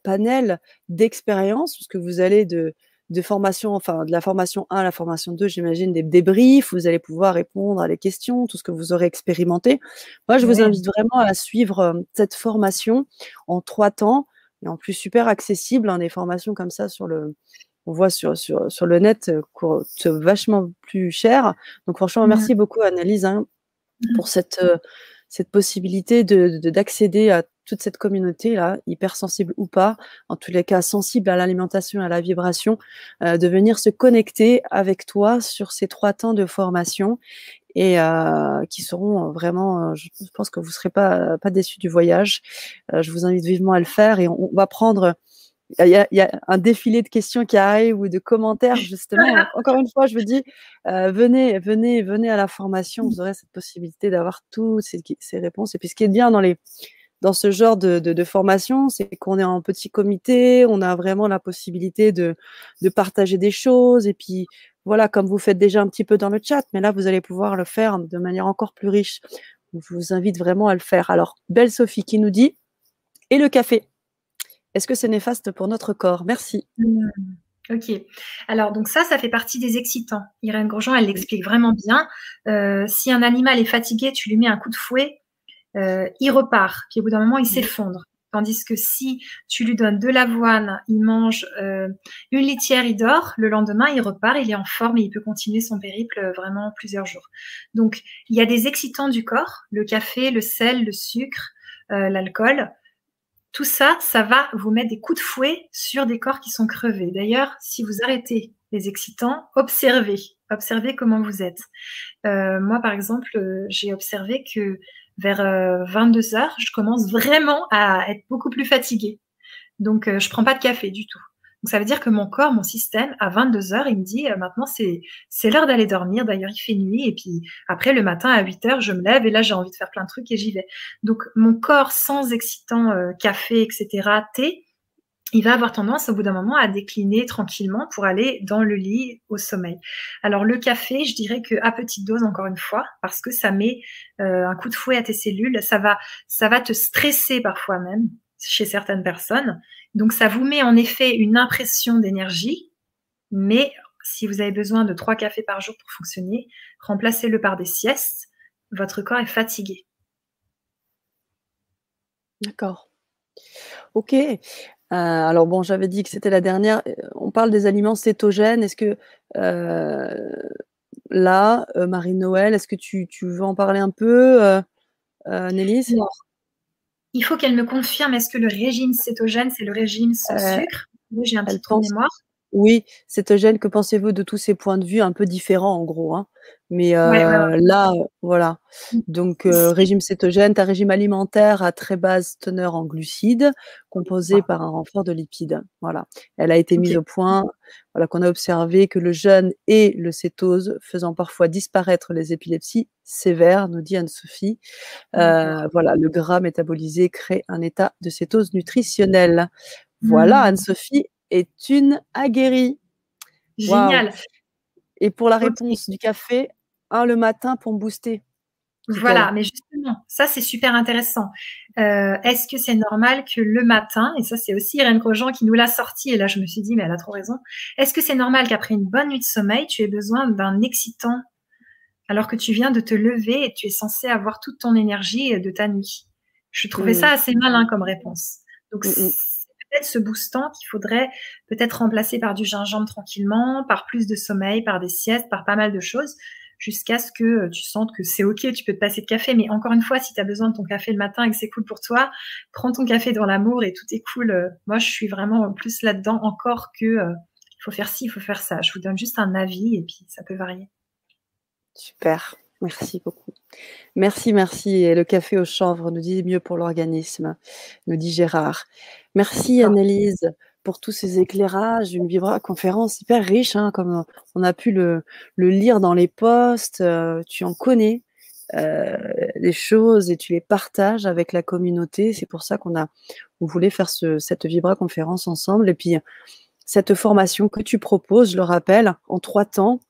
panel d'expériences parce que vous allez de de formation, enfin de la formation 1 à la formation 2, j'imagine des débriefs, vous allez pouvoir répondre à des questions, tout ce que vous aurez expérimenté. Moi, je vous invite vraiment à suivre euh, cette formation en trois temps et en plus super accessible. Hein, des formations comme ça sur le, on voit sur, sur, sur le net euh, coûtent vachement plus cher. Donc franchement, merci beaucoup Annalise hein, pour cette, euh, cette possibilité de, d'accéder à toute cette communauté là, hypersensible ou pas, en tous les cas sensible à l'alimentation, à la vibration, euh, de venir se connecter avec toi sur ces trois temps de formation et euh, qui seront vraiment, euh, je pense que vous ne serez pas, pas déçus du voyage. Euh, je vous invite vivement à le faire et on, va prendre il y, a, il y, a, un défilé de questions qui arrivent ou de commentaires justement. Encore une fois, je vous dis, euh, venez, venez, venez à la formation. Vous aurez cette possibilité d'avoir toutes ces, ces, réponses. Et puis, ce qui est bien dans les dans ce genre de, formation, c'est qu'on est en petit comité, on a vraiment la possibilité de, partager des choses et puis voilà, comme vous faites déjà un petit peu dans le chat, mais là, vous allez pouvoir le faire de manière encore plus riche. Je vous invite vraiment à le faire. Alors, Belle Sophie qui nous dit, et le café? Est-ce que c'est néfaste pour notre corps? Merci. Mmh. Ok. Alors, donc ça, ça fait partie des excitants. Irène Grosjean, elle l'explique vraiment bien. Euh, si un animal est fatigué, tu lui mets un coup de fouet, euh, il repart. Puis au bout d'un moment, il mmh. s'effondre. Tandis que si tu lui donnes de l'avoine, il mange euh, une litière, il dort, le lendemain, il repart, il est en forme et il peut continuer son périple euh, vraiment plusieurs jours. Donc, il y a des excitants du corps, le café, le sel, le sucre, euh, l'alcool. Tout ça, ça va vous mettre des coups de fouet sur des corps qui sont crevés. D'ailleurs, si vous arrêtez les excitants, observez, observez comment vous êtes. moi, par exemple, j'ai observé que vers 22 euh, heures, je commence vraiment à être beaucoup plus fatiguée. Donc, euh, je prends pas de café du tout. Donc, ça veut dire que mon corps, mon système, à 22 heures, il me dit euh, maintenant c'est c'est l'heure d'aller dormir. D'ailleurs, il fait nuit et puis après le matin à 8 heures, je me lève et là j'ai envie de faire plein de trucs et j'y vais. Donc, mon corps sans excitant café, etc., thé, il va avoir tendance au bout d'un moment à décliner tranquillement pour aller dans le lit au sommeil. Alors le café, je dirais que à petite dose encore une fois, parce que ça met euh, un coup de fouet à tes cellules, ça va, ça va te stresser parfois même chez certaines personnes. Donc ça vous met en effet une impression d'énergie, mais si vous avez besoin de trois cafés par jour pour fonctionner, remplacez-le par des siestes. Votre corps est fatigué. D'accord. Ok. Euh, alors bon, j'avais dit que c'était la dernière. Euh, on parle des aliments cétogènes. Est-ce que euh, là, Marie-Noël, est-ce que tu, veux en parler un peu, euh, Il faut qu'elle me confirme, est-ce que le régime cétogène, c'est le régime sans sucre? J'ai un petit de mémoire. Oui, cétogène, que pensez-vous de tous ces points de vue un peu différents en gros hein? Mais euh, là, voilà. Mmh. Donc, euh, régime cétogène, un régime alimentaire à très basse teneur en glucides, composé par un renfort de lipides. Voilà. Elle a été mise au point, voilà, qu'on a observé que le jeûne et le cétose faisant parfois disparaître les épilepsies sévères, nous dit Anne-Sophie. Euh, voilà, le gras métabolisé crée un état de cétose nutritionnelle. Voilà, mmh. Anne-Sophie est une aguerrie. Génial. Et pour la réponse du café, un le matin pour me booster. Voilà, mais justement, ça c'est super intéressant. Euh, est-ce que c'est normal que le matin, et ça c'est aussi Irène Grosjean qui nous l'a sorti, et là je me suis dit, mais elle a trop raison, est-ce que c'est normal qu'après une bonne nuit de sommeil, tu aies besoin d'un excitant alors que tu viens de te lever et tu es censé avoir toute ton énergie de ta nuit? Je trouvais ça assez malin comme réponse. Donc, c'est ce boostant qu'il faudrait peut-être remplacer par du gingembre tranquillement, par plus de sommeil, par des siestes, par pas mal de choses jusqu'à ce que euh, tu sentes que c'est OK, tu peux te passer de café. Mais encore une fois, si tu as besoin de ton café le matin et que c'est cool pour toi, prends ton café dans l'amour et tout est cool. Euh, moi, je suis vraiment plus là-dedans encore que euh, il faut faire ci, il faut faire ça. Je vous donne juste un avis et puis ça peut varier. Super. Merci beaucoup. Merci, merci. Et le café au chanvre nous dit mieux pour l'organisme, nous dit Gérard. Merci, Annelise pour tous ces éclairages, une Vibra conférence hyper riche, hein, comme on a pu le, lire dans les posts. Euh, tu en connais euh, les choses et tu les partages avec la communauté. C'est pour ça qu'on a on voulait faire cette Vibra conférence ensemble. Et puis cette formation que tu proposes, je le rappelle, en trois temps.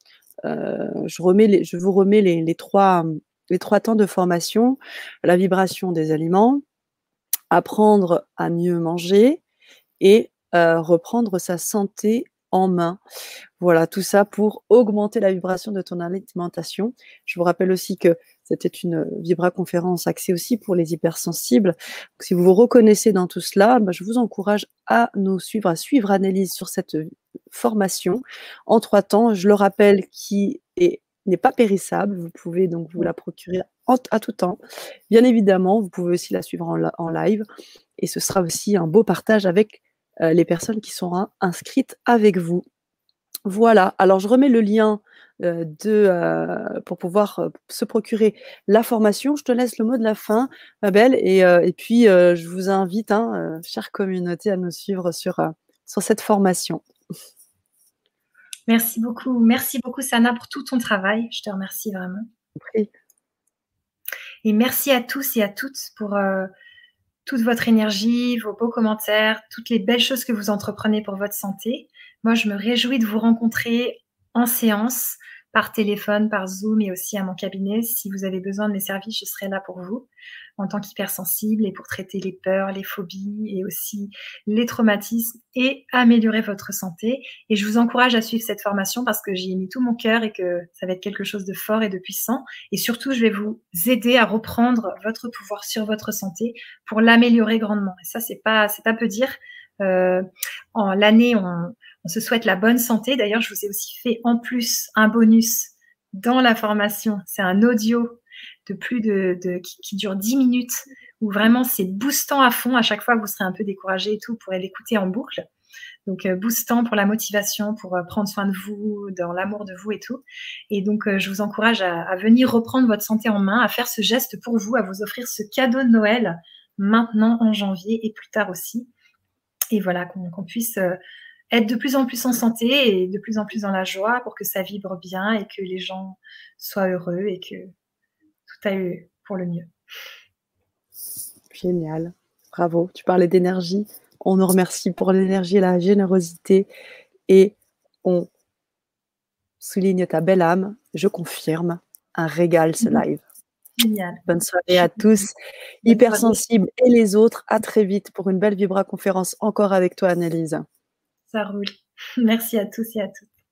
Euh, je, remets je vous remets les, trois, les trois temps de formation la vibration des aliments, apprendre à mieux manger et euh, reprendre sa santé en main. Voilà, tout ça pour augmenter la vibration de ton alimentation. Je vous rappelle aussi que c'était une Vibra conférence axée aussi pour les hypersensibles. si vous vous reconnaissez dans tout cela, bah, je vous encourage à nous suivre, à suivre Analyse sur cette formation en trois temps. Je le rappelle, qui n'est pas périssable. Vous pouvez donc vous la procurer à tout temps. Bien évidemment, vous pouvez aussi la suivre en, en live. Et ce sera aussi un beau partage avec euh, les personnes qui seront inscrites avec vous. Voilà, alors je remets le lien euh, de, euh, pour pouvoir se procurer la formation. Je te laisse le mot de la fin, ma belle, et, et puis je vous invite, hein, chère communauté, à nous suivre sur, sur cette formation. Merci beaucoup. Merci beaucoup, Sana, pour tout ton travail. Je te remercie vraiment. Et merci à tous et à toutes pour toute votre énergie, vos beaux commentaires, toutes les belles choses que vous entreprenez pour votre santé. Moi, je me réjouis de vous rencontrer en séance, par téléphone, par Zoom et aussi à mon cabinet. Si vous avez besoin de mes services, je serai là pour vous en tant qu'hypersensible et pour traiter les peurs, les phobies et aussi les traumatismes et améliorer votre santé. Et je vous encourage à suivre cette formation parce que j'y ai mis tout mon cœur et que ça va être quelque chose de fort et de puissant. Et surtout, je vais vous aider à reprendre votre pouvoir sur votre santé pour l'améliorer grandement. Et ça, c'est pas, c'est pas peu dire. Euh, en l'année, on, on se souhaite la bonne santé. D'ailleurs, je vous ai aussi fait en plus un bonus dans la formation. C'est un audio de plus de, qui, dure 10 minutes où vraiment c'est boostant à fond. À chaque fois, vous serez un peu découragé et tout, vous pourrez l'écouter en boucle. Donc euh, boostant pour la motivation, pour euh, prendre soin de vous, dans l'amour de vous et tout. Et donc euh, je vous encourage à, venir reprendre votre santé en main, à faire ce geste pour vous, à vous offrir ce cadeau de Noël maintenant en janvier et plus tard aussi. Et voilà, qu'on puisse être de plus en plus en santé et de plus en plus dans la joie pour que ça vibre bien et que les gens soient heureux et que tout aille pour le mieux. Génial. Bravo. Tu parlais d'énergie. On nous remercie pour l'énergie et la générosité et on souligne ta belle âme. Je confirme. Un régal ce mhm. live. Génial. Bonne soirée à tous. Hypersensibles et les autres. À très vite pour une belle Vibra conférence encore avec toi, Annelise. Ça roule. Merci à tous et à toutes.